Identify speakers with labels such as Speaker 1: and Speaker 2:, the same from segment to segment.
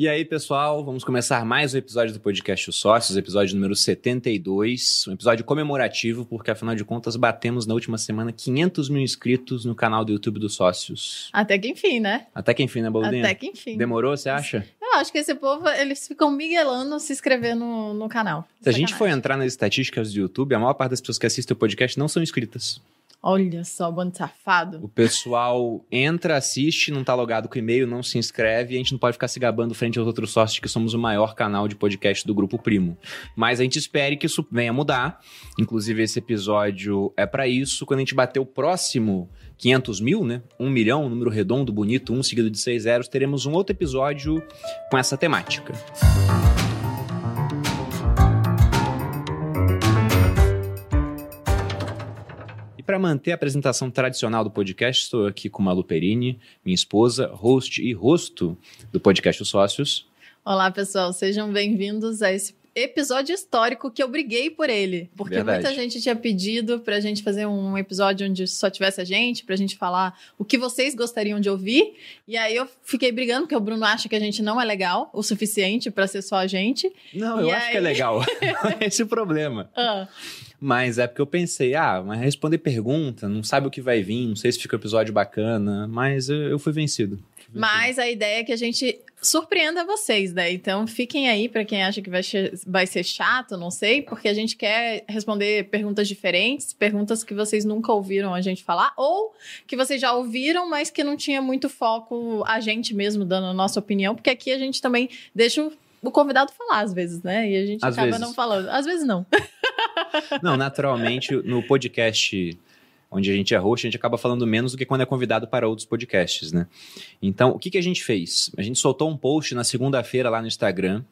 Speaker 1: E aí, pessoal, vamos começar mais um episódio do podcast Os Sócios, episódio número 72, um episódio comemorativo, porque afinal de contas batemos na última semana 500 mil inscritos no canal do YouTube dos Sócios.
Speaker 2: Até que enfim, né?
Speaker 1: Até que enfim, né, Boldinha?
Speaker 2: Até que enfim.
Speaker 1: Demorou, você acha?
Speaker 2: Eu acho que esse povo, eles ficam miguelando se inscrever no, no canal.
Speaker 1: Se a gente for entrar nas estatísticas do YouTube, a maior parte das pessoas que assistem o podcast não são inscritas.
Speaker 2: Olha só, bando safado.
Speaker 1: O pessoal entra, assiste, não tá logado com e-mail, não se inscreve, e a gente não pode ficar se gabando frente aos outros sócios que somos o maior canal de podcast do Grupo Primo. Mas a gente espere que isso venha mudar. Inclusive, esse episódio é para isso. Quando a gente bater o próximo 500 mil, né? Um milhão, número redondo, bonito, um seguido de seis zeros, teremos um outro episódio com essa temática. Para manter a apresentação tradicional do podcast, estou aqui com Malu Perini, minha esposa, host e rosto do podcast Os Sócios.
Speaker 2: Olá, pessoal, sejam bem-vindos a esse episódio histórico que eu briguei por ele. Porque Verdade. muita gente tinha pedido pra gente fazer um episódio onde só tivesse a gente, pra gente falar o que vocês gostariam de ouvir. E aí eu fiquei brigando, porque o Bruno acha que a gente não é legal o suficiente para ser só a gente.
Speaker 1: Não, eu
Speaker 2: e
Speaker 1: acho aí... que é legal. Esse é o problema. Ah. Mas é porque eu pensei, ah, mas responder pergunta, não sabe o que vai vir, não sei se fica um episódio bacana, mas eu, eu fui vencido.
Speaker 2: Mas a ideia é que a gente surpreenda vocês, né? Então fiquem aí para quem acha que vai, vai ser chato, não sei, porque a gente quer responder perguntas diferentes, perguntas que vocês nunca ouviram a gente falar, ou que vocês já ouviram, mas que não tinha muito foco a gente mesmo dando a nossa opinião, porque aqui a gente também deixa o convidado falar às vezes, né? E a gente
Speaker 1: às
Speaker 2: acaba
Speaker 1: vezes.
Speaker 2: não falando. Às vezes não.
Speaker 1: Não, naturalmente, no podcast onde a gente é host, a gente acaba falando menos do que quando é convidado para outros podcasts, né? Então, o que, que a gente fez? A gente soltou um post na segunda-feira lá no Instagram.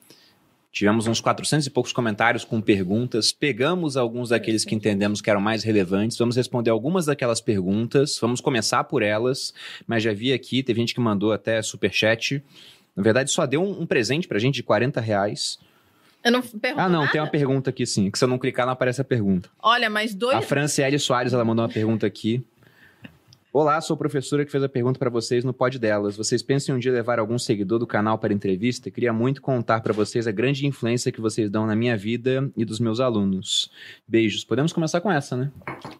Speaker 1: Tivemos uns 400 e poucos comentários com perguntas. Pegamos alguns daqueles que entendemos que eram mais relevantes. Vamos responder algumas daquelas perguntas. Vamos começar por elas. Mas já vi aqui, teve gente que mandou até superchat. Na verdade, só deu um, um presente pra gente de 40 reais.
Speaker 2: Eu não pergunto
Speaker 1: Ah, não,
Speaker 2: nada?
Speaker 1: tem uma pergunta aqui sim. Que se eu não clicar, não aparece a pergunta.
Speaker 2: Olha, mas dois.
Speaker 1: A Franciele Soares, ela mandou uma pergunta aqui. Olá, sou a professora que fez a pergunta para vocês no pod delas. Vocês pensam em um dia levar algum seguidor do canal para entrevista? Queria muito contar para vocês a grande influência que vocês dão na minha vida e dos meus alunos. Beijos. Podemos começar com essa, né?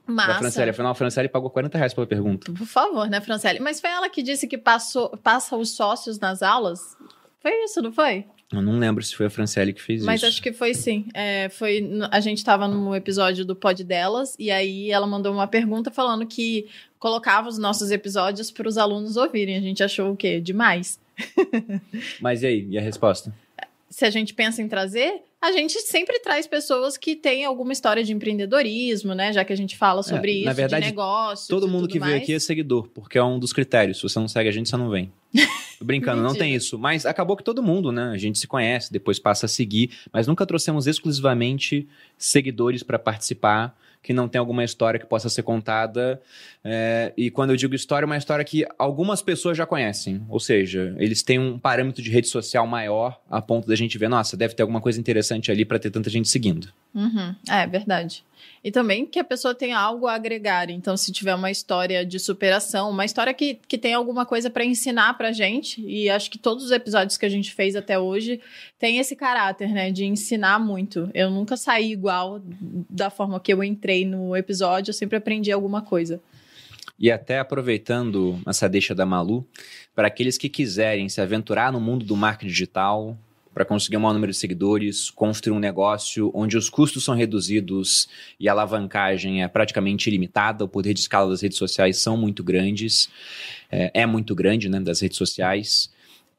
Speaker 2: Massa.
Speaker 1: Da Franciele. Afinal, a Franciele pagou 40 reais pela pergunta.
Speaker 2: Por favor, né, Franciele? Mas foi ela que disse que passou, passa os sócios nas aulas? Foi isso, não foi?
Speaker 1: Eu não lembro se foi a Franciele que fez
Speaker 2: Mas
Speaker 1: isso.
Speaker 2: Mas acho que foi sim. É, foi, a gente estava no episódio do pod delas e aí ela mandou uma pergunta falando que colocava os nossos episódios para os alunos ouvirem. A gente achou o quê? Demais.
Speaker 1: Mas e aí? E a resposta?
Speaker 2: Se a gente pensa em trazer, a gente sempre traz pessoas que têm alguma história de empreendedorismo, né? Já que a gente fala sobre é, isso,
Speaker 1: na verdade,
Speaker 2: de negócios.
Speaker 1: Todo mundo que
Speaker 2: mais.
Speaker 1: veio aqui é seguidor, porque é um dos critérios. Se você não segue a gente, você não vem. Tô brincando, não tem isso. Mas acabou que todo mundo, né? A gente se conhece, depois passa a seguir, mas nunca trouxemos exclusivamente seguidores para participar que não tem alguma história que possa ser contada. É, e quando eu digo história, é uma história que algumas pessoas já conhecem. Ou seja, eles têm um parâmetro de rede social maior a ponto da gente ver, nossa, deve ter alguma coisa interessante ali para ter tanta gente seguindo.
Speaker 2: Uhum. É verdade. E também que a pessoa tenha algo a agregar. Então, se tiver uma história de superação, uma história que, que tem alguma coisa para ensinar pra gente, e acho que todos os episódios que a gente fez até hoje tem esse caráter, né, de ensinar muito. Eu nunca saí igual da forma que eu entrei no episódio, eu sempre aprendi alguma coisa.
Speaker 1: E até aproveitando essa deixa da Malu, para aqueles que quiserem se aventurar no mundo do marketing digital, para conseguir um maior número de seguidores, construir um negócio onde os custos são reduzidos e a alavancagem é praticamente ilimitada, o poder de escala das redes sociais são muito grandes, é, é muito grande, né, das redes sociais.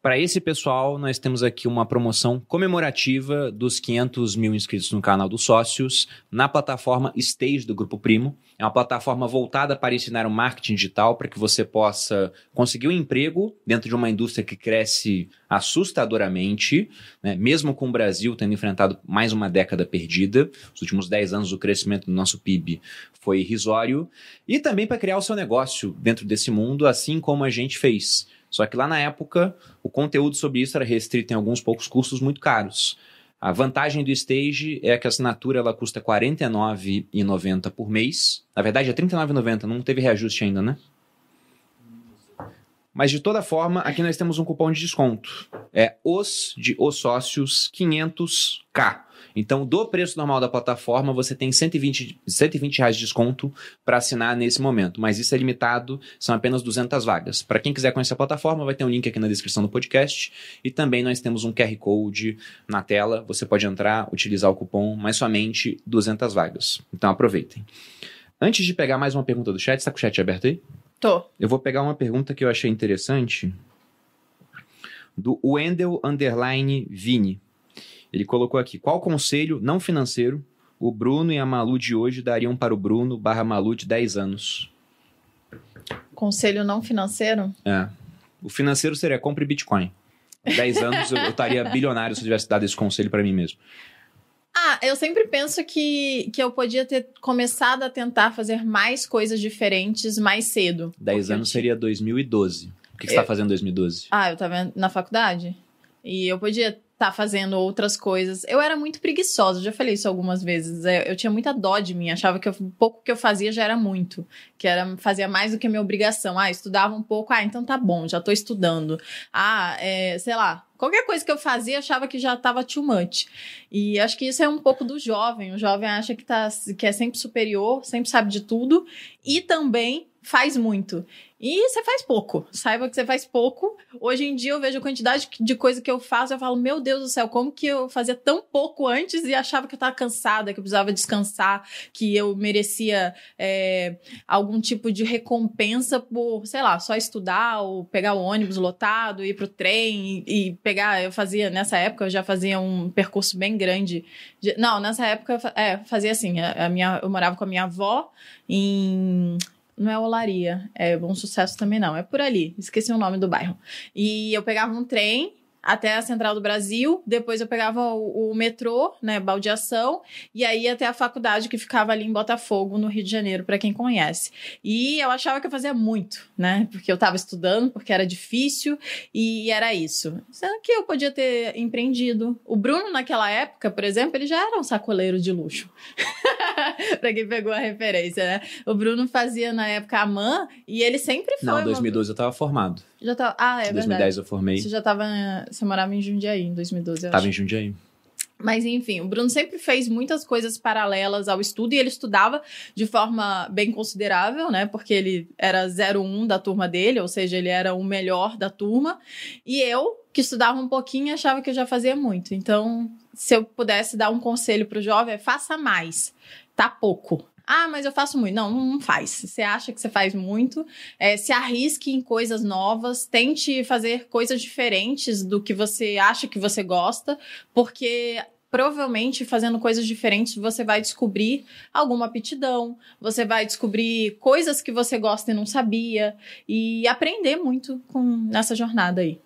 Speaker 1: Para esse pessoal, nós temos aqui uma promoção comemorativa dos 500 mil inscritos no canal dos sócios na plataforma Stage do Grupo Primo. É uma plataforma voltada para ensinar o marketing digital para que você possa conseguir um emprego dentro de uma indústria que cresce assustadoramente, né? mesmo com o Brasil tendo enfrentado mais uma década perdida. Os últimos 10 anos o crescimento do nosso PIB foi irrisório. E também para criar o seu negócio dentro desse mundo, assim como a gente fez. Só que lá na época, o conteúdo sobre isso era restrito em alguns poucos custos muito caros. A vantagem do Stage é que a assinatura ela custa R$ 49,90 por mês. Na verdade, é R$ 39,90, não teve reajuste ainda, né? Mas de toda forma, aqui nós temos um cupom de desconto. É os de os sócios 500k. Então, do preço normal da plataforma, você tem 120, 120 reais de desconto para assinar nesse momento. Mas isso é limitado, são apenas 200 vagas. Para quem quiser conhecer a plataforma, vai ter um link aqui na descrição do podcast. E também nós temos um QR Code na tela. Você pode entrar, utilizar o cupom, mas somente 200 vagas. Então, aproveitem. Antes de pegar mais uma pergunta do chat, está com o chat aberto aí?
Speaker 2: Tô.
Speaker 1: Eu vou pegar uma pergunta que eu achei interessante do Wendel Underline Vini. Ele colocou aqui: qual conselho não financeiro o Bruno e a Malu de hoje dariam para o Bruno barra Malu de 10 anos?
Speaker 2: Conselho não financeiro?
Speaker 1: É. O financeiro seria compre Bitcoin. Há 10 anos eu, estaria bilionário se eu tivesse dado esse conselho para mim mesmo.
Speaker 2: Ah, eu sempre penso que, que eu podia ter começado a tentar fazer mais coisas diferentes mais cedo.
Speaker 1: 10 anos seria 2012. O que, que eu... você está fazendo em 2012?
Speaker 2: Ah, eu estava na faculdade. E eu podia tá fazendo outras coisas. Eu era muito preguiçosa, já falei isso algumas vezes. É, eu tinha muita dó de mim, achava que o pouco que eu fazia já era muito, que era fazia mais do que a minha obrigação. Ah, estudava um pouco, ah, então tá bom, já tô estudando. Ah, é, sei lá, qualquer coisa que eu fazia achava que já tava too much. E acho que isso é um pouco do jovem. O jovem acha que tá que é sempre superior, sempre sabe de tudo e também faz muito. E você faz pouco. Saiba que você faz pouco. Hoje em dia eu vejo a quantidade de coisa que eu faço. Eu falo, meu Deus do céu, como que eu fazia tão pouco antes e achava que eu estava cansada, que eu precisava descansar, que eu merecia é, algum tipo de recompensa por, sei lá, só estudar ou pegar o ônibus lotado, ir pro trem e, e pegar. Eu fazia, nessa época, eu já fazia um percurso bem grande. De, não, nessa época, é, fazia assim. A, a minha, eu morava com a minha avó em não é Olaria, é Bom Sucesso também não, é por ali, esqueci o nome do bairro. E eu pegava um trem até a Central do Brasil, depois eu pegava o, o, metrô, né, baldeação, e aí até a faculdade que ficava ali em Botafogo, no Rio de Janeiro, para quem conhece. E eu achava que eu fazia muito, né, porque eu estava estudando, porque era difícil, e era isso. Sendo que eu podia ter empreendido. O Bruno, naquela época, por exemplo, ele já era um sacoleiro de luxo. para quem pegou a referência, né? O Bruno fazia na época a MAN, e ele sempre foi...
Speaker 1: Não, em 2012 uma... eu estava formado.
Speaker 2: Já tá... Ah, é
Speaker 1: Em 2010
Speaker 2: verdade.
Speaker 1: eu formei.
Speaker 2: Você já tava. Você morava em Jundiaí em 2012, eu
Speaker 1: Tava
Speaker 2: acho.
Speaker 1: em Jundiaí.
Speaker 2: Mas enfim, o Bruno sempre fez muitas coisas paralelas ao estudo e ele estudava de forma bem considerável, né? Porque ele era 01 da turma dele, ou seja, ele era o melhor da turma. E eu, que estudava um pouquinho, achava que eu já fazia muito. Então, se eu pudesse dar um conselho pro jovem, é faça mais. Tá pouco. Ah, mas eu faço muito. Não, não faz. Você acha que você faz muito, é, se arrisque em coisas novas, tente fazer coisas diferentes do que você acha que você gosta, porque provavelmente fazendo coisas diferentes você vai descobrir alguma aptidão, você vai descobrir coisas que você gosta e não sabia e aprender muito com nessa jornada aí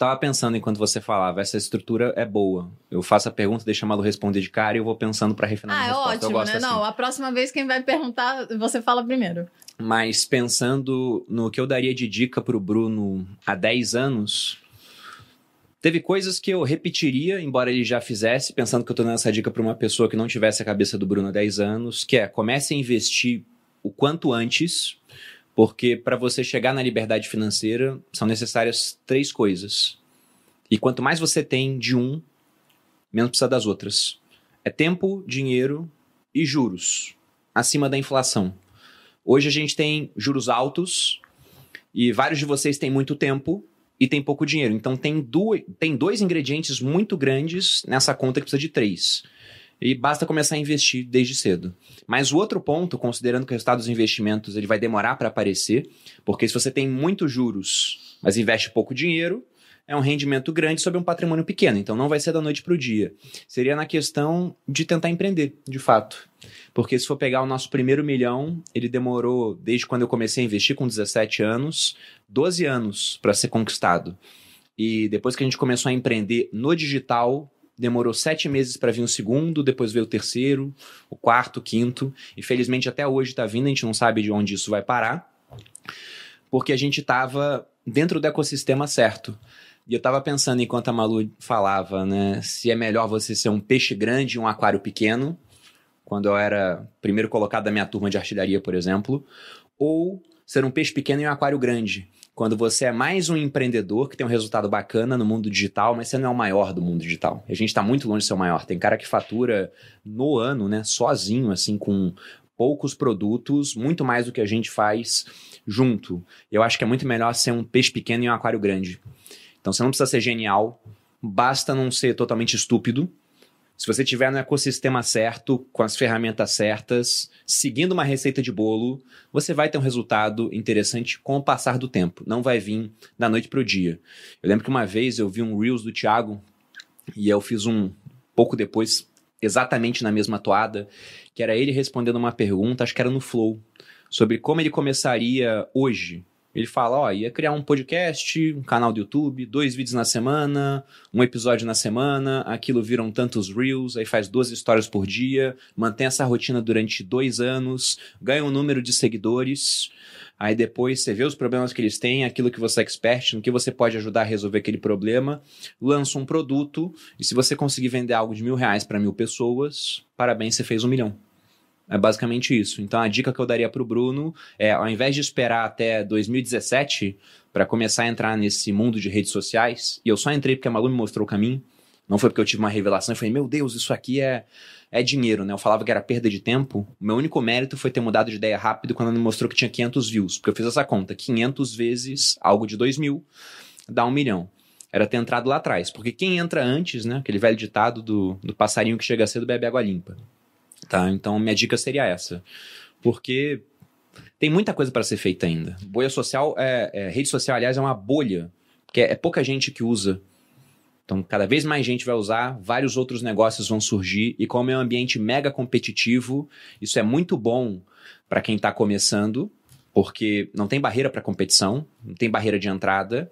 Speaker 1: tava pensando enquanto você falava, essa estrutura é boa. Eu faço a pergunta, deixa a Malu responder de cara e eu vou pensando para refinar
Speaker 2: ah,
Speaker 1: a resposta.
Speaker 2: Ah, é ótimo, né? Assim. Não, a próxima vez quem vai perguntar, você fala primeiro.
Speaker 1: Mas pensando no que eu daria de dica pro Bruno há 10 anos, teve coisas que eu repetiria, embora ele já fizesse, pensando que eu tô dando essa dica para uma pessoa que não tivesse a cabeça do Bruno há 10 anos, que é comece a investir o quanto antes, porque para você chegar na liberdade financeira são necessárias três coisas. E quanto mais você tem de um, menos precisa das outras. É tempo, dinheiro e juros, acima da inflação. Hoje a gente tem juros altos e vários de vocês têm muito tempo e tem pouco dinheiro. Então tem, duas, tem dois ingredientes muito grandes nessa conta que precisa de três. E basta começar a investir desde cedo. Mas o outro ponto, considerando que o resultado dos investimentos ele vai demorar para aparecer, porque se você tem muitos juros, mas investe pouco dinheiro, é um rendimento grande sobre um patrimônio pequeno. Então não vai ser da noite para o dia. Seria na questão de tentar empreender, de fato. Porque se for pegar o nosso primeiro milhão, ele demorou, desde quando eu comecei a investir com 17 anos, 12 anos para ser conquistado. E depois que a gente começou a empreender no digital, demorou sete meses para vir o segundo, depois veio o terceiro, o quarto, o quinto. E felizmente até hoje está vindo, a gente não sabe de onde isso vai parar, porque a gente estava dentro do ecossistema certo. E eu estava pensando enquanto a Malu falava, né, se é melhor você ser um peixe grande e um aquário pequeno, quando eu era primeiro colocado da minha turma de artilharia, por exemplo, ou ser um peixe pequeno e um aquário grande quando você é mais um empreendedor que tem um resultado bacana no mundo digital, mas você não é o maior do mundo digital. A gente está muito longe de ser o maior. Tem cara que fatura no ano, né, sozinho, assim, com poucos produtos, muito mais do que a gente faz junto. Eu acho que é muito melhor ser um peixe pequeno e um aquário grande. Então você não precisa ser genial, basta não ser totalmente estúpido se você tiver no ecossistema certo, com as ferramentas certas, seguindo uma receita de bolo, você vai ter um resultado interessante com o passar do tempo. Não vai vir da noite para o dia. Eu lembro que uma vez eu vi um Reels do Thiago e eu fiz um pouco depois, exatamente na mesma toada, que era ele respondendo uma pergunta, acho que era no Flow, sobre como ele começaria hoje ele fala, ó, ia criar um podcast, um canal do YouTube, dois vídeos na semana, um episódio na semana, aquilo viram tantos reels, aí faz duas histórias por dia, mantém essa rotina durante dois anos, ganha um número de seguidores, aí depois você vê os problemas que eles têm, aquilo que você é expert, no que você pode ajudar a resolver aquele problema, lança um produto, e se você conseguir vender algo de mil reais para mil pessoas, parabéns, você fez um milhão. É basicamente isso. Então a dica que eu daria para o Bruno é, ao invés de esperar até 2017 para começar a entrar nesse mundo de redes sociais, e eu só entrei porque a Malu me mostrou o caminho, não foi porque eu tive uma revelação e falei, meu Deus, isso aqui é, é dinheiro, né? Eu falava que era perda de tempo. O meu único mérito foi ter mudado de ideia rápido quando ela me mostrou que tinha 500 views, porque eu fiz essa conta, 500 vezes algo de 2 mil dá um milhão era ter entrado lá atrás. Porque quem entra antes, né? Aquele velho ditado do, do passarinho que chega cedo bebe água limpa. Tá? Então, minha dica seria essa. Porque tem muita coisa para ser feita ainda. Bolha social, é, é, rede social, aliás, é uma bolha, porque é, é pouca gente que usa. Então, cada vez mais gente vai usar, vários outros negócios vão surgir, e como é um ambiente mega competitivo, isso é muito bom para quem está começando, porque não tem barreira para competição, não tem barreira de entrada,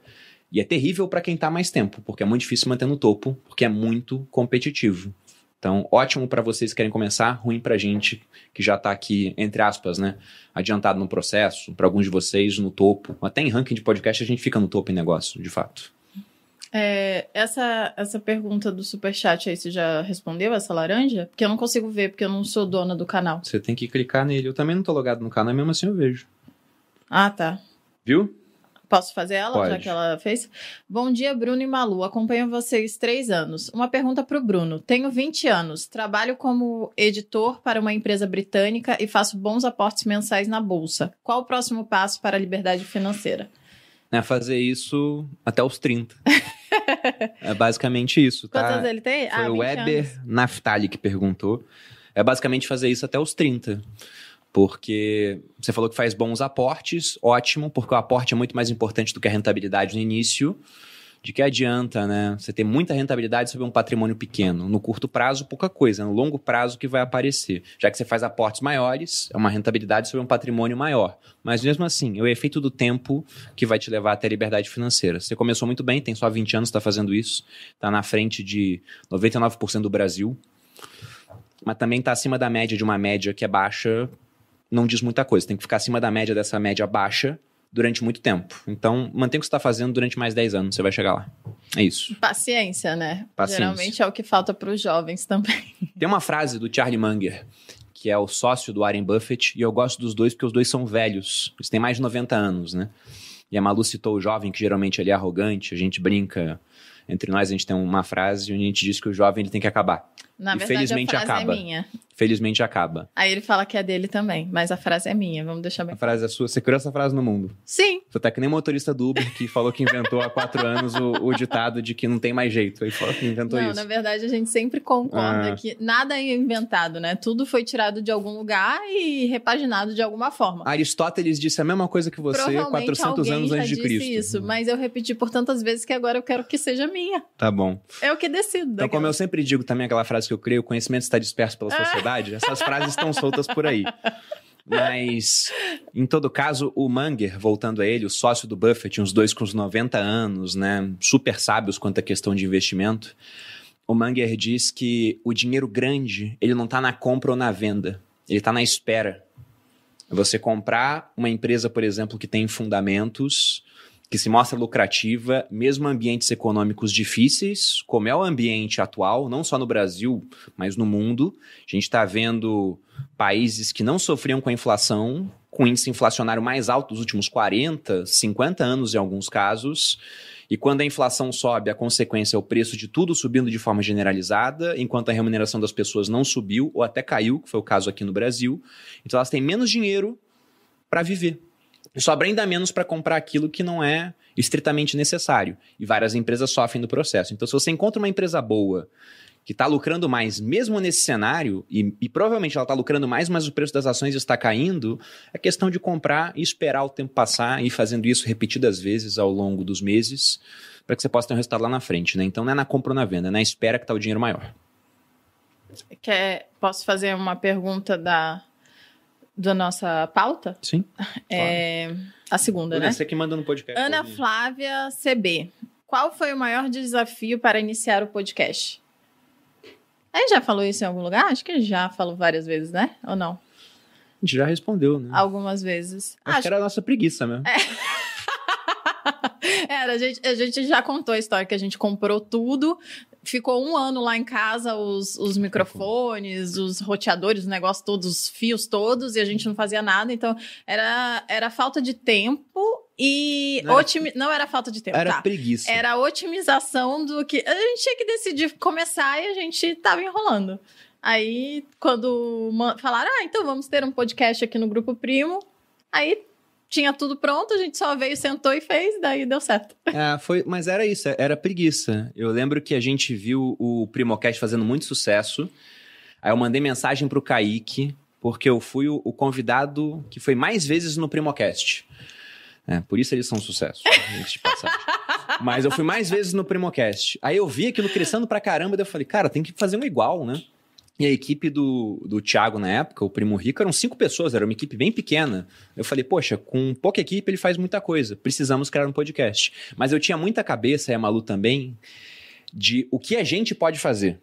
Speaker 1: e é terrível para quem está mais tempo, porque é muito difícil manter no topo, porque é muito competitivo. Então, ótimo para vocês que querem começar, ruim para a gente que já está aqui, entre aspas, né, adiantado no processo, para alguns de vocês no topo. Até em ranking de podcast a gente fica no topo em negócio, de fato.
Speaker 2: É, essa, essa pergunta do superchat aí, você já respondeu, essa laranja? Porque eu não consigo ver, porque eu não sou dona do canal.
Speaker 1: Você tem que clicar nele. Eu também não tô logado no canal, mesmo assim eu vejo.
Speaker 2: Ah, tá.
Speaker 1: Viu?
Speaker 2: Posso fazer ela,
Speaker 1: Pode.
Speaker 2: já que ela fez? Bom dia, Bruno e Malu. Acompanho vocês três anos. Uma pergunta para o Bruno. Tenho 20 anos, trabalho como editor para uma empresa britânica e faço bons aportes mensais na bolsa. Qual o próximo passo para a liberdade financeira?
Speaker 1: É fazer isso até os 30. é basicamente isso, tá?
Speaker 2: Quantos ele tem?
Speaker 1: Foi
Speaker 2: ah,
Speaker 1: o
Speaker 2: 20
Speaker 1: Weber
Speaker 2: anos.
Speaker 1: Naftali que perguntou. É basicamente fazer isso até os 30. Porque você falou que faz bons aportes, ótimo, porque o aporte é muito mais importante do que a rentabilidade no início. De que adianta, né? Você ter muita rentabilidade sobre um patrimônio pequeno. No curto prazo, pouca coisa. No longo prazo, que vai aparecer. Já que você faz aportes maiores, é uma rentabilidade sobre um patrimônio maior. Mas mesmo assim, é o efeito do tempo que vai te levar até a liberdade financeira. Você começou muito bem, tem só 20 anos, está fazendo isso. Está na frente de 99% do Brasil. Mas também está acima da média de uma média que é baixa não diz muita coisa. Tem que ficar acima da média dessa média baixa durante muito tempo. Então, mantém o que você está fazendo durante mais 10 anos, você vai chegar lá. É isso.
Speaker 2: Paciência, né?
Speaker 1: Paciência.
Speaker 2: Geralmente é o que falta para os jovens também.
Speaker 1: Tem uma frase do Charlie Munger, que é o sócio do Warren Buffett, e eu gosto dos dois porque os dois são velhos. Eles têm mais de 90 anos, né? E a Malu citou o jovem, que geralmente ele é arrogante, a gente brinca. Entre nós, a gente tem uma frase onde a gente diz que o jovem ele tem que acabar.
Speaker 2: Na
Speaker 1: E
Speaker 2: verdade,
Speaker 1: felizmente
Speaker 2: a frase
Speaker 1: acaba.
Speaker 2: é minha.
Speaker 1: Felizmente acaba.
Speaker 2: Aí ele fala que é dele também, mas a frase é minha. Vamos deixar bem.
Speaker 1: A frase é sua. Você criou essa frase no mundo.
Speaker 2: Sim,
Speaker 1: Você tá que nem motorista do Uber que falou que inventou há quatro anos o, o ditado de que não tem mais jeito. Aí falou que inventou
Speaker 2: não,
Speaker 1: isso.
Speaker 2: na verdade a gente sempre concorda
Speaker 1: Ah.
Speaker 2: que nada é inventado, né? Tudo foi tirado de algum lugar e repaginado de alguma forma.
Speaker 1: Aristóteles disse a mesma coisa que você
Speaker 2: Provavelmente
Speaker 1: 400
Speaker 2: alguém
Speaker 1: anos antes de
Speaker 2: disse
Speaker 1: Cristo.
Speaker 2: isso, mas eu repeti por tantas vezes que agora eu quero que seja minha.
Speaker 1: Tá bom.
Speaker 2: É o que decido.
Speaker 1: Então, como eu sempre digo também aquela frase que eu creio, o conhecimento está disperso pela sociedade, essas frases estão soltas por aí. Mas, em todo caso, o Munger, voltando a ele, o sócio do Buffett, uns dois com uns 90 anos, né, super sábios quanto à questão de investimento, o Munger diz que o dinheiro grande, ele não está na compra ou na venda, ele está na espera. É Você comprar uma empresa, por exemplo, que tem fundamentos que se mostra lucrativa, mesmo em ambientes econômicos difíceis, como é o ambiente atual, não só no Brasil, mas no mundo. A gente está vendo países que não sofriam com a inflação, com índice inflacionário mais alto dos últimos 40, 50 anos em alguns casos. E quando a inflação sobe, a consequência é o preço de tudo subindo de forma generalizada, enquanto a remuneração das pessoas não subiu ou até caiu, que foi o caso aqui no Brasil. Então elas têm menos dinheiro para viver. Sobra ainda menos para comprar aquilo que não é estritamente necessário. E várias empresas sofrem do processo. Então, se você encontra uma empresa boa que está lucrando mais, mesmo nesse cenário, e, e provavelmente ela está lucrando mais, mas o preço das ações está caindo, é questão de comprar e esperar o tempo passar e ir fazendo isso repetidas vezes ao longo dos meses, para que você possa ter um resultado lá na frente. Né? Então não é na compra ou na venda, é na espera que está o dinheiro maior.
Speaker 2: Quer, posso fazer uma pergunta da, da nossa pauta?
Speaker 1: Sim.
Speaker 2: É, a segunda, né?
Speaker 1: Você que manda no podcast.
Speaker 2: Ana Flávia CB. Qual foi o maior desafio para iniciar o podcast? A gente já falou isso em algum lugar? Acho que já falou várias vezes, né? Ou não?
Speaker 1: A gente já respondeu, né?
Speaker 2: Algumas vezes.
Speaker 1: Acho, Acho... que era a nossa preguiça mesmo. É.
Speaker 2: Era, a gente, a gente já contou a história que a gente comprou tudo, ficou um ano lá em casa, os, os microfones, os roteadores, o negócio todos, os fios todos, e a gente não fazia nada. Então, era, era falta de tempo e não era, otimi... não era falta de tempo.
Speaker 1: Era
Speaker 2: tá.
Speaker 1: preguiça.
Speaker 2: Era otimização do que. A gente tinha que decidir começar e a gente tava enrolando. Aí, quando falaram, ah, então vamos ter um podcast aqui no Grupo Primo, aí tinha tudo pronto, a gente só veio, sentou e fez, daí deu certo.
Speaker 1: É, foi, mas era isso, era preguiça. Eu lembro que a gente viu o Primocast fazendo muito sucesso. Aí eu mandei mensagem pro Kaique, porque eu fui o, o convidado que foi mais vezes no Primocast. É, por isso eles são um sucesso, de passagem. Mas eu fui mais vezes no Primocast. Aí eu vi aquilo crescendo pra caramba, daí eu falei, cara, tem que fazer um igual, né? E a equipe do, do Thiago na época, o Primo Rico, eram cinco pessoas, era uma equipe bem pequena. Eu falei, poxa, com pouca equipe ele faz muita coisa, precisamos criar um podcast. Mas eu tinha muita cabeça, e a Malu também, de o que a gente pode fazer.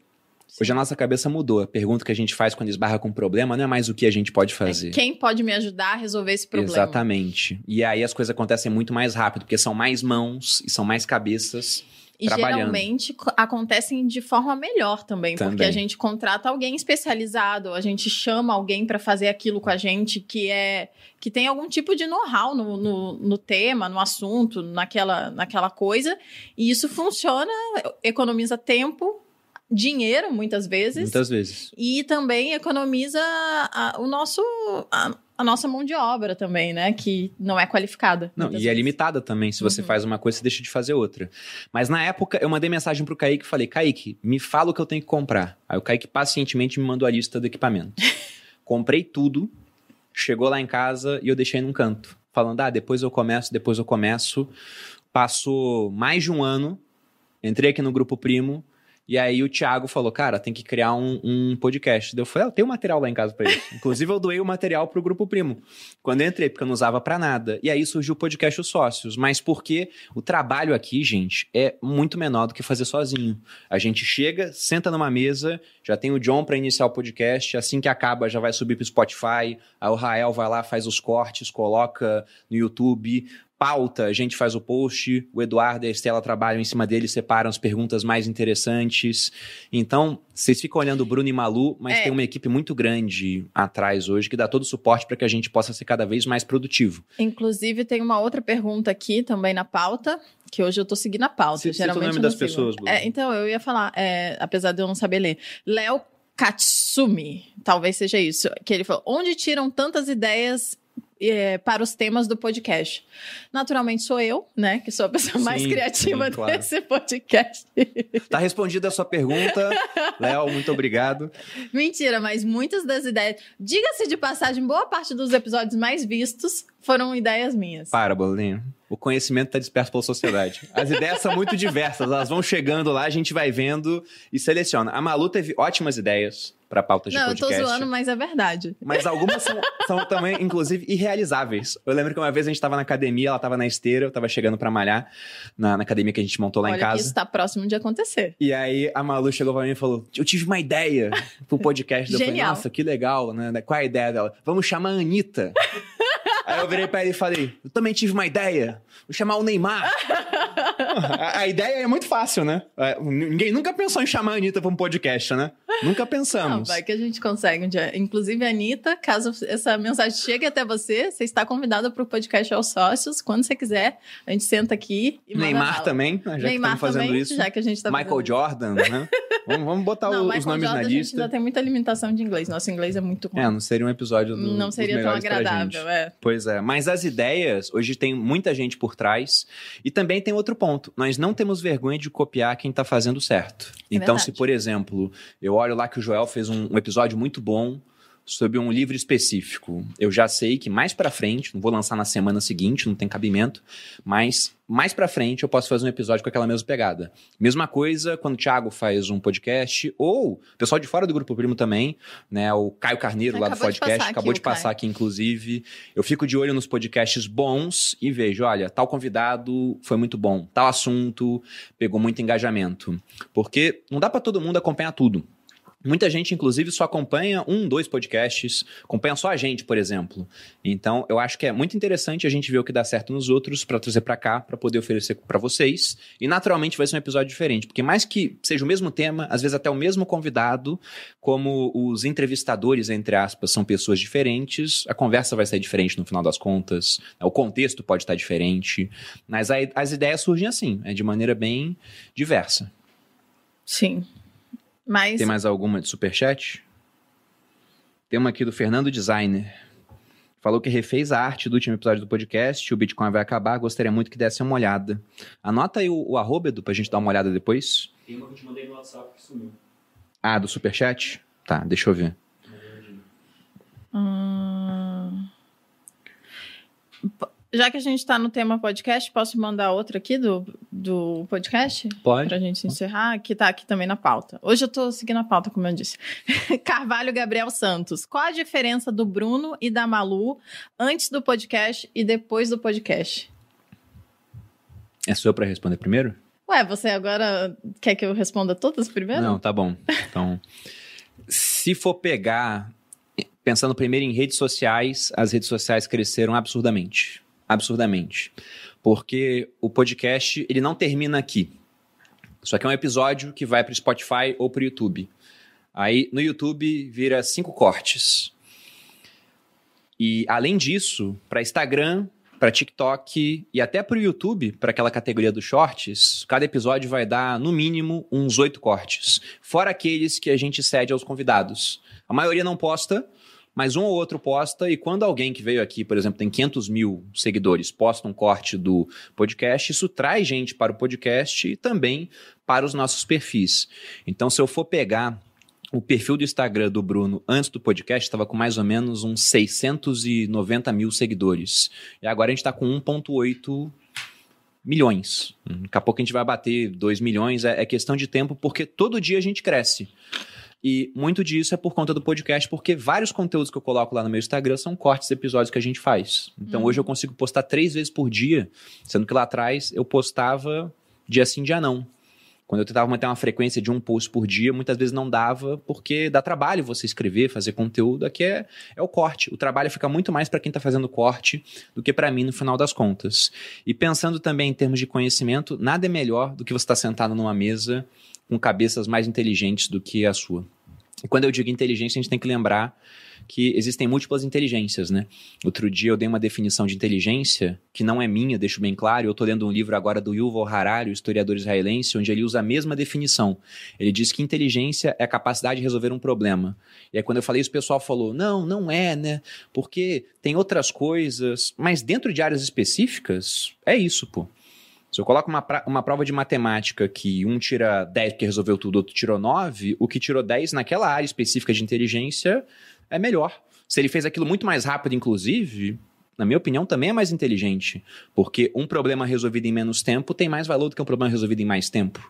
Speaker 1: Hoje a nossa cabeça mudou. A pergunta que a gente faz quando esbarra com um problema não é mais o que a gente pode fazer. É
Speaker 2: quem pode me ajudar a resolver esse problema?
Speaker 1: Exatamente. E aí as coisas acontecem muito mais rápido, porque são mais mãos e são mais cabeças. E
Speaker 2: geralmente acontecem de forma melhor também, também, porque a gente contrata alguém especializado, a gente chama alguém para fazer aquilo com a gente que é que tem algum tipo de know-how no, no, no, tema, no assunto, naquela, naquela coisa, e isso funciona, economiza tempo dinheiro, muitas vezes.
Speaker 1: Muitas vezes.
Speaker 2: E também economiza a, o nosso. A, a, nossa mão de obra também, né? Que não é qualificada.
Speaker 1: Não, e é vezes. é limitada também. Se você uhum. faz uma coisa, você deixa de fazer outra. Mas na época, eu mandei mensagem pro Kaique e falei: Kaique, me fala o que eu tenho que comprar. Aí o Kaique pacientemente me mandou a lista do equipamento. Comprei tudo, chegou lá em casa e eu deixei num canto. Falando, ah, depois eu começo, depois eu começo. Passou mais de um ano, entrei aqui no Grupo Primo, e aí o Thiago falou, cara, tem que criar um, um podcast. Eu falei, ah, eu tenho material lá em casa para isso. Inclusive, eu doei o material pro Grupo Primo. Quando eu entrei, porque eu não usava para nada. E aí surgiu o podcast Os Sócios. Mas porque o trabalho aqui, gente, é muito menor do que fazer sozinho. A gente chega, senta numa mesa, já tem o John para iniciar o podcast, assim que acaba já vai subir pro Spotify, aí o Rael vai lá, faz os cortes, coloca no YouTube, pauta, a gente faz o post, o Eduardo e a Estela trabalham em cima dele, separam as perguntas mais interessantes. Então, vocês ficam olhando o Bruno e Malu, mas é. tem uma equipe muito grande atrás hoje que dá todo o suporte para que a gente possa ser cada vez mais produtivo.
Speaker 2: Inclusive, tem uma outra pergunta aqui também na pauta, que hoje eu tô seguindo a pauta.
Speaker 1: Se, geralmente o nome das sigo. pessoas, Bruno.
Speaker 2: É, então, eu ia falar, é, apesar de eu não saber ler. Léo Katsumi, talvez seja isso, que ele falou: onde tiram tantas ideias é, para os temas do podcast. Naturalmente sou eu, né, que sou a pessoa mais sim, criativa sim, claro. desse podcast.
Speaker 1: Tá respondida a sua pergunta, Léo, muito obrigado.
Speaker 2: Mentira, mas muitas das ideias, diga-se de passagem, boa parte dos episódios mais vistos foram ideias minhas.
Speaker 1: Para, Bolinho. O conhecimento está disperso pela sociedade. As ideias são muito diversas, elas vão chegando lá, a gente vai vendo e seleciona. A Malu teve ótimas ideias para pautas de
Speaker 2: Não,
Speaker 1: podcast.
Speaker 2: Não, eu tô zoando, mas é verdade.
Speaker 1: Mas algumas são, são, também, inclusive, irrealizáveis. Eu lembro que uma vez a gente tava na academia, ela tava na esteira, eu tava chegando para malhar na, na, academia que a gente montou lá
Speaker 2: Olha
Speaker 1: em casa.
Speaker 2: isso tá próximo de acontecer.
Speaker 1: E aí a Malu chegou pra mim e falou: Eu tive uma ideia pro podcast.
Speaker 2: Genial.
Speaker 1: Eu falei, nossa, que legal, né? Qual é a ideia dela? Vamos chamar a Anitta. Aí eu virei pra ele e falei: Eu também tive uma ideia. Vou chamar o Neymar. a, a ideia é muito fácil, né? É, ninguém nunca pensou em chamar a Anitta pra um podcast, né? Nunca pensamos.
Speaker 2: Não, vai que a gente consegue um dia. Inclusive, Anitta, caso essa mensagem chegue até você, você está convidada para o podcast aos sócios. Quando você quiser, a gente senta aqui e
Speaker 1: Neymar também, né? já
Speaker 2: Neymar
Speaker 1: que estamos fazendo
Speaker 2: também,
Speaker 1: isso.
Speaker 2: já que a gente tá
Speaker 1: Michael
Speaker 2: fazendo...
Speaker 1: Jordan, né? vamos, vamos botar
Speaker 2: Não,
Speaker 1: o-
Speaker 2: Michael
Speaker 1: os nomes
Speaker 2: Jordan,
Speaker 1: na
Speaker 2: a gente
Speaker 1: lista.
Speaker 2: ainda tem muita limitação de inglês. Nosso inglês é muito ruim.
Speaker 1: É, não seria um episódio do,
Speaker 2: não seria tão agradável, é.
Speaker 1: Pois é, mas as ideias, hoje tem muita gente por trás. E também tem outro ponto: nós não temos vergonha de copiar quem tá fazendo certo.
Speaker 2: É
Speaker 1: então,
Speaker 2: verdade.
Speaker 1: se, por exemplo, eu olho lá que o Joel fez um, um episódio muito bom sobre um livro específico. Eu já sei que mais pra frente, não vou lançar na semana seguinte, não tem cabimento, mas mais pra frente eu posso fazer um episódio com aquela mesma pegada. Mesma coisa quando o Thiago faz um podcast, ou o pessoal de fora do Grupo Primo também, né? O Caio Carneiro lá do
Speaker 2: de
Speaker 1: podcast,
Speaker 2: aqui
Speaker 1: acabou
Speaker 2: o
Speaker 1: de passar
Speaker 2: Caio.
Speaker 1: aqui, inclusive. Eu fico de olho nos podcasts bons e vejo, olha, tal convidado foi muito bom, tal assunto pegou muito engajamento. Porque não dá pra todo mundo acompanhar tudo. Muita gente, inclusive, só acompanha um, dois podcasts, acompanha só a gente, por exemplo. Então, eu acho que é muito interessante a gente ver o que dá certo nos outros pra trazer pra cá, pra poder oferecer pra vocês. E naturalmente vai ser um episódio diferente, porque mais que seja o mesmo tema, às vezes até o mesmo convidado, como os entrevistadores, entre aspas, são pessoas diferentes, a conversa vai ser diferente no final das contas, o contexto pode estar diferente, mas as ideias surgem assim, é de maneira bem diversa.
Speaker 2: Sim. Mas
Speaker 1: Tem mais alguma de superchat? Tem uma aqui do Fernando Designer. Falou que refez a arte do último episódio do podcast, o Bitcoin vai acabar, gostaria muito que desse uma olhada. Anota aí o, o arroba, Edu, pra gente dar uma olhada depois.
Speaker 3: Tem uma que eu te mandei no WhatsApp que sumiu.
Speaker 1: Ah, do superchat? Tá, deixa eu ver.
Speaker 2: Hum. Já que a gente tá no tema podcast, posso mandar outra aqui do, do podcast?
Speaker 1: Pode.
Speaker 2: Pra gente encerrar, que tá aqui também na pauta. Hoje eu tô seguindo a pauta, como eu disse. Carvalho Gabriel Santos. Qual a diferença do Bruno e da Malu antes do podcast e depois do podcast?
Speaker 1: É sua pra responder primeiro?
Speaker 2: Ué, você agora quer que eu responda todas primeiro?
Speaker 1: Não, tá bom. Então, se for pegar, pensando primeiro em redes sociais, as redes sociais cresceram absurdamente. Absurdamente. Porque o podcast, ele não termina aqui. Isso aqui é um episódio que vai para o Spotify ou para o YouTube. Aí, no YouTube, vira cinco cortes. E, além disso, para Instagram, para TikTok e até para o YouTube, para aquela categoria dos shorts, cada episódio vai dar, no mínimo, uns oito cortes. Fora aqueles que a gente cede aos convidados. A maioria não posta, mas um ou outro posta, e quando alguém que veio aqui, por exemplo, tem 500 mil seguidores, posta um corte do podcast, isso traz gente para o podcast e também para os nossos perfis. Então, se eu for pegar o perfil do Instagram do Bruno antes do podcast estava com mais ou menos uns 690 mil seguidores. E agora a gente está com 1,8 milhões. Daqui a pouco a gente vai bater 2 milhões. É, é questão de tempo, porque todo dia a gente cresce. E muito disso é por conta do podcast, porque vários conteúdos que eu coloco lá no meu Instagram são cortes de episódios que a gente faz. Então hoje eu consigo postar três vezes por dia, sendo que lá atrás eu postava dia sim, dia não. Quando eu tentava manter uma frequência de um post por dia, muitas vezes não dava, porque dá trabalho você escrever, fazer conteúdo. Aqui é, é o corte. O trabalho fica muito mais para quem está fazendo corte do que para mim no final das contas. E pensando também em termos de conhecimento, nada é melhor do que você estar sentado numa mesa com cabeças mais inteligentes do que a sua. E quando eu digo inteligência, a gente tem que lembrar que existem múltiplas inteligências, né? Outro dia eu dei uma definição de inteligência que não é minha, deixo bem claro. Eu estou lendo um livro agora do Yuval Harari, o historiador israelense, onde ele usa a mesma definição. Ele diz que inteligência é a capacidade de resolver um problema. E aí quando eu falei isso, o pessoal falou: "Não, não é, né? Porque tem outras coisas, mas dentro de áreas específicas é isso, pô. Se eu coloco uma, uma prova de matemática que um tira 10 porque resolveu tudo, outro tirou 9, o que tirou 10 naquela área específica de inteligência é melhor. Se ele fez aquilo muito mais rápido, inclusive, na minha opinião, também é mais inteligente. Porque um problema resolvido em menos tempo tem mais valor do que um problema resolvido em mais tempo.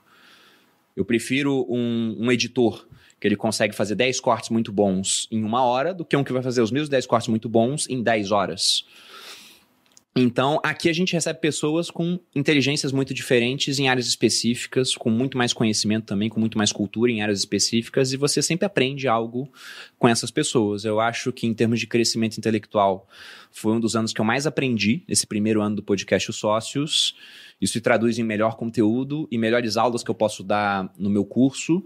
Speaker 1: Eu prefiro um, um editor que ele consegue fazer 10 cortes muito bons em uma hora do que um que vai fazer os mesmos 10 cortes muito bons em 10 horas. Então, aqui a gente recebe pessoas com inteligências muito diferentes em áreas específicas, com muito mais conhecimento também, com muito mais cultura em áreas específicas, e você sempre aprende algo com essas pessoas. Eu acho que, em termos de crescimento intelectual, foi um dos anos que eu mais aprendi, esse primeiro ano do podcast Os Sócios. Isso se traduz em melhor conteúdo e melhores aulas que eu posso dar no meu curso,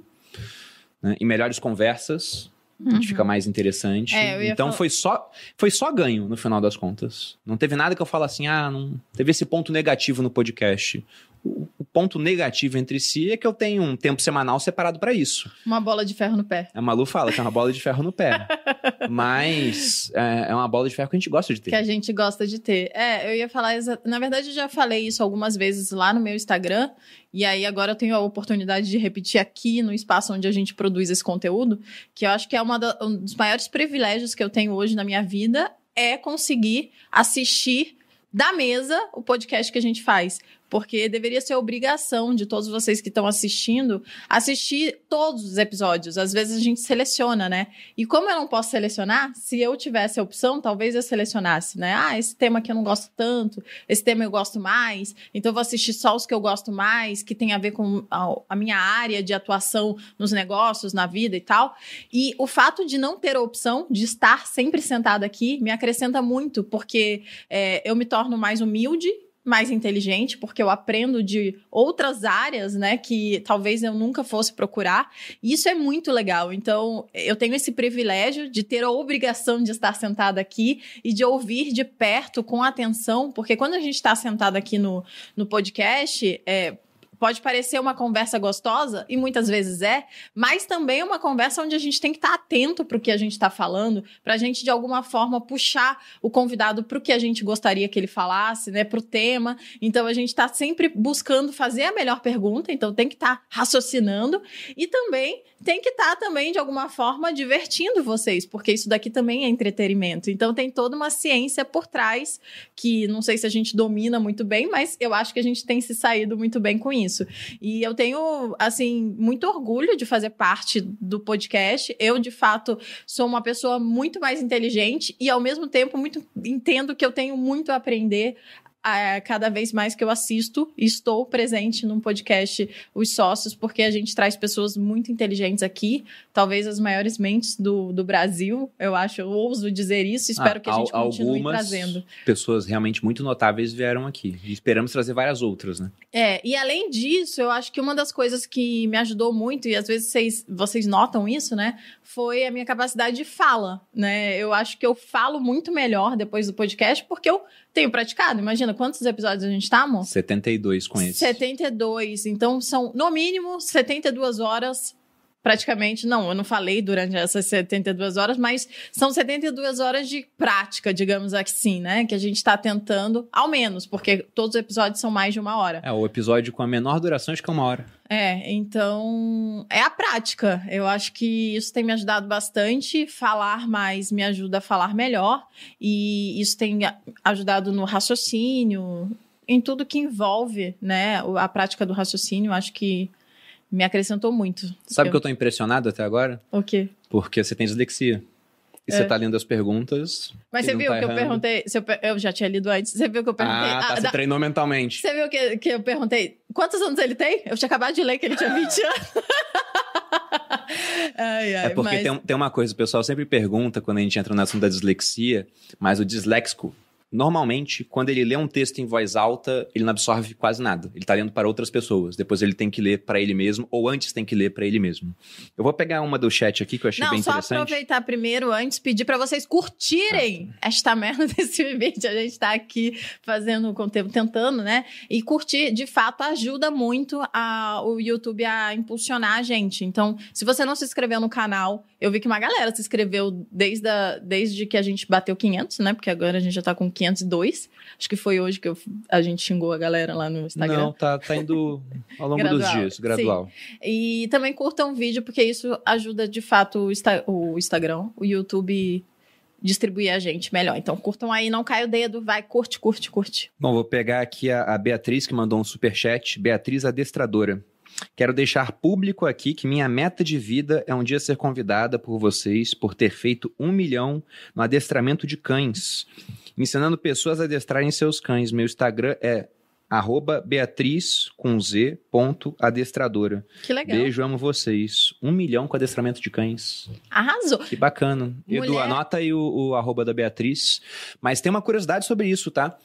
Speaker 1: né, e melhores conversas a gente fica mais interessante.
Speaker 2: É,
Speaker 1: então
Speaker 2: falar-
Speaker 1: foi só foi só ganho no final das contas. Não teve nada que eu falo assim, ah, não teve esse ponto negativo no podcast. O, ponto negativo entre si é que eu tenho um tempo semanal separado para isso.
Speaker 2: Uma bola de ferro no pé.
Speaker 1: A Malu fala que é uma bola de ferro no pé. Mas é, é uma bola de ferro que a gente gosta de ter.
Speaker 2: Que a gente gosta de ter. É, eu ia falar. exa- Na verdade, eu já falei isso algumas vezes lá no meu Instagram. E aí agora eu tenho a oportunidade de repetir aqui no espaço onde a gente produz esse conteúdo. Que eu acho que é da- um dos maiores privilégios que eu tenho hoje na minha vida é conseguir assistir da mesa o podcast que a gente faz. Porque deveria ser obrigação de todos vocês que estão assistindo assistir todos os episódios. Às vezes a gente seleciona, né? E como eu não posso selecionar, se eu tivesse a opção, talvez eu selecionasse, né? Ah, esse tema aqui eu não gosto tanto, esse tema eu gosto mais, então eu vou assistir só os que eu gosto mais, que tem a ver com a, minha área de atuação nos negócios, na vida e tal. E o fato de não ter a opção de estar sempre sentada aqui me acrescenta muito, porque é, eu me torno mais humilde mais inteligente, porque eu aprendo de outras áreas, né, que talvez eu nunca fosse procurar. Isso é muito legal. Então, eu tenho esse privilégio de ter a obrigação de estar sentada aqui e de ouvir de perto, com atenção, porque quando a gente está sentado aqui no, no podcast, é, pode parecer uma conversa gostosa, e muitas vezes é, mas também é uma conversa onde a gente tem que estar atento para o que a gente está falando, para a gente, de alguma forma, puxar o convidado para o que a gente gostaria que ele falasse, né, para o tema. Então, a gente está sempre buscando fazer a melhor pergunta, então tem que estar raciocinando, e também tem que estar também, de alguma forma, divertindo vocês, porque isso daqui também é entretenimento. Então, tem toda uma ciência por trás, que não sei se a gente domina muito bem, mas eu acho que a gente tem se saído muito bem com isso. E eu tenho, assim, muito orgulho de fazer parte do podcast. Eu, de fato, sou uma pessoa muito mais inteligente e, ao mesmo tempo, muito entendo que eu tenho muito a aprender cada vez mais que eu assisto estou presente num podcast Os Sócios, porque a gente traz pessoas muito inteligentes aqui, talvez as maiores mentes do, do Brasil, eu acho, eu ouso dizer isso, espero
Speaker 1: Ah,
Speaker 2: que a gente continue
Speaker 1: algumas
Speaker 2: trazendo.
Speaker 1: Pessoas realmente muito notáveis vieram aqui. E esperamos trazer várias outras, né?
Speaker 2: É, e além disso, eu acho que uma das coisas que me ajudou muito, e às vezes vocês, vocês notam isso, né? Foi a minha capacidade de fala, né? Eu acho que eu falo muito melhor depois do podcast, porque eu tenho praticado. Imagina quantos episódios a gente tá, amor?
Speaker 1: 72 com esse.
Speaker 2: 72. Então, são, no mínimo, 72 horas. Praticamente, não, eu não falei durante essas 72 horas, mas são 72 horas de prática, digamos assim, né? Que a gente tá tentando, ao menos, porque todos os episódios são mais de uma hora.
Speaker 1: É, o episódio com a menor duração acho que é uma hora.
Speaker 2: É, então é a prática. Eu acho que isso tem me ajudado bastante. Falar mais me ajuda a falar melhor. E isso tem ajudado no raciocínio, em tudo que envolve, né, a prática do raciocínio. Acho que me acrescentou muito.
Speaker 1: Sabe
Speaker 2: Eu-
Speaker 1: que eu tô impressionado até agora?
Speaker 2: O quê?
Speaker 1: Porque você tem dislexia. E
Speaker 2: É.
Speaker 1: você tá lendo as perguntas.
Speaker 2: Mas você viu
Speaker 1: tá
Speaker 2: que eu
Speaker 1: errando.
Speaker 2: perguntei. se eu, eu já tinha lido antes. Você viu que eu perguntei.
Speaker 1: Ah, tá.
Speaker 2: ah,
Speaker 1: Você
Speaker 2: da-
Speaker 1: treinou mentalmente.
Speaker 2: Você viu que, que eu perguntei quantos anos ele tem? Eu tinha acabado de ler que ele tinha 20 anos. ai, ai,
Speaker 1: É porque
Speaker 2: mas...
Speaker 1: tem, tem uma coisa, o pessoal sempre pergunta quando a gente entra no assunto da dislexia, mas o disléxico, normalmente, quando ele lê um texto em voz alta, ele não absorve quase nada. Ele tá lendo para outras pessoas. Depois ele tem que ler para ele mesmo, ou antes tem que ler para ele mesmo. Eu vou pegar uma do chat aqui que eu achei
Speaker 2: Não,
Speaker 1: bem
Speaker 2: só
Speaker 1: interessante.
Speaker 2: aproveitar primeiro, antes, pedir pra vocês curtirem esta merda desse vídeo. A gente tá aqui fazendo o conteúdo, tentando, né? E curtir, de fato, ajuda muito a, o YouTube a impulsionar a gente. Então, se você não se inscreveu no canal, eu vi que uma galera se inscreveu desde, a, desde que a gente bateu 500, né? Porque agora a gente já tá com 502. Acho que foi hoje que eu- a gente xingou a galera lá no Instagram.
Speaker 1: Não, tá, tá indo ao longo dos dias, gradual.
Speaker 2: E também curtam o vídeo, porque isso ajuda de fato o, Insta- o Instagram, o YouTube distribuir a gente melhor. Então curtam aí, não cai o dedo, vai, curte, curte, curte.
Speaker 1: Bom, vou pegar aqui a, a Beatriz, que mandou um superchat. Beatriz Adestradora. Quero deixar público aqui que minha meta de vida é um dia ser convidada por vocês por ter feito um milhão no adestramento de cães. Ensinando pessoas a adestrarem seus cães. Meu Instagram é arroba Beatriz com Z ponto adestradora.
Speaker 2: Que legal.
Speaker 1: Beijo, amo vocês. Um milhão com adestramento de cães.
Speaker 2: Arrasou.
Speaker 1: Que bacana. Edu,
Speaker 2: Mulher.
Speaker 1: anota aí o, o arroba da Beatriz. Mas tem uma curiosidade sobre isso, tá?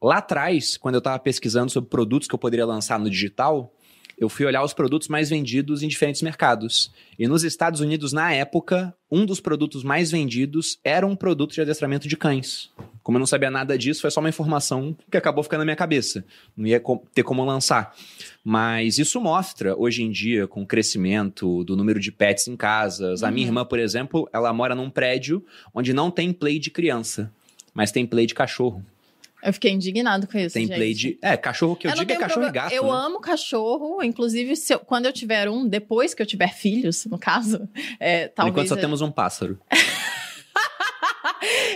Speaker 1: Lá atrás, quando eu tava pesquisando sobre produtos que eu poderia lançar no digital, eu fui olhar os produtos mais vendidos em diferentes mercados. E nos Estados Unidos, na época, um dos produtos mais vendidos era um produto de adestramento de cães. Como eu não sabia nada disso, foi só uma informação que acabou ficando na minha cabeça. Não ia ter como lançar. Mas isso mostra, hoje em dia, com o crescimento do número de pets em casas. A minha
Speaker 2: Uhum.
Speaker 1: irmã, por exemplo, ela mora num prédio onde não tem play de criança, mas tem play de cachorro.
Speaker 2: Eu fiquei indignado com isso.
Speaker 1: Tem
Speaker 2: gente.
Speaker 1: play de. É, cachorro que eu,
Speaker 2: Eu
Speaker 1: digo é cachorro e
Speaker 2: problema-
Speaker 1: gato.
Speaker 2: Eu
Speaker 1: né?
Speaker 2: amo cachorro, inclusive se eu- quando eu tiver um, depois que eu tiver filhos, no caso, é, talvez.
Speaker 1: enquanto só temos um pássaro.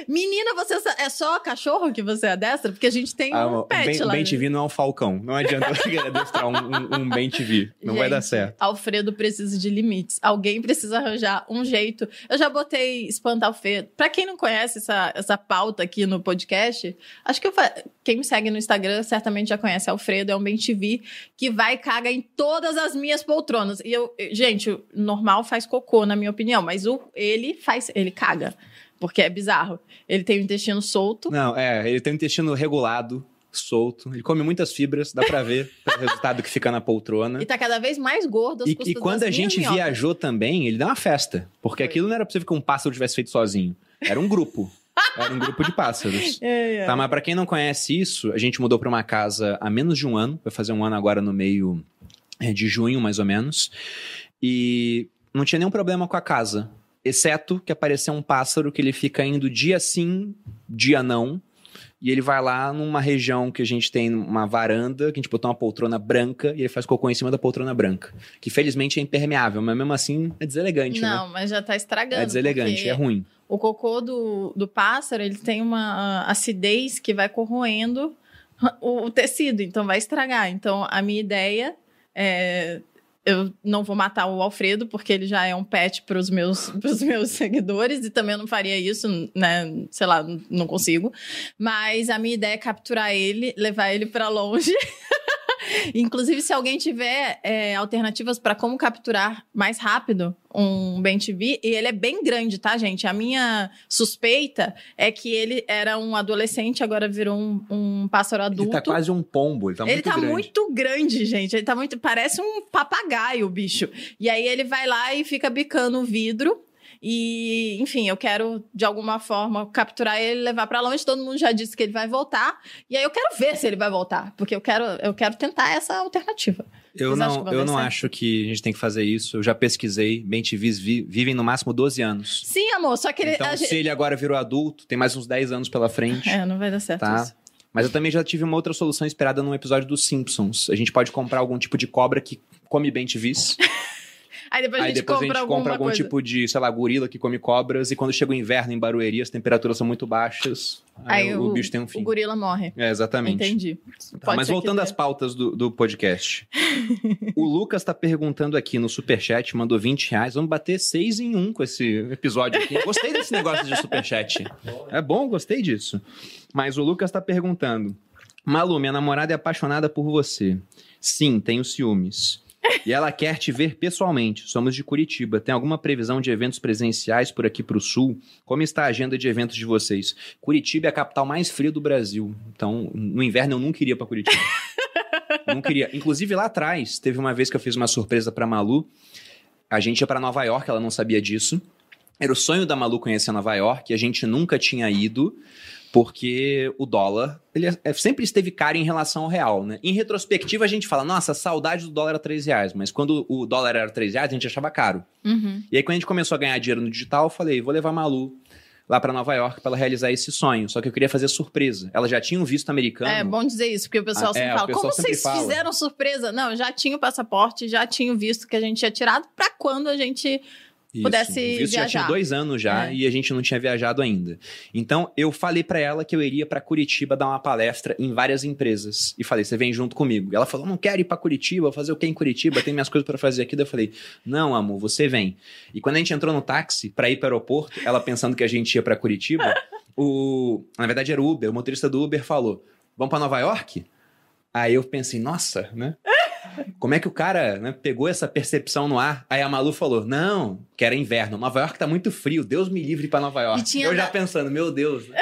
Speaker 2: Menina, você é só cachorro que você adestra? Porque a gente tem
Speaker 1: Ah,
Speaker 2: um
Speaker 1: o
Speaker 2: pet
Speaker 1: Ben,
Speaker 2: lá.
Speaker 1: Ben
Speaker 2: né?
Speaker 1: Não é um falcão. Não adianta adestrar um, um, um Ben TV. Não vai dar
Speaker 2: Gente,
Speaker 1: certo.
Speaker 2: Alfredo precisa de limites. Alguém precisa arranjar um jeito. Eu já botei espantar Alfredo. Pra quem não conhece essa, essa pauta aqui no podcast, acho que eu fa- quem me segue no Instagram certamente já conhece Alfredo, é um TV que vai e caga em todas as minhas poltronas. E eu, gente, o normal faz cocô, na minha opinião, mas o, ele faz, ele caga. Porque é bizarro. Ele tem o intestino solto.
Speaker 1: Não, é, ele tem um intestino regulado, solto. Ele come muitas fibras, dá pra ver pelo resultado que fica na poltrona.
Speaker 2: E tá cada vez mais gordo.
Speaker 1: E, e quando a gente
Speaker 2: minhocas.
Speaker 1: viajou também, ele dá uma festa. Porque
Speaker 2: Foi.
Speaker 1: aquilo não era possível que um pássaro tivesse feito sozinho. Era um grupo. Era um grupo de pássaros.
Speaker 2: É, é.
Speaker 1: Tá, mas pra quem não conhece isso, a gente mudou pra uma casa há menos de um ano. Vai fazer um ano agora no meio é, de junho, mais ou menos. E não tinha nenhum problema com a casa. Exceto que apareceu um pássaro que ele fica indo dia sim, dia não. E ele vai lá numa região que a gente tem uma varanda, que a gente botou uma poltrona branca, e ele faz cocô em cima da poltrona branca. Que felizmente é impermeável, mas mesmo assim é deselegante,
Speaker 2: Não,
Speaker 1: né?
Speaker 2: mas já tá estragando.
Speaker 1: É deselegante, é ruim.
Speaker 2: O cocô do, do pássaro, ele tem uma acidez que vai corroendo o, o tecido, então vai estragar. Então, a minha ideia é... Eu não vou matar o Alfredo, porque ele já é um pet para os meus, meus seguidores, e também eu não faria isso, né? Sei lá, não consigo. Mas a minha ideia é capturar ele, levar ele para longe. Inclusive, se alguém tiver é, alternativas para como capturar mais rápido um Ben TV, e ele é bem grande, tá, gente? A minha suspeita é que ele era um adolescente, agora virou um, um pássaro adulto.
Speaker 1: Ele tá quase um pombo, ele tá
Speaker 2: Ele
Speaker 1: muito
Speaker 2: tá
Speaker 1: grande.
Speaker 2: muito grande, gente. Ele tá muito. Parece um papagaio, o bicho. E aí ele vai lá e fica bicando o vidro. E, enfim, eu quero, de alguma forma, capturar ele e levar pra longe. Todo mundo já disse que ele vai voltar. E aí eu quero ver se ele vai voltar. Porque eu quero, eu quero tentar essa alternativa.
Speaker 1: Eu
Speaker 2: Vocês
Speaker 1: não, eu não acho que a gente tem que fazer isso. Eu já pesquisei. Bem TVs vi- vivem no máximo 12 anos.
Speaker 2: Sim, amor, só que ele.
Speaker 1: Então,
Speaker 2: a gente-
Speaker 1: se ele agora virou adulto, tem mais uns 10 anos pela frente.
Speaker 2: É, não vai dar certo
Speaker 1: Tá.
Speaker 2: isso.
Speaker 1: Mas eu também já tive uma outra solução esperada num episódio dos Simpsons. A gente pode comprar algum tipo de cobra que come bem TVs.
Speaker 2: Aí depois a
Speaker 1: Aí
Speaker 2: gente
Speaker 1: depois a
Speaker 2: compra
Speaker 1: gente
Speaker 2: alguma
Speaker 1: compra algum
Speaker 2: coisa.
Speaker 1: tipo de, sei lá, gorila que come cobras. E quando chega o inverno em Barueri, as temperaturas são muito baixas. Aí,
Speaker 2: Aí
Speaker 1: o,
Speaker 2: o,
Speaker 1: bicho tem um
Speaker 2: o
Speaker 1: fim.
Speaker 2: gorila morre.
Speaker 1: É, exatamente.
Speaker 2: Entendi.
Speaker 1: Tá, mas voltando às pautas do, do podcast. o Lucas tá perguntando aqui no Superchat, mandou 20 reais. Vamos bater 6 em 1 com esse episódio aqui. Gostei desse negócio de Superchat. É bom, gostei disso. Mas o Lucas tá perguntando. Malu, minha namorada é apaixonada por você. Sim, tenho ciúmes. E ela quer te ver pessoalmente. Somos de Curitiba. Tem alguma previsão de eventos presenciais por aqui pro sul? Como está a agenda de eventos de vocês? Curitiba é a capital mais fria do Brasil. Então, no inverno eu nunca iria pra Curitiba. não queria. Inclusive lá atrás, teve uma vez que eu fiz uma surpresa pra Malu. A gente ia pra Nova York, ela não sabia disso. Era o sonho da Malu conhecer Nova York, a gente nunca tinha ido, porque o dólar ele é- é- sempre esteve caro em relação ao real, né? Em retrospectiva, a gente fala, nossa, saudade do dólar a 3 reais. Mas quando o dólar era 3 reais, a gente achava caro.
Speaker 2: Uhum.
Speaker 1: E aí, quando a gente começou a ganhar dinheiro no digital, eu falei, vou levar a Malu lá pra Nova York pra ela realizar esse sonho. Só que eu queria fazer surpresa. Ela já tinha um visto americano.
Speaker 2: É bom dizer isso, porque o pessoal
Speaker 1: Ah,
Speaker 2: sempre
Speaker 1: é,
Speaker 2: fala:
Speaker 1: pessoal
Speaker 2: como
Speaker 1: sempre
Speaker 2: vocês
Speaker 1: fala.
Speaker 2: fizeram surpresa? Não, já tinha o passaporte, já tinha o visto que a gente tinha tirado pra quando a gente.
Speaker 1: Isso.
Speaker 2: pudesse
Speaker 1: o visto já
Speaker 2: viajar.
Speaker 1: tinha dois anos já
Speaker 2: É.
Speaker 1: e a gente não tinha viajado ainda. Então eu falei pra ela que eu iria pra Curitiba dar uma palestra em várias empresas e falei, você vem junto comigo. Ela falou, não quero ir pra Curitiba, vou fazer o que em Curitiba? Tem minhas coisas pra fazer aqui. Daí eu falei, não, amor, você vem. E quando a gente entrou no táxi pra ir pro aeroporto, ela pensando que a gente ia pra Curitiba, O, na verdade era o Uber, o motorista do Uber falou: "Vamos para Nova York?" Aí eu pensei: "Nossa, né? Como é que o cara né, pegou essa percepção no ar? Aí a Malu falou: Não, que era inverno. Nova York tá muito frio. Deus me livre para Nova York.
Speaker 2: Tinha
Speaker 1: Eu já pensando, meu Deus. né?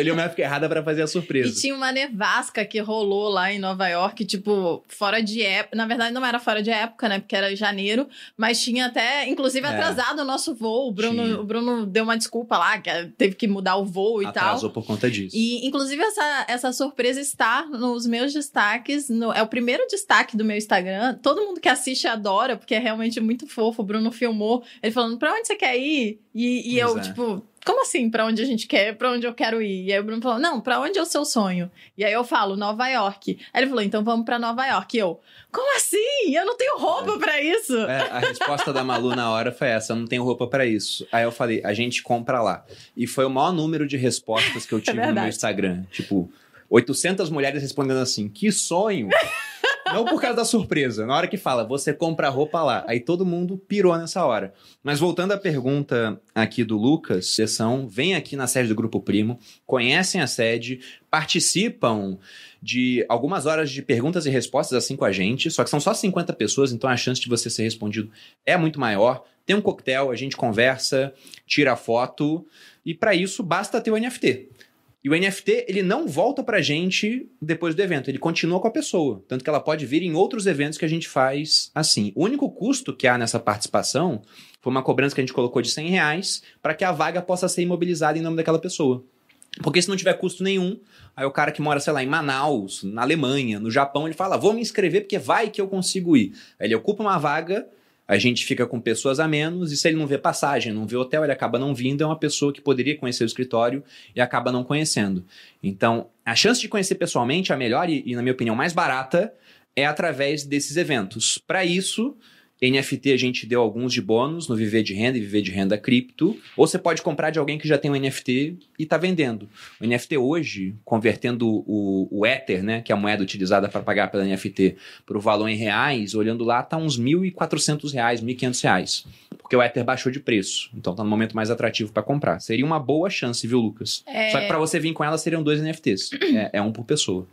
Speaker 1: Escolhi uma época errada para fazer a
Speaker 2: E
Speaker 1: surpresa.
Speaker 2: tinha uma nevasca que rolou lá em Nova York, tipo, fora de época. Na verdade, não era fora de época, né? Porque era janeiro, mas tinha até, inclusive,
Speaker 1: É.
Speaker 2: atrasado o nosso voo. O
Speaker 1: Tinha.
Speaker 2: Bruno, o Bruno deu uma desculpa lá, que teve que mudar o voo e tal.
Speaker 1: Atrasou por conta disso.
Speaker 2: E, inclusive, essa, essa surpresa está nos meus destaques. no- é o primeiro destaque do meu Instagram. Todo mundo que assiste adora, porque é realmente muito fofo. O Bruno filmou ele falando: pra onde você quer ir? E, e eu,
Speaker 1: é.
Speaker 2: tipo. Como assim, pra onde a gente quer, pra onde eu quero ir? E aí o Bruno falou, não, pra onde é o seu sonho? E aí eu falo, Nova York. Aí ele falou, então vamos pra Nova York. E eu, como assim? Eu não tenho roupa pra isso.
Speaker 1: É, a resposta da Malu na hora foi essa: eu não tenho roupa para isso. Aí eu falei: a gente compra lá. E foi o maior número de respostas que eu tive no meu. Instagram. Tipo, 800 mulheres respondendo assim: que sonho! Não por causa da surpresa. Na hora que fala, você compra roupa lá. Aí todo mundo pirou nessa hora. Mas voltando à pergunta aqui do Lucas, sessão, vem aqui na sede do Grupo Primo, conhecem a sede, participam de algumas horas de perguntas e respostas assim com a gente, só que são só 50 pessoas, então a chance de você ser respondido é muito maior. Tem um coquetel, a gente conversa, tira foto, e para isso basta ter o NFT. E o NFT, ele não volta pra gente depois do evento, ele continua com a pessoa. Tanto que ela pode vir em outros eventos que a gente faz assim. O único custo que há nessa participação foi uma cobrança que a gente colocou de 100 reais para que a vaga possa ser imobilizada em nome daquela pessoa. Porque se não tiver custo nenhum, aí o cara que mora, sei lá, em Manaus, na Alemanha, no Japão, ele fala: vou me inscrever porque vai que eu consigo ir. Aí ele ocupa uma vaga, a gente fica com pessoas a menos, e se ele não vê passagem, não vê hotel, ele acaba não vindo, é uma pessoa que poderia conhecer o escritório e acaba não conhecendo. Então, a chance de conhecer pessoalmente, a melhor e, e, na minha opinião, mais barata, é através desses eventos. Para isso, NFT a gente deu alguns de bônus no Viver de Renda e Viver de Renda Cripto. Ou você pode comprar de alguém que já tem um NFT e está vendendo. O NFT hoje, convertendo o, o Ether, né, que é a moeda utilizada para pagar pela NFT, para o valor em reais, olhando lá, está uns R$ 1.400, 1.500 reais, porque o Ether baixou de preço. Então está no momento mais atrativo para comprar. Seria uma boa chance, viu, Lucas?
Speaker 2: É.
Speaker 1: Só que para você vir com ela seriam dois NFTs. É, é um por pessoa.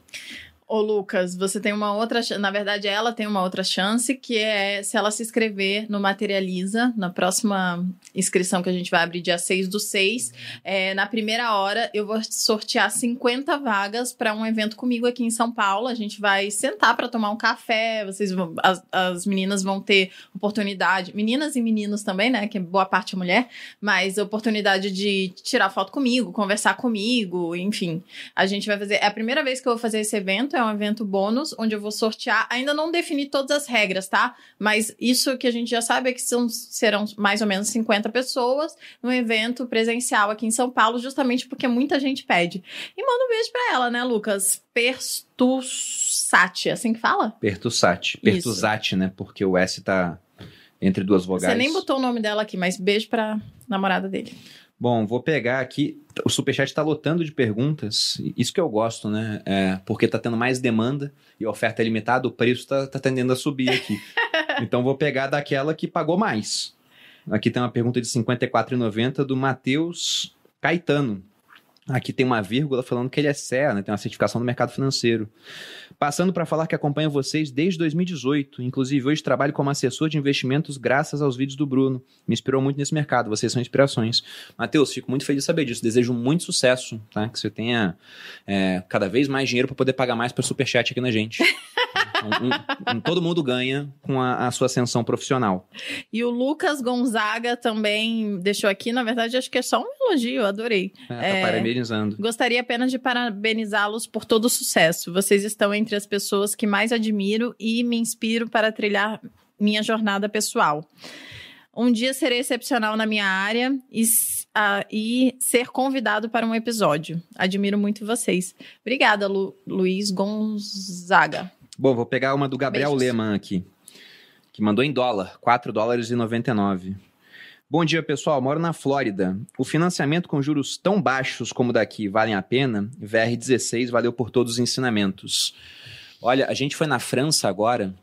Speaker 2: Ô, Lucas, você tem uma outra. Na verdade, ela tem uma outra chance, que é se ela se inscrever no Materializa, na próxima inscrição que a gente vai abrir dia 6 do 6. é, na primeira hora, eu vou sortear 50 vagas para um evento comigo aqui em São Paulo. A gente vai sentar para tomar um café. Vocês vão, as, as meninas vão ter oportunidade, meninas e meninos também, né? Que boa parte é mulher, mas oportunidade de tirar foto comigo, conversar comigo, enfim. A gente vai fazer. É a primeira vez que eu vou fazer esse evento, é um evento bônus, onde eu vou sortear. Ainda não defini todas as regras, tá? Mas isso que a gente já sabe é que são, serão mais ou menos 50 pessoas no evento presencial aqui em São Paulo, justamente porque muita gente pede. E manda um beijo pra ela, né, Lucas? Pertussati, é assim que fala?
Speaker 1: Pertussati. Pertussati, né? Porque o S tá entre duas vogais.
Speaker 2: Você nem botou o nome dela aqui, mas beijo pra namorada dele.
Speaker 1: Bom, vou pegar aqui. O Superchat tá lotando de perguntas. Isso que eu gosto, né? É, porque tá tendo mais demanda e a oferta é limitada, o preço tá, tá tendendo a subir aqui. então vou pegar daquela que pagou mais. Aqui tem uma pergunta de R$ 54,90 do Matheus Caetano. Aqui tem uma vírgula falando que ele é CEA, né? tem uma certificação do mercado financeiro. Passando para falar que acompanho vocês desde 2018. Inclusive, hoje trabalho como assessor de investimentos graças aos vídeos do Bruno. Me inspirou muito nesse mercado. Vocês são inspirações. Matheus, fico muito feliz de saber disso. Desejo muito sucesso, tá? Que você tenha é, cada vez mais dinheiro para poder pagar mais para superchat aqui na gente. Um- um- todo mundo ganha com a, a sua ascensão profissional.
Speaker 2: E o Lucas Gonzaga também deixou aqui, na verdade, acho que é só um elogio, adorei.
Speaker 1: É, tá
Speaker 2: É.
Speaker 1: parabenizando.
Speaker 2: Gostaria apenas de parabenizá-los por todo o sucesso. Vocês estão entre as pessoas que mais admiro e me inspiro para trilhar minha jornada pessoal. Um dia serei excepcional na minha área e, ah, e ser convidado para um episódio. Admiro muito vocês. Obrigada, Lu- Luiz Gonzaga.
Speaker 1: Bom, vou pegar uma do Gabriel
Speaker 2: Beijos.
Speaker 1: Leman aqui, que mandou em dólar, 4 dólares e 99. Bom dia, pessoal. Moro na Flórida. O financiamento com juros tão baixos como o daqui valem a pena? VR16 valeu por todos os ensinamentos. Olha, a gente foi na França agora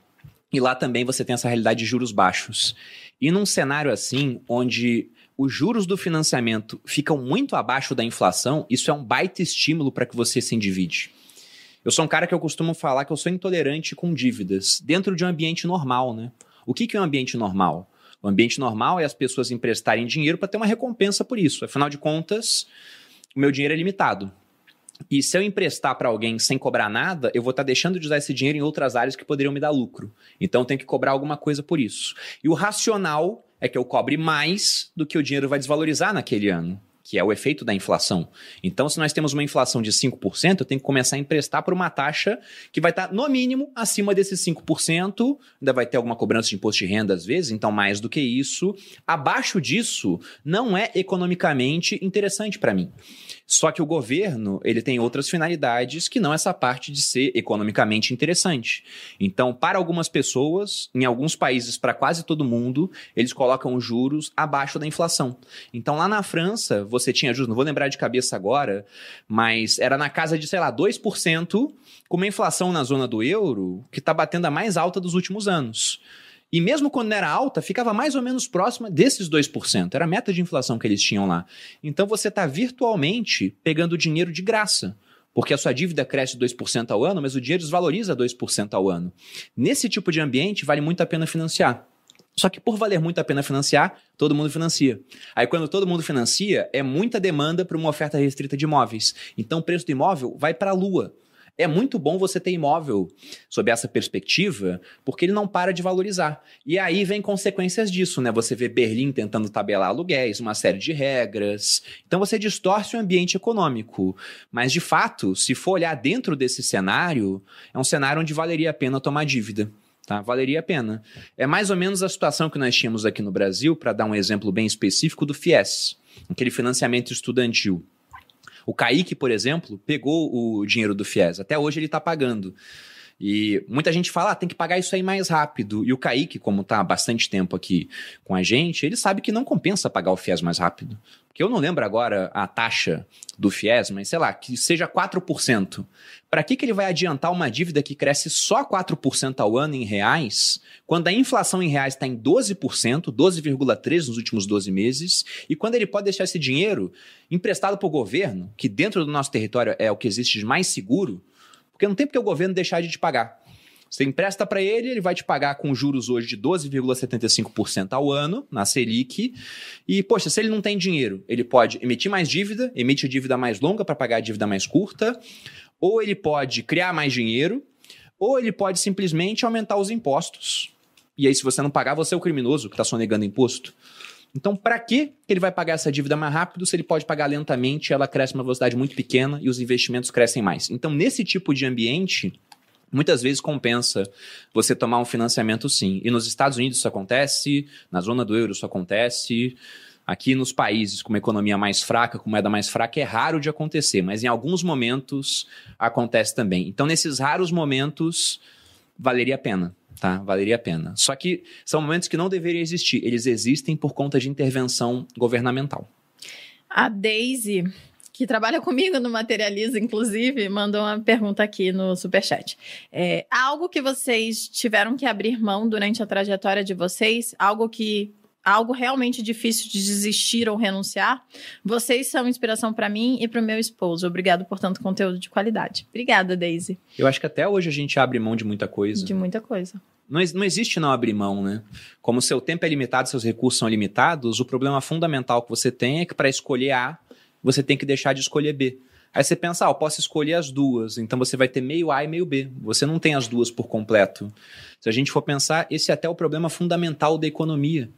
Speaker 1: e lá também você tem essa realidade de juros baixos. E num cenário assim, onde os juros do financiamento ficam muito abaixo da inflação, isso é um baita estímulo para que você se endivide. Eu sou um cara que eu costumo falar que eu sou intolerante com dívidas, dentro de um ambiente normal, né? O que, que é um ambiente normal? O ambiente normal é as pessoas emprestarem dinheiro para ter uma recompensa por isso. Afinal de contas, o meu dinheiro é limitado. E se eu emprestar para alguém sem cobrar nada, eu vou estar tá deixando de usar esse dinheiro em outras áreas que poderiam me dar lucro. Então eu tenho que cobrar alguma coisa por isso. E o racional é que eu cobre mais do que o dinheiro vai desvalorizar naquele ano que é o efeito da inflação. Então, se nós temos uma inflação de 5%, eu tenho que começar a emprestar por uma taxa que vai estar, no mínimo, acima desses 5%, ainda vai ter alguma cobrança de imposto de renda às vezes, então mais do que isso. Abaixo disso, não é economicamente interessante para mim. Só que o governo, ele tem outras finalidades que não essa parte de ser economicamente interessante. Então, para algumas pessoas, em alguns países, para quase todo mundo, eles colocam juros abaixo da inflação. Então, lá na França, você tinha juros, não vou lembrar de cabeça agora, mas era na casa de, sei lá, 2%, com uma inflação na zona do euro que está batendo a mais alta dos últimos anos. E mesmo quando era alta, ficava mais ou menos próxima desses 2%. Era a meta de inflação que eles tinham lá. Então você está virtualmente pegando dinheiro de graça. Porque a sua dívida cresce 2% ao ano, mas o dinheiro desvaloriza 2% ao ano. Nesse tipo de ambiente, vale muito a pena financiar. Só que por valer muito a pena financiar, todo mundo financia. Aí quando todo mundo financia, é muita demanda para uma oferta restrita de imóveis. Então o preço do imóvel vai para a lua. É muito bom você ter imóvel sob essa perspectiva, porque ele não para de valorizar. E aí vem consequências disso, né? Você vê Berlim tentando tabelar aluguéis, uma série de regras. Então você distorce o ambiente econômico. Mas, de fato, se for olhar dentro desse cenário, é um cenário onde valeria a pena tomar dívida. Tá? Valeria a pena. É mais ou menos a situação que nós tínhamos aqui no Brasil, para dar um exemplo bem específico, do FIES, aquele financiamento estudantil. O Kaique, por exemplo, pegou o dinheiro do FIES. Até hoje ele está pagando. E muita gente fala, ah, tem que pagar isso aí mais rápido. E o Kaique, como está há bastante tempo aqui com a gente, ele sabe que não compensa pagar o FIES mais rápido. Porque eu não lembro agora a taxa do FIES, mas sei lá, que seja 4%. Para que, que ele vai adiantar uma dívida que cresce só 4% ao ano em reais, quando a inflação em reais está em 12%, 12,3% nos últimos 12 meses, e quando ele pode deixar esse dinheiro emprestado para o governo, que dentro do nosso território é o que existe de mais seguro, porque não tem porque o governo deixar de te pagar. Você empresta para ele, ele vai te pagar com juros hoje de 12,75% ao ano na Selic. E, poxa, se ele não tem dinheiro, ele pode emitir mais dívida, emite dívida mais longa para pagar a dívida mais curta, ou ele pode criar mais dinheiro, ou ele pode simplesmente aumentar os impostos. E aí, se você não pagar, você é o criminoso que está sonegando imposto. Então, para que ele vai pagar essa dívida mais rápido se ele pode pagar lentamente, ela cresce uma velocidade muito pequena e os investimentos crescem mais? Então, nesse tipo de ambiente, muitas vezes compensa você tomar um financiamento sim. E nos Estados Unidos isso acontece, na zona do euro isso acontece. Aqui nos países com uma economia mais fraca, com moeda mais fraca, é raro de acontecer, mas em alguns momentos acontece também. Então, nesses raros momentos, valeria a pena tá? Valeria a pena. Só que são momentos que não deveriam existir. Eles existem por conta de intervenção governamental.
Speaker 2: A Daisy, que trabalha comigo no Materializa, inclusive, mandou uma pergunta aqui no Superchat. É, algo que vocês tiveram que abrir mão durante a trajetória de vocês? Algo que algo realmente difícil de desistir ou renunciar, vocês são inspiração para mim e para o meu esposo. Obrigado por tanto conteúdo de qualidade. Obrigada, Daisy.
Speaker 1: Eu acho que até hoje a gente abre mão de muita coisa.
Speaker 2: De muita coisa.
Speaker 1: Não, não existe não abrir mão, né? Como seu tempo é limitado, seus recursos são limitados, o problema fundamental que você tem é que para escolher A, você tem que deixar de escolher B. Aí você pensa, ah, eu posso escolher as duas, então você vai ter meio A e meio B. Você não tem as duas por completo. Se a gente for pensar, esse é até o problema fundamental da economia.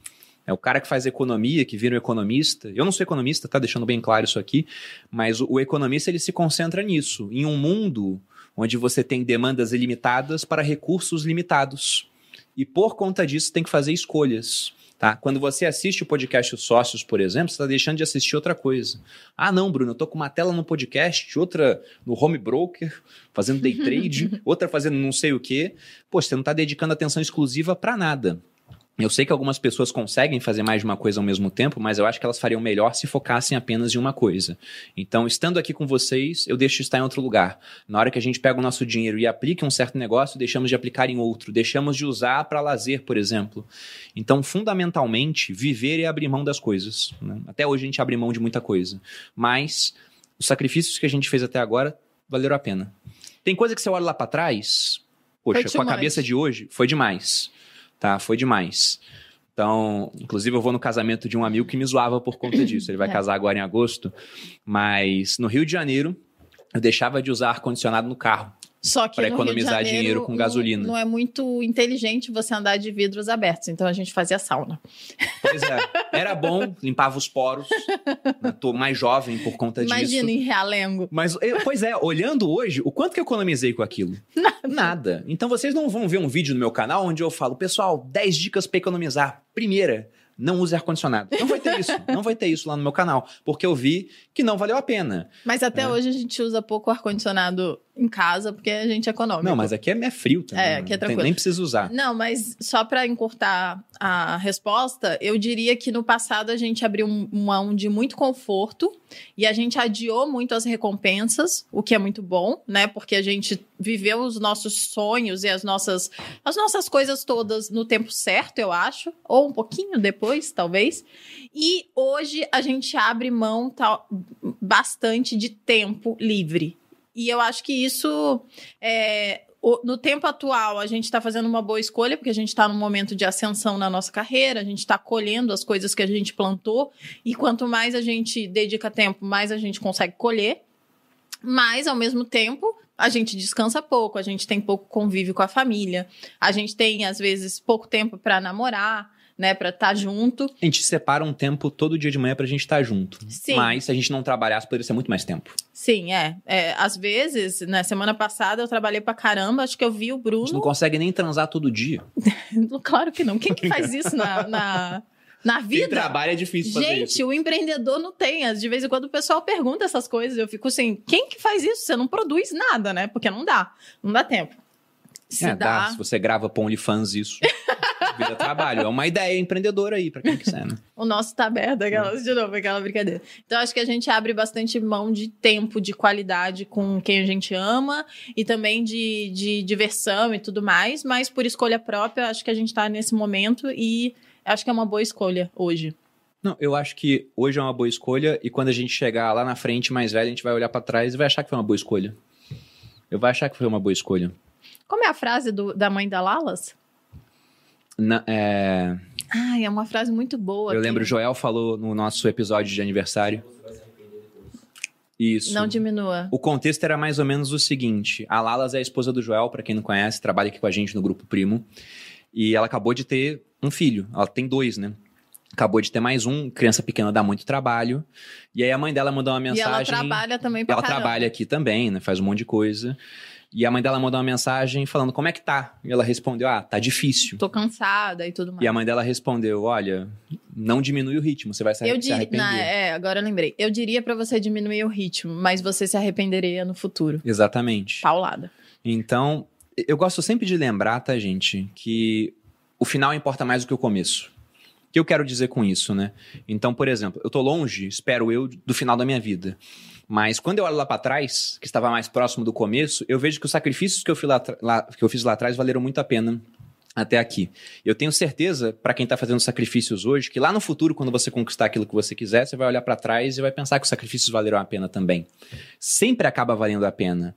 Speaker 1: É o cara que faz economia, que vira um economista. Eu não sou economista, tá deixando bem claro isso aqui, mas o, o economista ele se concentra nisso, em um mundo onde você tem demandas ilimitadas para recursos limitados. E por conta disso tem que fazer escolhas. Tá? Quando você assiste o podcast Os Sócios, por exemplo, você está deixando de assistir outra coisa. Ah, não, Bruno, eu estou com uma tela no podcast, outra no home broker, fazendo day trade, outra fazendo não sei o quê. Pô, você não está dedicando atenção exclusiva para nada. Eu sei que algumas pessoas conseguem fazer mais de uma coisa ao mesmo tempo, mas eu acho que elas fariam melhor se focassem apenas em uma coisa. Então, estando aqui com vocês, eu deixo de estar em outro lugar. Na hora que a gente pega o nosso dinheiro e aplica em um certo negócio, deixamos de aplicar em outro, deixamos de usar para lazer, por exemplo. Então, fundamentalmente, viver é abrir mão das coisas. né? Até hoje a gente abre mão de muita coisa. Mas os sacrifícios que a gente fez até agora valeram a pena. Tem coisa que você olha lá para trás, poxa, com a cabeça de hoje, foi demais. Tá, foi demais. Então, inclusive eu vou no casamento de um amigo que me zoava por conta disso. Ele vai
Speaker 2: É.
Speaker 1: casar agora em agosto. Mas no Rio de Janeiro, eu deixava de usar ar-condicionado no carro.
Speaker 2: Só que de
Speaker 1: economizar
Speaker 2: Janeiro,
Speaker 1: dinheiro com
Speaker 2: não-
Speaker 1: gasolina.
Speaker 2: Não, é muito inteligente você andar de vidros abertos, então a gente fazia sauna.
Speaker 1: Pois é, era bom, limpava os poros. né? Tô mais jovem por conta
Speaker 2: Imagina
Speaker 1: disso.
Speaker 2: em Realengo.
Speaker 1: Mas, pois é, olhando hoje, o quanto que eu economizei com aquilo? Nada. Então vocês não vão ver um vídeo no meu canal onde eu falo, pessoal, 10 dicas pra economizar. Primeira, não use ar-condicionado. Não vai ter isso. não vai ter isso lá no meu canal. Porque eu vi que não valeu a pena.
Speaker 2: Mas até
Speaker 1: É.
Speaker 2: hoje a gente usa pouco ar-condicionado em casa, porque a gente é econômico.
Speaker 1: Não, mas aqui é, é frio também.
Speaker 2: É, aqui é
Speaker 1: não tem-
Speaker 2: tranquilo.
Speaker 1: nem precisa usar.
Speaker 2: Não, mas só para encurtar a resposta, eu diria que no passado a gente abriu mão de muito conforto e a gente adiou muito as recompensas, o que é muito bom, né? Porque a gente viveu os nossos sonhos e as nossas, as nossas coisas todas no tempo certo, eu acho, ou um pouquinho depois, talvez. E hoje a gente abre mão tal, bastante de tempo livre. E eu acho que isso é, no tempo atual, a gente está fazendo uma boa escolha, porque a gente está num momento de ascensão na nossa carreira, a gente está colhendo as coisas que a gente plantou, e quanto mais a gente dedica tempo, mais a gente consegue colher. Mas, ao mesmo tempo, a gente descansa pouco, a gente tem pouco convívio com a família, a gente tem, às vezes, pouco tempo para namorar, né, para estar junto.
Speaker 1: A gente separa um tempo todo dia de manhã pra gente estar junto.
Speaker 2: Sim.
Speaker 1: Mas se a gente não trabalhasse, poderia ser muito mais tempo.
Speaker 2: Sim, é. é. Às vezes, na semana passada, eu trabalhei pra caramba, acho que eu vi o
Speaker 1: A gente
Speaker 2: Bruno.
Speaker 1: não consegue nem transar todo dia.
Speaker 2: Claro que não. Quem que faz isso na, na, na
Speaker 1: Quem
Speaker 2: vida?
Speaker 1: trabalha é difícil fazer
Speaker 2: Gente,
Speaker 1: isso.
Speaker 2: o empreendedor não tem. De vez em quando o pessoal pergunta essas coisas. Eu fico assim, quem que faz isso? Você não produz nada, né? Porque não dá. Não dá tempo. Se
Speaker 1: É, dá.
Speaker 2: dá.
Speaker 1: Se você grava pra OnlyFans isso, vira trabalho. É uma ideia empreendedora aí, pra quem quiser, né?
Speaker 2: O nosso tá aberto, aquelas, de novo, aquela brincadeira. Então, acho que a gente abre bastante mão de tempo, de qualidade com quem a gente ama e também de, de diversão e tudo mais, mas por escolha própria, acho que a gente tá nesse momento e acho que é uma boa escolha hoje.
Speaker 1: Não, eu acho que hoje é uma boa escolha e quando a gente chegar lá na frente, mais velho, a gente vai olhar pra trás e vai achar que foi uma boa escolha. Eu vou achar que foi uma boa escolha.
Speaker 2: Como é a frase do- da mãe da Lalas?
Speaker 1: Na- é,
Speaker 2: Ai, é uma frase muito boa.
Speaker 1: eu
Speaker 2: que
Speaker 1: lembro, o Joel falou no nosso episódio de aniversário. Isso.
Speaker 2: Não diminua.
Speaker 1: O contexto era mais ou menos o seguinte: a Lalas é a esposa do Joel, pra quem não conhece, trabalha aqui com a gente no grupo Primo. E ela acabou de ter um filho. Ela tem dois, né? Acabou de ter mais um, criança pequena dá muito trabalho. E aí a mãe dela mandou uma
Speaker 2: E
Speaker 1: mensagem.
Speaker 2: ela trabalha também pra
Speaker 1: ela
Speaker 2: caramba.
Speaker 1: trabalha aqui também, né? Faz um monte de coisa. E a mãe dela mandou uma mensagem falando como é que tá. E ela respondeu: Ah, tá difícil.
Speaker 2: Tô cansada e tudo mais.
Speaker 1: E a mãe dela respondeu: Olha, não diminui o ritmo, você vai se,
Speaker 2: Eu
Speaker 1: se
Speaker 2: diria,
Speaker 1: arrepender.
Speaker 2: na- é, agora eu lembrei. Eu diria pra você diminuir o ritmo, mas você se arrependeria no futuro.
Speaker 1: Exatamente.
Speaker 2: Paulada.
Speaker 1: Então, eu gosto sempre de lembrar, tá, gente, que o final importa mais do que o começo. O que eu quero dizer com isso, né? Então, por exemplo, eu tô longe, espero eu, do final da minha vida. Mas quando eu olho lá pra trás, que estava mais próximo do começo, eu vejo que os sacrifícios que eu, fiz lá, lá- que eu fiz lá atrás valeram muito a pena até aqui. Eu tenho certeza, pra quem tá fazendo sacrifícios hoje, que lá no futuro, quando você conquistar aquilo que você quiser, você vai olhar pra trás e vai pensar que os sacrifícios valeram a pena também. Sempre acaba valendo a pena.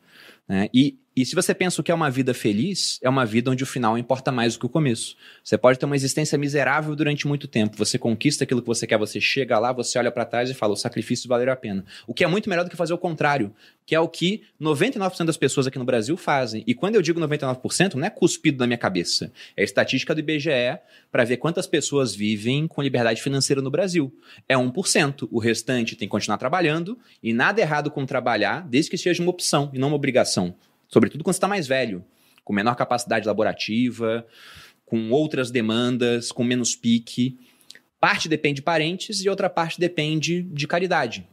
Speaker 1: né? E, e se você pensa o que é uma vida feliz, é uma vida onde o final importa mais do que o começo. Você pode ter uma existência miserável durante muito tempo. Você conquista aquilo que você quer, você chega lá, você olha pra trás e fala: o sacrifício valeu a pena. O que é muito melhor do que fazer o contrário, que é o que 99% das pessoas aqui no Brasil fazem. E quando eu digo 99%, não é cuspido na minha cabeça. É a estatística do IBGE para ver quantas pessoas vivem com liberdade financeira no Brasil. É 1%. O restante tem que continuar trabalhando e nada errado com trabalhar, desde que seja uma opção e não uma obrigação. Sobretudo quando você está mais velho, com menor capacidade laborativa, com outras demandas, com menos pique. Parte depende de parentes e outra parte depende de caridade.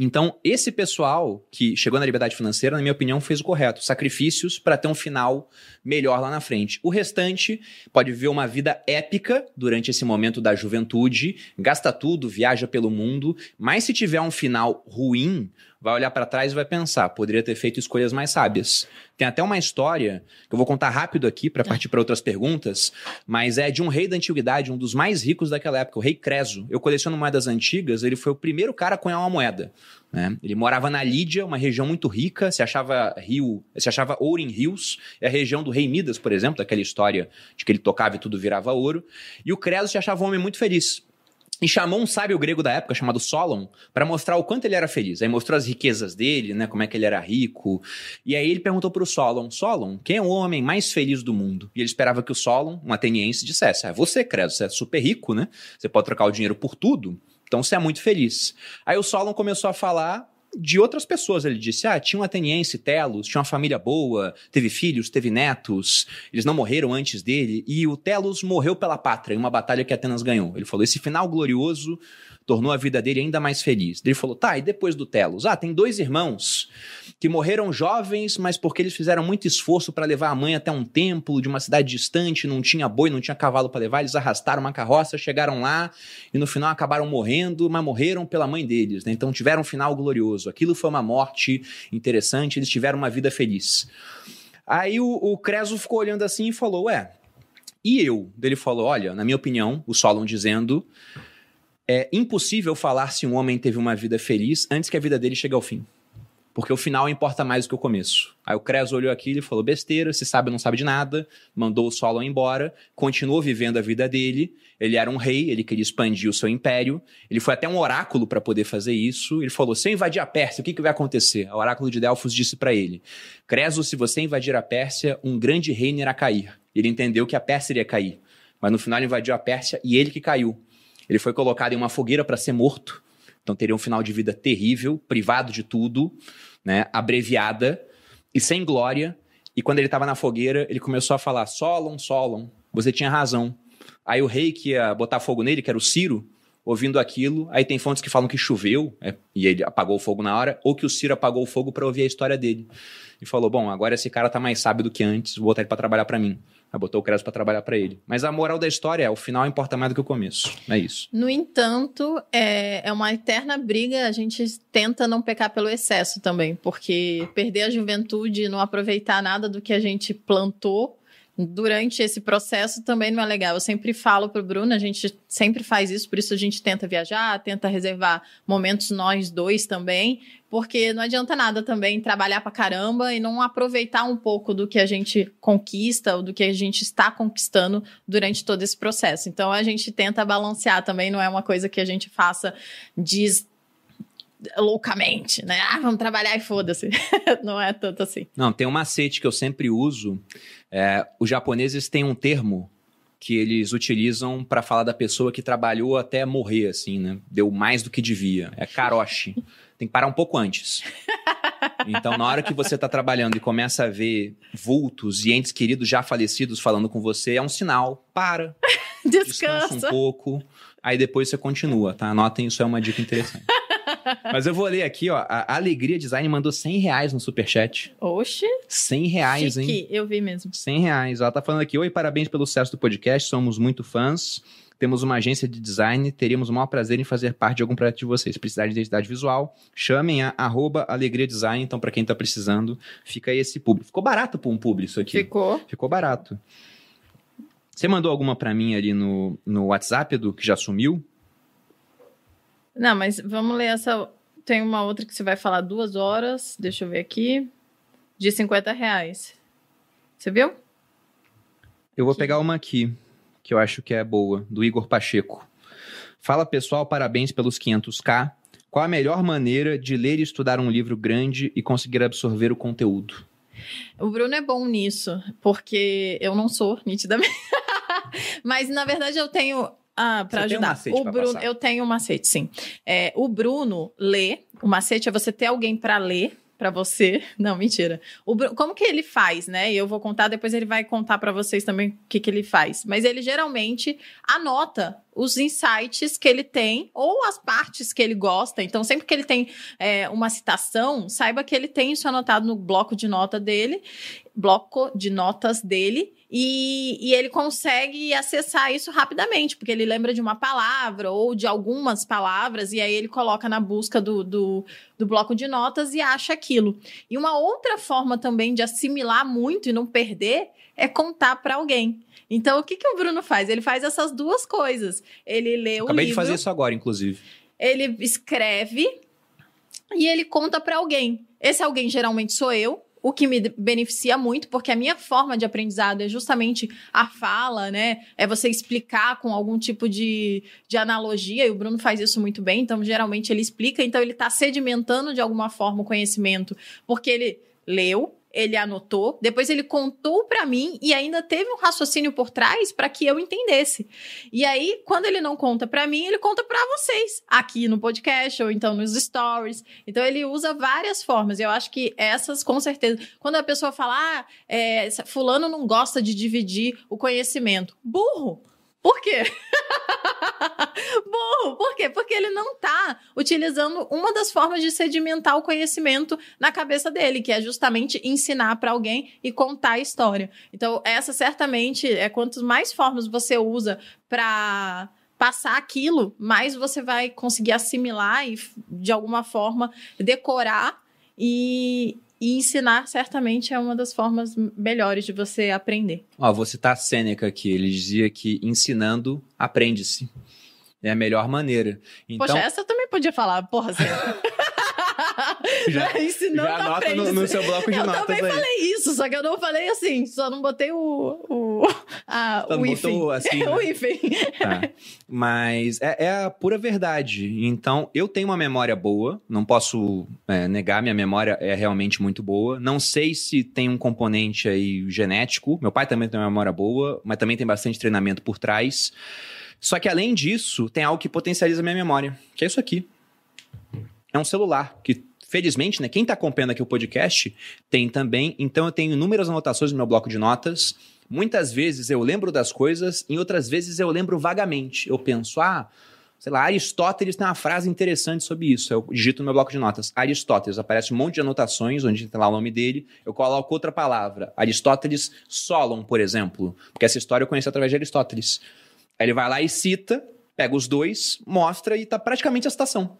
Speaker 1: Então, esse pessoal que chegou na liberdade financeira, na minha opinião, fez o correto. Sacrifícios para ter um final melhor lá na frente. O restante pode viver uma vida épica durante esse momento da juventude, gasta tudo, viaja pelo mundo, mas se tiver um final ruim, vai olhar para trás e vai pensar, poderia ter feito escolhas mais sábias. Tem até uma história que eu vou contar rápido aqui para partir para outras perguntas, mas é de um rei da antiguidade, um dos mais ricos daquela época, o rei Creso. Eu coleciono moedas antigas, ele foi o primeiro cara a cunhar uma moeda. Né? Ele morava na Lídia, uma região muito rica, se achava rio, se achava ouro em rios, é a região do rei Midas, por exemplo, daquela história de que ele tocava e tudo virava ouro. E o Creso se achava um homem muito feliz e chamou um sábio grego da época chamado Solon para mostrar o quanto ele era feliz. Aí mostrou as riquezas dele, né, como é que ele era rico. E aí ele perguntou para o Solon: Solon, quem é o homem mais feliz do mundo? E ele esperava que o Solon, um ateniense, dissesse: Ah, você, Creso, você é super rico, né? Você pode trocar o dinheiro por tudo. Então você é muito feliz. Aí o Solon começou a falar de outras pessoas. Ele disse: ah, tinha um ateniense, Telos, tinha uma família boa, teve filhos, teve netos, eles não morreram antes dele, e o Telos morreu pela pátria em uma batalha que Atenas ganhou. Ele falou: esse final glorioso tornou a vida dele ainda mais feliz. Ele falou: tá, e depois do Telos? Ah, tem dois irmãos que morreram jovens, mas porque eles fizeram muito esforço para levar a mãe até um templo de uma cidade distante, não tinha boi, não tinha cavalo para levar, eles arrastaram uma carroça, chegaram lá e no final acabaram morrendo, mas morreram pela mãe deles, né? Então tiveram um final glorioso. Aquilo foi uma morte interessante, eles tiveram uma vida feliz. Aí o, o Creso ficou olhando assim e falou: Ué, e eu? Ele falou: Olha, na minha opinião, o Solon dizendo é impossível falar se um homem teve uma vida feliz antes que a vida dele chegue ao fim. Porque o final importa mais do que o começo. Aí o Cres olhou aquilo e falou: besteira, se sabe não sabe de nada, mandou o Solon embora, continuou vivendo a vida dele. Ele era um rei, ele queria expandir o seu império. Ele foi até um oráculo para poder fazer isso. Ele falou: se eu invadir a Pérsia, o que, que vai acontecer? O oráculo de Delfos disse para ele: Creso, se você invadir a Pérsia, um grande reino irá cair. Ele entendeu que a Pérsia iria cair. Mas no final ele invadiu a Pérsia e ele que caiu. Ele foi colocado em uma fogueira para ser morto. Então teria um final de vida terrível, privado de tudo, né, abreviada e sem glória. E quando ele estava na fogueira, ele começou a falar: Solon, Solon, você tinha razão. Aí o rei que ia botar fogo nele, que era o Ciro, ouvindo aquilo, aí tem fontes que falam que choveu é, e ele apagou o fogo na hora, ou que o Ciro apagou o fogo para ouvir a história dele. E falou: Bom, agora esse cara tá mais sábio do que antes, vou botar ele para trabalhar para mim. Aí botou o Creso para trabalhar para ele. Mas a moral da história é: o final importa mais do que o começo. É isso.
Speaker 2: No entanto, é, é uma eterna briga. A gente tenta não pecar pelo excesso também, porque perder a juventude e não aproveitar nada do que a gente plantou durante esse processo também não é legal. Eu sempre falo pro Bruno, a gente sempre faz isso, por isso a gente tenta viajar, tenta reservar momentos nós dois também, porque não adianta nada também trabalhar pra caramba e não aproveitar um pouco do que a gente conquista ou do que a gente está conquistando durante todo esse processo. Então a gente tenta balancear também, não é uma coisa que a gente faça diz loucamente, né? Ah, vamos trabalhar e foda-se. não é tanto assim.
Speaker 1: Não, tem um macete que eu sempre uso. É, os japoneses têm um termo que eles utilizam para falar da pessoa que trabalhou até morrer, assim, né? Deu mais do que devia. É karoshi. Tem que parar um pouco antes. Então, na hora que você está trabalhando e começa a ver vultos e entes queridos já falecidos falando com você, é um sinal. Para.
Speaker 2: Descansa.
Speaker 1: Descansa um pouco. Aí depois você continua, tá? Anotem, isso é uma dica interessante. Mas eu vou ler aqui, ó. A Alegria Design mandou 100 reais no superchat.
Speaker 2: Oxe.
Speaker 1: 100 reais,
Speaker 2: Chique,
Speaker 1: hein?
Speaker 2: eu vi mesmo.
Speaker 1: 100 reais. Ela tá falando aqui, oi, parabéns pelo sucesso do podcast, somos muito fãs. Temos uma agência de design, teríamos o maior prazer em fazer parte de algum projeto de vocês. Precisar de identidade visual, chamem a arroba Alegria Design. Então, para quem tá precisando, fica aí esse público. Ficou barato pra um público isso aqui.
Speaker 2: Ficou.
Speaker 1: Ficou barato. Você mandou alguma para mim ali no, no WhatsApp, Edu, que já sumiu?
Speaker 2: Não, mas vamos ler essa. Tem uma outra que você vai falar duas horas. Deixa eu ver aqui. De 50 reais. Você viu?
Speaker 1: Eu vou
Speaker 2: Aqui.
Speaker 1: pegar uma aqui, que eu acho que é boa, do Igor Pacheco. Fala pessoal, parabéns pelos 500k. Qual a melhor maneira de ler e estudar um livro grande e conseguir absorver o conteúdo?
Speaker 2: O Bruno é bom nisso, porque eu não sou, nitidamente. Mas, na verdade, eu tenho. Ah, para
Speaker 1: Você tem um
Speaker 2: ajudar.
Speaker 1: macete
Speaker 2: o Bruno,
Speaker 1: passar?
Speaker 2: eu tenho um macete, sim. É, o Bruno lê. O macete é você ter alguém para ler para você. Não, mentira. O Bru- como que ele faz, né? E eu vou contar, depois ele vai contar para vocês também o que, que ele faz. Mas ele geralmente anota os insights que ele tem ou as partes que ele gosta. Então, sempre que ele tem é, uma citação, saiba que ele tem isso anotado no bloco de nota dele, bloco de notas dele, e, e, ele consegue acessar isso rapidamente, porque ele lembra de uma palavra ou de algumas palavras, e aí ele coloca na busca do, do, do bloco de notas e acha aquilo. E uma outra forma também de assimilar muito e não perder é contar para alguém. Então, o que, que o Bruno faz? Ele faz essas duas coisas. Ele lê o
Speaker 1: Acabei
Speaker 2: livro.
Speaker 1: de fazer isso agora, inclusive.
Speaker 2: Ele escreve e ele conta para alguém. Esse alguém geralmente sou eu, o que me beneficia muito, porque a minha forma de aprendizado é justamente a fala, né? É você explicar com algum tipo de, de analogia, e o Bruno faz isso muito bem, então geralmente ele explica, então ele está sedimentando de alguma forma o conhecimento, porque ele leu, ele anotou, depois ele contou para mim e ainda teve um raciocínio por trás para que eu entendesse. E aí, quando ele não conta para mim, ele conta para vocês, aqui no podcast ou então nos stories. Então ele usa várias formas. Eu acho que essas, com certeza, quando a pessoa fala, ah, é, fulano não gosta de dividir o conhecimento, burro. Por quê? Burro! Por quê? Porque ele não está utilizando uma das formas de sedimentar o conhecimento na cabeça dele, que é justamente ensinar para alguém e contar a história. Então, essa certamente é quantas mais formas você usa para passar aquilo, mais você vai conseguir assimilar e, de alguma forma, decorar e, e ensinar certamente é uma das formas melhores de você aprender.
Speaker 1: Ó, vou citar Sêneca aqui. Ele dizia que ensinando, aprende-se. É a melhor maneira. Então,
Speaker 2: Poxa, essa eu também podia falar. Porra, Sêneca.
Speaker 1: já,
Speaker 2: ensinando,
Speaker 1: já anota
Speaker 2: aprende
Speaker 1: no, no seu bloco de
Speaker 2: eu
Speaker 1: notas
Speaker 2: também
Speaker 1: aí.
Speaker 2: falei isso, só que eu não falei assim, só não botei o, o, a, o
Speaker 1: botou assim, né?
Speaker 2: o hífen.
Speaker 1: Tá. Mas é, é a pura verdade. Então, eu tenho uma memória boa, não posso é, negar, minha memória é realmente muito boa. Não sei se tem um componente aí genético. Meu pai também tem uma memória boa, mas também tem bastante treinamento por trás. Só que além disso, tem algo que potencializa a minha memória, que é isso aqui. É um celular que Felizmente, né? Quem está acompanhando aqui o podcast tem também. Então, eu tenho inúmeras anotações no meu bloco de notas. Muitas vezes eu lembro das coisas, em outras vezes eu lembro vagamente. Eu penso, ah, sei lá, Aristóteles tem uma frase interessante sobre isso. Eu digito no meu bloco de notas. Aristóteles, aparece um monte de anotações onde tem lá o nome dele. Eu coloco outra palavra. Aristóteles Solon, por exemplo. Porque essa história eu conheci através de Aristóteles. Aí ele vai lá e cita, pega os dois, mostra e tá praticamente a citação.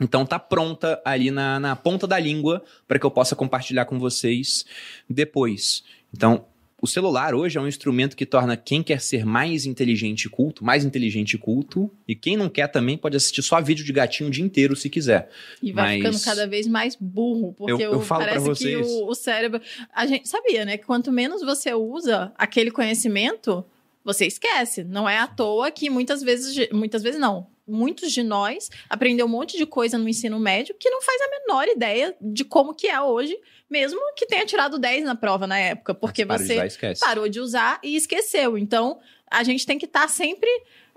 Speaker 1: Então tá pronta ali na, na ponta da língua para que eu possa compartilhar com vocês depois. Então, o celular hoje é um instrumento que torna quem quer ser mais inteligente e culto, mais inteligente e culto, e quem não quer também pode assistir só vídeo de gatinho o dia inteiro se quiser.
Speaker 2: E vai
Speaker 1: Mas-
Speaker 2: ficando cada vez mais burro, porque
Speaker 1: Eu- eu
Speaker 2: o- parece que o, o cérebro. A gente sabia, né? Que quanto menos você usa aquele conhecimento, você esquece. Não é à toa que muitas vezes, muitas vezes não. Muitos de nós aprendeu um monte de coisa no ensino médio que não faz a menor ideia de como que é hoje, mesmo que tenha tirado 10 na prova na época, porque
Speaker 1: Para de
Speaker 2: você
Speaker 1: usar,
Speaker 2: parou de usar e esqueceu. Então, a gente tem que estar sempre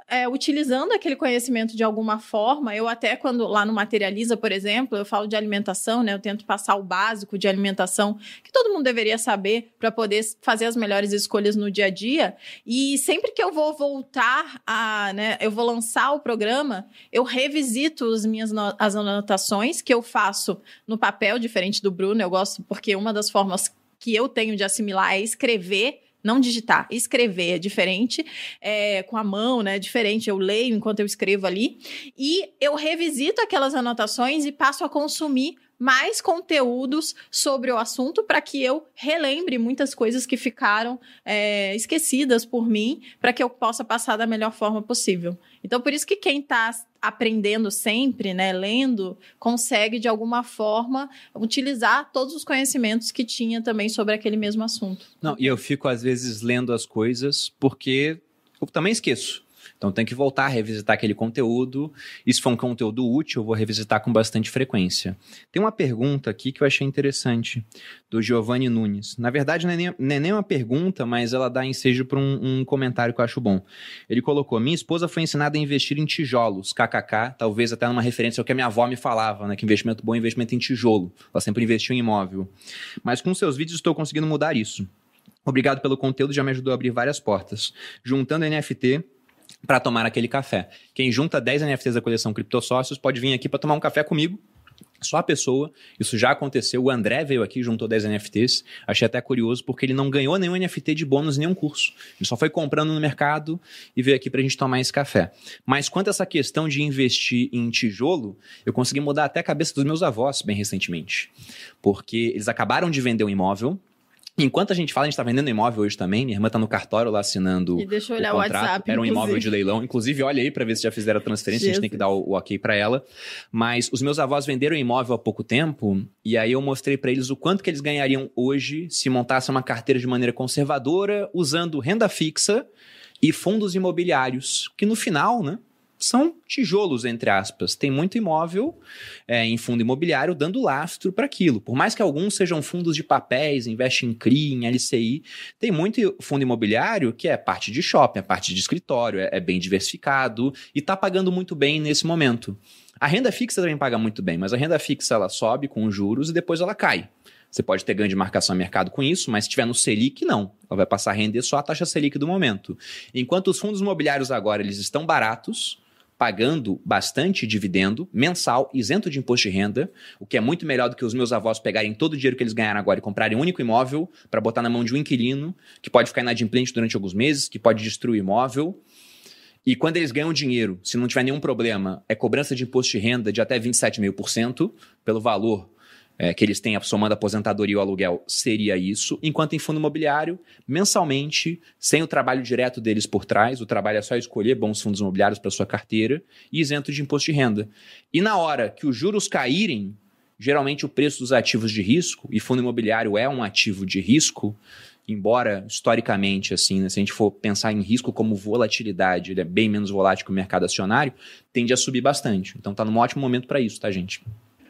Speaker 2: é, utilizando aquele conhecimento de alguma forma. Eu até quando lá no Materializa, por exemplo, eu falo de alimentação, né? Eu tento passar o básico de alimentação que todo mundo deveria saber para poder fazer as melhores escolhas no dia a dia. E sempre que eu vou voltar a, né, eu vou lançar o programa, eu revisito as minhas no- as anotações que eu faço no papel, diferente do Bruno. Eu gosto porque uma das formas que eu tenho de assimilar é escrever não digitar, escrever é diferente, é, com a mão, né? É diferente. Eu leio enquanto eu escrevo ali. E eu revisito aquelas anotações e passo a consumir mais conteúdos sobre o assunto para que eu relembre muitas coisas que ficaram é, esquecidas por mim, para que eu possa passar da melhor forma possível. Então, por isso que quem está aprendendo sempre, né, lendo, consegue de alguma forma utilizar todos os conhecimentos que tinha também sobre aquele mesmo assunto.
Speaker 1: Não, e eu fico às vezes lendo as coisas porque eu também esqueço. Então tem que voltar a revisitar aquele conteúdo. Se for um conteúdo útil, eu vou revisitar com bastante frequência. Tem uma pergunta aqui que eu achei interessante, do Giovanni Nunes. Na verdade, não é nem, não é nem uma pergunta, mas ela dá ensejo para um, um comentário que eu acho bom. Ele colocou: Minha esposa foi ensinada a investir em tijolos, kkk, talvez até numa referência ao que a minha avó me falava, né? Que investimento bom é investimento em tijolo. Ela sempre investiu em imóvel. Mas com seus vídeos estou conseguindo mudar isso. Obrigado pelo conteúdo, já me ajudou a abrir várias portas. Juntando NFT, para tomar aquele café. Quem junta 10 NFTs da coleção Criptosócios pode vir aqui para tomar um café comigo só a pessoa, isso já aconteceu. O André veio aqui, juntou 10 NFTs. Achei até curioso, porque ele não ganhou nenhum NFT de bônus nenhum curso. Ele só foi comprando no mercado e veio aqui pra gente tomar esse café. Mas quanto a essa questão de investir em tijolo, eu consegui mudar até a cabeça dos meus avós bem recentemente. Porque eles acabaram de vender um imóvel Enquanto a gente fala, a gente está vendendo imóvel hoje também. Minha irmã está no cartório lá assinando.
Speaker 2: E deixa eu olhar
Speaker 1: o,
Speaker 2: o
Speaker 1: contrato.
Speaker 2: WhatsApp.
Speaker 1: Era um
Speaker 2: inclusive.
Speaker 1: imóvel de leilão. Inclusive, olha aí para ver se já fizeram a transferência. A gente tem que dar o, o ok para ela. Mas os meus avós venderam o imóvel há pouco tempo. E aí eu mostrei para eles o quanto que eles ganhariam hoje se montassem uma carteira de maneira conservadora, usando renda fixa e fundos imobiliários. Que no final, né? São tijolos, entre aspas. Tem muito imóvel é, em fundo imobiliário dando lastro para aquilo. Por mais que alguns sejam fundos de papéis, investe em CRI, em LCI, tem muito fundo imobiliário que é parte de shopping, é parte de escritório, é, é bem diversificado e está pagando muito bem nesse momento. A renda fixa também paga muito bem, mas a renda fixa ela sobe com os juros e depois ela cai. Você pode ter ganho de marcação a mercado com isso, mas se estiver no Selic, não. Ela vai passar a render só a taxa Selic do momento. Enquanto os fundos imobiliários agora eles estão baratos, pagando bastante dividendo mensal, isento de imposto de renda, o que é muito melhor do que os meus avós pegarem todo o dinheiro que eles ganharam agora e comprarem um único imóvel para botar na mão de um inquilino, que pode ficar inadimplente durante alguns meses, que pode destruir o imóvel. E quando eles ganham dinheiro, se não tiver nenhum problema, é cobrança de imposto de renda de até 27,5% pelo valor é, que eles têm somando aposentadoria e o aluguel seria isso, enquanto em fundo imobiliário, mensalmente, sem o trabalho direto deles por trás, o trabalho é só escolher bons fundos imobiliários para sua carteira e isento de imposto de renda. E na hora que os juros caírem, geralmente o preço dos ativos de risco, e fundo imobiliário é um ativo de risco, embora historicamente, assim, né, se a gente for pensar em risco como volatilidade, ele é bem menos volátil que o mercado acionário, tende a subir bastante. Então está num ótimo momento para isso, tá, gente?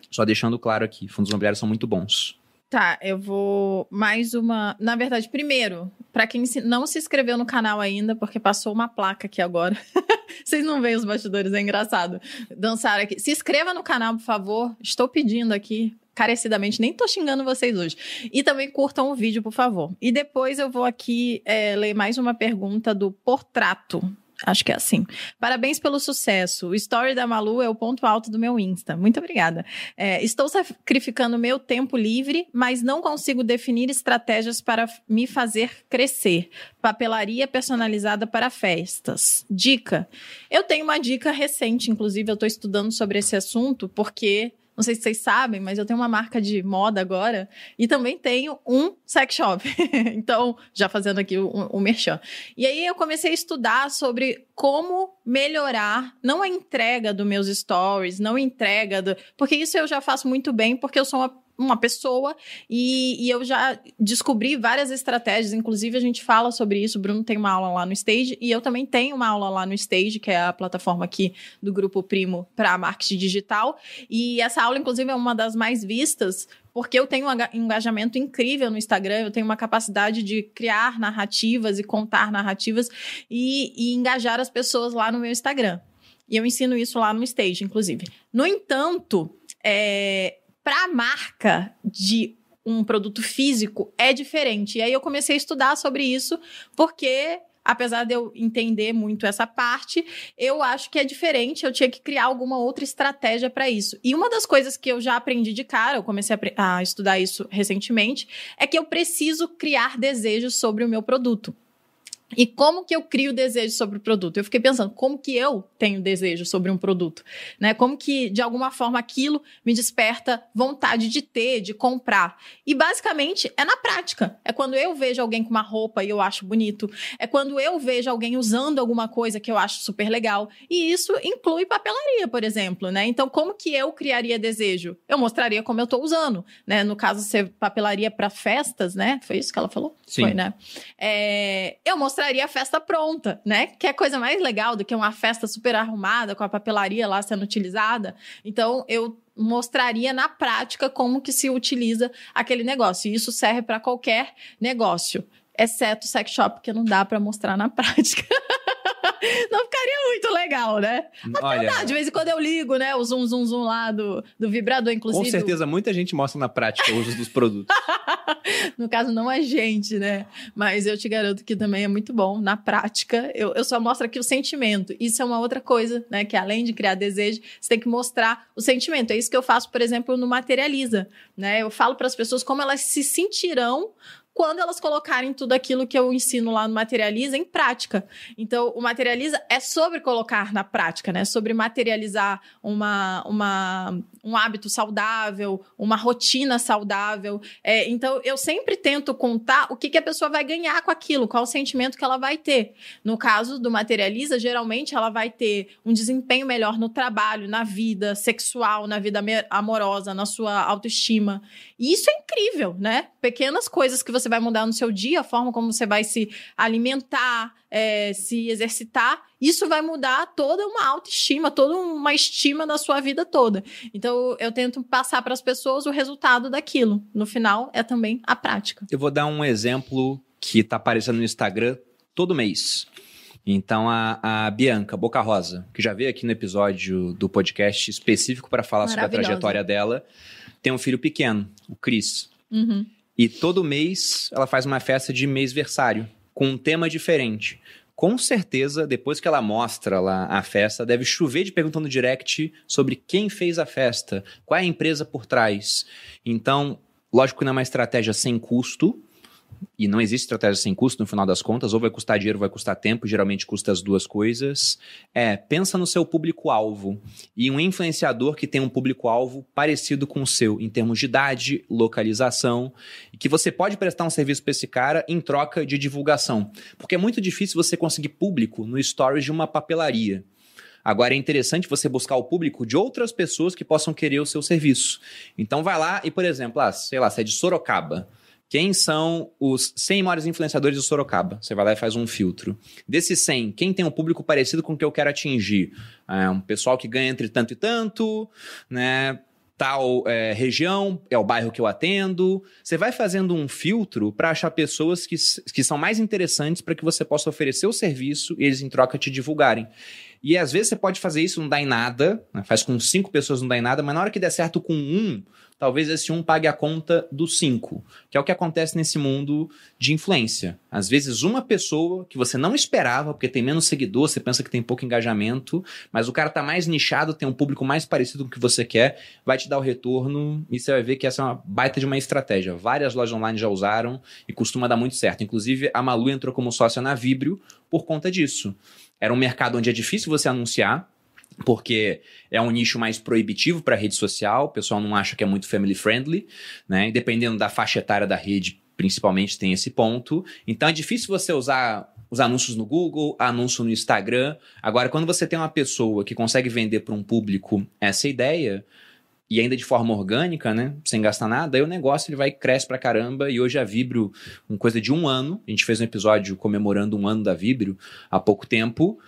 Speaker 1: Só deixando claro aqui, fundos imobiliários são muito bons.
Speaker 2: Tá, eu vou mais uma. Na verdade, primeiro, para quem não se inscreveu no canal ainda, porque passou uma placa aqui agora. Vocês não veem os bastidores, é engraçado. Dançaram aqui. Se inscreva no canal, por favor. Estou pedindo aqui carecidamente, nem tô xingando vocês hoje. E também curtam o vídeo, por favor. E depois eu vou aqui é, ler mais uma pergunta do Portrato. Acho que é assim. Parabéns pelo sucesso. O story da Malu é o ponto alto do meu Insta. Muito obrigada. É, estou sacrificando meu tempo livre, mas não consigo definir estratégias para me fazer crescer. Papelaria personalizada para festas. Dica. Eu tenho uma dica recente, inclusive, eu estou estudando sobre esse assunto, porque não sei se vocês sabem, mas eu tenho uma marca de moda agora e também tenho um sex shop. então, já fazendo aqui o, o merchan. E aí eu comecei a estudar sobre como melhorar, não a entrega dos meus stories, não a entrega do. Porque isso eu já faço muito bem, porque eu sou uma uma pessoa e, e, eu já descobri várias estratégias, inclusive a gente fala sobre isso, o Bruno tem uma aula lá no Stage e eu também tenho uma aula lá no Stage, que é a plataforma aqui do Grupo Primo para marketing digital, e essa aula inclusive é uma das mais vistas, porque eu tenho um engajamento incrível no Instagram, eu tenho uma capacidade de criar narrativas e contar narrativas e, e engajar as pessoas lá no meu Instagram. E eu ensino isso lá no Stage, inclusive. No entanto, é, para a marca de um produto físico é diferente. E aí eu comecei a estudar sobre isso, porque apesar de eu entender muito essa parte, eu acho que é diferente, eu tinha que criar alguma outra estratégia para isso. E uma das coisas que eu já aprendi de cara, eu comecei a, a, estudar isso recentemente, é que eu preciso criar desejos sobre o meu produto. E como que eu crio desejo sobre o produto? Eu fiquei pensando, como que eu tenho desejo sobre um produto? Né? Como que, de alguma forma, aquilo me desperta vontade de ter, de comprar? E, basicamente, é na prática. É quando eu vejo alguém com uma roupa e eu acho bonito. É quando eu vejo alguém usando alguma coisa que eu acho super legal. E isso inclui papelaria, por exemplo, né? Então, como que eu criaria desejo? Eu mostraria como eu estou usando, né? No caso, ser papelaria para festas, né? Foi isso que ela falou?
Speaker 1: Sim.
Speaker 2: Foi, né? É... Eu mostraria mostraria a festa pronta, né? Que é coisa mais legal do que uma festa super arrumada, com a papelaria lá sendo utilizada. Então, eu mostraria na prática como que se utiliza aquele negócio. E isso serve para qualquer negócio, exceto sex shop, que não dá para mostrar na prática. não muito legal. né?
Speaker 1: Olha,
Speaker 2: Ah, de vez em quando eu ligo, né? O zoom, zoom, zoom lá do, do vibrador,
Speaker 1: com
Speaker 2: inclusive.
Speaker 1: certeza muita gente mostra na prática o uso dos produtos.
Speaker 2: No caso, não a gente, né? Mas eu te garanto que também é muito bom. Na prática, eu, eu só mostro aqui o sentimento. Isso é uma outra coisa, né? Que além de criar desejo, você tem que mostrar o sentimento. É isso que eu faço, por exemplo, no Materializa, né? Eu falo para as pessoas como elas se sentirão quando elas colocarem tudo aquilo que eu ensino lá no Materializa em prática. Então, o Materializa é sobre colocar na prática, né? Sobre materializar uma, uma, um hábito saudável, uma rotina saudável. É, então, eu sempre tento contar o que, que a pessoa vai ganhar com aquilo, qual o sentimento que ela vai ter. No caso do Materializa, geralmente ela vai ter um desempenho melhor no trabalho, na vida sexual, na vida amorosa, na sua autoestima. E isso é incrível, né? Pequenas coisas que você vai mudar no seu dia, a forma como você vai se alimentar, é, se exercitar, isso vai mudar toda uma autoestima, toda uma estima da sua vida toda. Então, eu tento passar para as pessoas o resultado daquilo. No final, é também a prática.
Speaker 1: Eu vou dar um exemplo que tá aparecendo no Instagram todo mês. Então, a, a Bianca Boca Rosa, que já veio aqui no episódio do podcast específico para falar sobre a trajetória dela, tem um filho pequeno, o Cris.
Speaker 2: Uhum.
Speaker 1: E todo mês ela faz uma festa de mêsversário, com um tema diferente. Com certeza, depois que ela mostra lá a festa, deve chover de pergunta no direct sobre quem fez a festa, qual é a empresa por trás. Então, lógico que não é uma estratégia sem custo, e não existe estratégia sem custo no final das contas, ou vai custar dinheiro vai custar tempo, geralmente custa as duas coisas. É, pensa no seu público-alvo. E um influenciador que tem um público-alvo parecido com o seu, em termos de idade, localização, e que você pode prestar um serviço para esse cara em troca de divulgação. Porque é muito difícil você conseguir público no stories de uma papelaria. Agora é interessante você buscar o público de outras pessoas que possam querer o seu serviço. Então vai lá e, por exemplo, ah, sei lá, você é de Sorocaba. Quem são os 100 maiores influenciadores de Sorocaba? Você vai lá e faz um filtro. Desses 100, quem tem um público parecido com o que eu quero atingir? É um pessoal que ganha entre tanto e tanto, né? Tal é, região é o bairro que eu atendo. Você vai fazendo um filtro para achar pessoas que, que são mais interessantes para que você possa oferecer o serviço e eles em troca te divulgarem. E às vezes você pode fazer isso, não dá em nada, né? faz com cinco pessoas, não dá em nada, mas na hora que der certo com um, talvez esse um pague a conta dos cinco, que é o que acontece nesse mundo de influência. Às vezes, uma pessoa que você não esperava, porque tem menos seguidor, você pensa que tem pouco engajamento, mas o cara tá mais nichado, tem um público mais parecido com o que você quer, vai te dar o retorno e você vai ver que essa é uma baita de uma estratégia. Várias lojas online já usaram e costuma dar muito certo. Inclusive, a Malu entrou como sócia na Vibrio por conta disso. Era um mercado onde é difícil você anunciar, porque é um nicho mais proibitivo para rede social, o pessoal não acha que é muito family friendly, né? E dependendo da faixa etária da rede, principalmente tem esse ponto. Então é difícil você usar os anúncios no Google, anúncio no Instagram. Agora, quando você tem uma pessoa que consegue vender para um público essa ideia, e ainda de forma orgânica, né? Sem gastar nada, aí o negócio ele vai cresce pra caramba. E hoje a Vibrio, com coisa de um ano, a gente fez um episódio comemorando um ano da Vibrio há pouco tempo,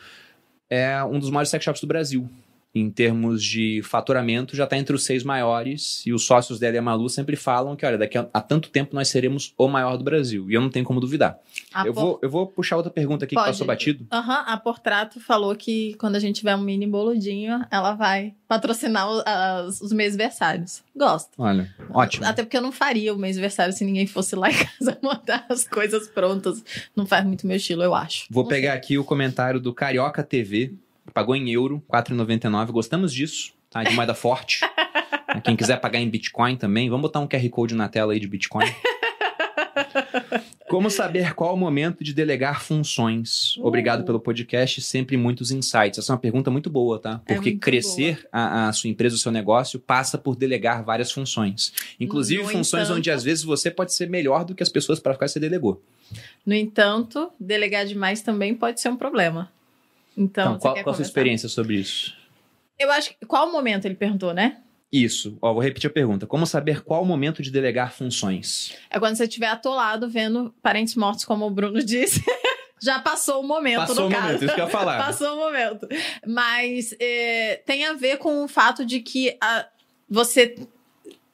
Speaker 1: é um dos maiores sex shops do Brasil. Em termos de faturamento, já está entre os seis maiores. E os sócios dela e a Malu sempre falam que, olha, daqui a, a tanto tempo nós seremos o maior do Brasil. E eu não tenho como duvidar.
Speaker 2: A
Speaker 1: Eu
Speaker 2: Por-
Speaker 1: vou, eu vou puxar outra pergunta aqui
Speaker 2: Pode.
Speaker 1: que passou batido.
Speaker 2: Aham, a Portrato falou que quando a gente tiver um mini boludinho, ela vai patrocinar o- as- os mês-versários. Gosto.
Speaker 1: Olha, ótimo.
Speaker 2: Até porque eu não faria o mês-versário se ninguém fosse lá em casa montar as coisas prontas. Não faz muito meu estilo, eu acho.
Speaker 1: Vou
Speaker 2: Não
Speaker 1: pegar aqui o comentário do Carioca TV, pagou em euro, 4,99. Gostamos disso, tá? De moeda forte. Quem quiser pagar em Bitcoin também, vamos botar um QR Code na tela aí de Bitcoin. Como saber qual o momento de delegar funções? Obrigado
Speaker 2: Uh.
Speaker 1: pelo podcast, sempre muitos insights. Essa é uma pergunta muito boa, tá?
Speaker 2: É
Speaker 1: Porque
Speaker 2: muito
Speaker 1: crescer a, a sua empresa, o seu negócio, passa por delegar várias funções. Inclusive
Speaker 2: No
Speaker 1: funções
Speaker 2: entanto-
Speaker 1: onde às vezes você pode ser melhor do que as pessoas para quais você delegou.
Speaker 2: No entanto, delegar demais também pode ser um problema. Então,
Speaker 1: Então, qual, qual a sua experiência sobre isso?
Speaker 2: Eu acho que. Qual o momento ele perguntou, né?
Speaker 1: Isso. Ó, vou repetir a pergunta. Como saber qual o momento de delegar funções?
Speaker 2: É quando você estiver atolado vendo parentes mortos, como o Bruno disse. Já passou o momento,
Speaker 1: Passou
Speaker 2: no
Speaker 1: o
Speaker 2: caso.
Speaker 1: momento, isso que eu ia falar.
Speaker 2: Passou o momento. Mas é, tem a ver com o fato de que a- você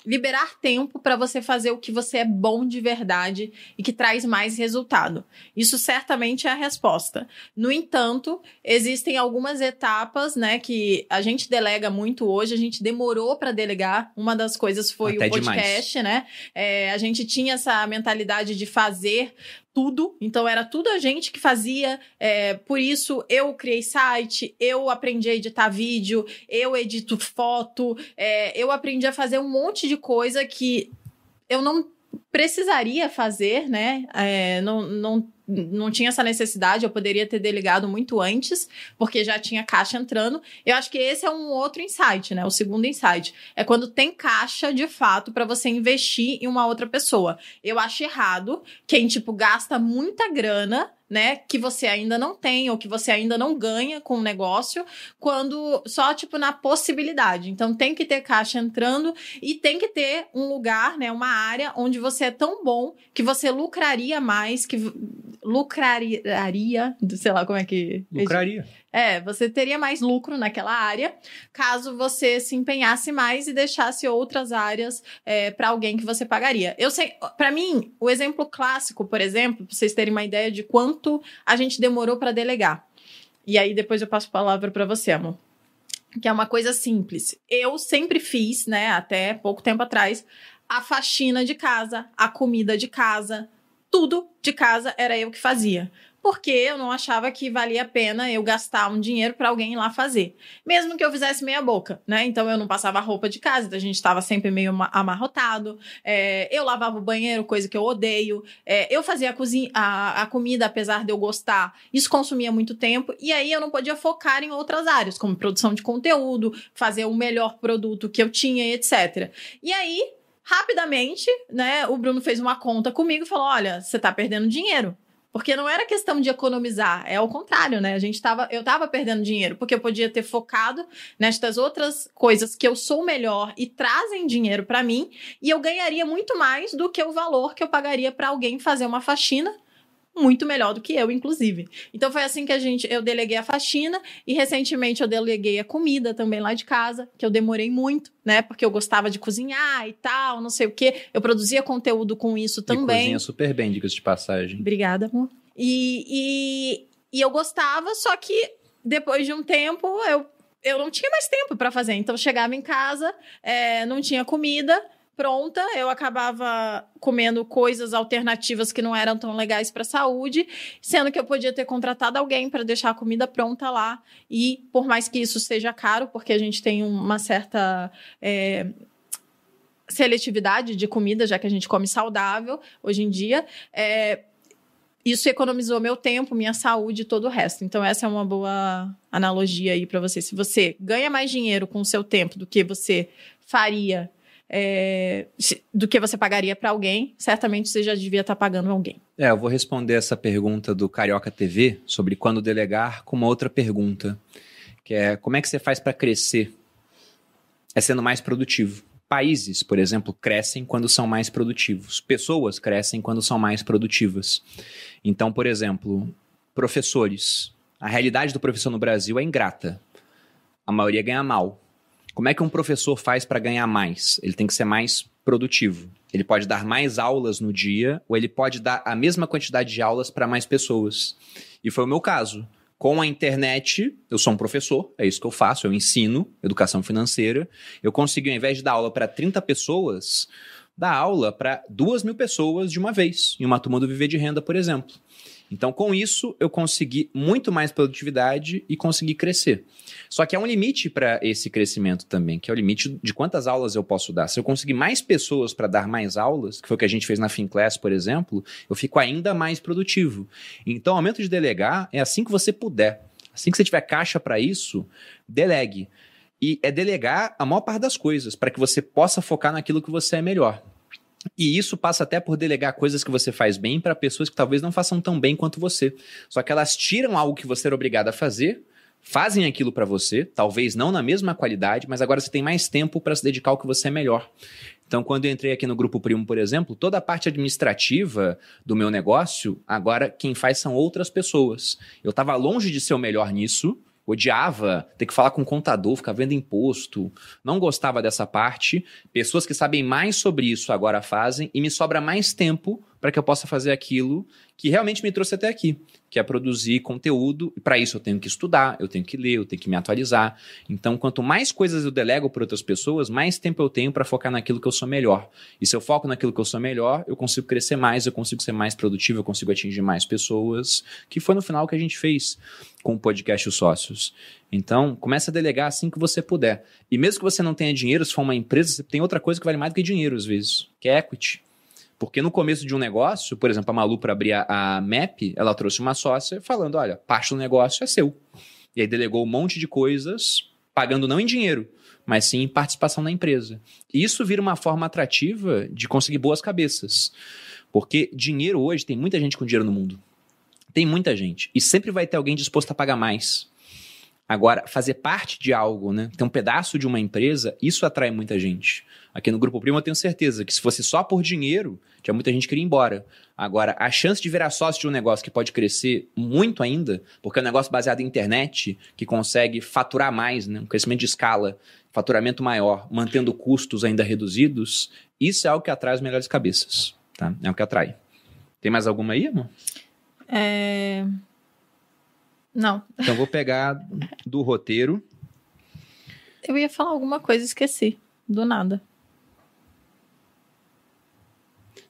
Speaker 2: liberar tempo para você fazer o que você é bom de verdade e que traz mais resultado. Isso certamente é a resposta. No entanto, existem algumas etapas, né, que a gente delega muito hoje, a gente demorou para delegar. Uma das coisas foi
Speaker 1: Até
Speaker 2: o podcast,
Speaker 1: demais.
Speaker 2: né? É, a gente tinha essa mentalidade de fazer tudo, então era tudo a gente que fazia. É, por isso eu criei site, eu aprendi a editar vídeo, eu edito foto, é, eu aprendi a fazer um monte de coisa que eu não precisaria fazer, né? É, não, não, não tinha essa necessidade, eu poderia ter delegado muito antes, porque já tinha caixa entrando. Eu acho que esse é um outro insight, né? O segundo insight. É quando tem caixa, de fato, para você investir em uma outra pessoa. Eu acho errado quem, tipo, gasta muita grana né, que você ainda não tem ou que você ainda não ganha com o negócio, quando só tipo na possibilidade. Então tem que ter caixa entrando e tem que ter um lugar, né, uma área onde você é tão bom que você lucraria mais, que lucraria, sei lá como é que
Speaker 1: Lucraria.
Speaker 2: É, você teria mais lucro naquela área, caso você se empenhasse mais e deixasse outras áreas é, para alguém que você pagaria. Eu sei, para mim, o exemplo clássico, por exemplo, para vocês terem uma ideia de quanto a gente demorou para delegar. E aí depois eu passo a palavra para você, amor. Que é uma coisa simples. Eu sempre fiz, né, até pouco tempo atrás, a faxina de casa, a comida de casa, tudo de casa era eu que fazia porque eu não achava que valia a pena eu gastar um dinheiro para alguém ir lá fazer. Mesmo que eu fizesse meia boca, né? Então eu não passava roupa de casa, então a gente estava sempre meio amarrotado. É, eu lavava o banheiro, coisa que eu odeio. É, eu fazia a, cozinha, a, a comida, apesar de eu gostar. Isso consumia muito tempo. E aí eu não podia focar em outras áreas, como produção de conteúdo, fazer o melhor produto que eu tinha, etc. E aí rapidamente, né, o Bruno fez uma conta comigo e falou: olha, você tá perdendo dinheiro. Porque não era questão de economizar, é o contrário, né? A gente tava, eu tava perdendo dinheiro, porque eu podia ter focado nestas outras coisas que eu sou melhor e trazem dinheiro para mim, e eu ganharia muito mais do que o valor que eu pagaria para alguém fazer uma faxina muito melhor do que eu, inclusive. Então foi assim que a gente, eu deleguei a faxina e recentemente eu deleguei a comida também lá de casa, que eu demorei muito, né? Porque eu gostava de cozinhar e tal, não sei o quê. Eu produzia conteúdo com isso também.
Speaker 1: E cozinha super bem, dicas de passagem.
Speaker 2: Obrigada, amor. E, e, e eu gostava, só que depois de um tempo eu eu não tinha mais tempo para fazer. Então, chegava em casa, é, não tinha comida, pronta, eu acabava comendo coisas alternativas que não eram tão legais para a saúde, sendo que eu podia ter contratado alguém para deixar a comida pronta lá. E por mais que isso seja caro, porque a gente tem uma certa. É, seletividade de comida, já que a gente come saudável hoje em dia, é, isso economizou meu tempo, minha saúde e todo o resto. Então, essa é uma boa analogia aí para você. Se você ganha mais dinheiro com o seu tempo do que você faria é, do que você pagaria para alguém, certamente você já devia estar tá pagando alguém.
Speaker 1: É, eu vou responder essa pergunta do Carioca TV sobre quando delegar com uma outra pergunta, que é como é que você faz para crescer? É sendo mais produtivo. Países, por exemplo, crescem quando são mais produtivos. Pessoas crescem quando são mais produtivas. Então, por exemplo, professores. A realidade do professor no Brasil é ingrata. A maioria ganha mal. Como é que um professor faz para ganhar mais? Ele tem que ser mais produtivo. Ele pode dar mais aulas no dia ou ele pode dar a mesma quantidade de aulas para mais pessoas. E foi o meu caso. Com a internet, eu sou um professor, é isso que eu faço, eu ensino educação financeira. Eu consegui, ao invés de dar aula para 30 pessoas, dar aula para duas mil pessoas de uma vez, em uma turma do Viver de Renda, por exemplo. Então, com isso, eu consegui muito mais produtividade e consegui crescer. Só que há um limite para esse crescimento também, que é o limite de quantas aulas eu posso dar. Se eu conseguir mais pessoas para dar mais aulas, que foi o que a gente fez na FinClass, por exemplo, eu fico ainda mais produtivo. Então, aumento de delegar é assim que você puder. Assim que você tiver caixa para isso, delegue. E é delegar a maior parte das coisas, para que você possa focar naquilo que você é melhor. E isso passa até por delegar coisas que você faz bem para pessoas que talvez não façam tão bem quanto você. Só que elas tiram algo que você era obrigado a fazer, fazem aquilo para você, talvez não na mesma qualidade, mas agora você tem mais tempo para se dedicar ao que você é melhor. Então, quando eu entrei aqui no Grupo Primo, por exemplo, toda a parte administrativa do meu negócio, agora quem faz são outras pessoas. Eu estava longe de ser o melhor nisso, Odiava ter que falar com o contador, ficar vendo imposto. Não gostava dessa parte. Pessoas que sabem mais sobre isso agora fazem e me sobra mais tempo para que eu possa fazer aquilo que realmente me trouxe até aqui, que é produzir conteúdo. E para isso eu tenho que estudar, eu tenho que ler, eu tenho que me atualizar. Então, quanto mais coisas eu delego para outras pessoas, mais tempo eu tenho para focar naquilo que eu sou melhor. E se eu foco naquilo que eu sou melhor, eu consigo crescer mais, eu consigo ser mais produtivo, eu consigo atingir mais pessoas, que foi no final que a gente fez com o podcast Os Sócios. Então, comece a delegar assim que você puder. E mesmo que você não tenha dinheiro, se for uma empresa, você tem outra coisa que vale mais do que dinheiro, às vezes, que é equity. Porque no começo de um negócio, por exemplo, a Malu, para abrir a, a MAP, ela trouxe uma sócia falando: olha, parte do negócio é seu. E aí delegou um monte de coisas, pagando não em dinheiro, mas sim em participação na empresa. E isso vira uma forma atrativa de conseguir boas cabeças. Porque dinheiro hoje, tem muita gente com dinheiro no mundo. Tem muita gente. E sempre vai ter alguém disposto a pagar mais. Agora, fazer parte de algo, né? Ter um pedaço de uma empresa, isso atrai muita gente. Aqui no Grupo Primo eu tenho certeza que se fosse só por dinheiro, tinha muita gente que iria embora. Agora, a chance de virar sócio de um negócio que pode crescer muito ainda, porque é um negócio baseado em internet, que consegue faturar mais, né? um crescimento de escala, faturamento maior, mantendo custos ainda reduzidos, isso é algo que atrai as melhores cabeças. Tá? É o que atrai. Tem mais alguma aí, amor?
Speaker 2: É... Não.
Speaker 1: Então vou pegar do roteiro.
Speaker 2: Eu ia falar alguma coisa e esqueci. Do nada.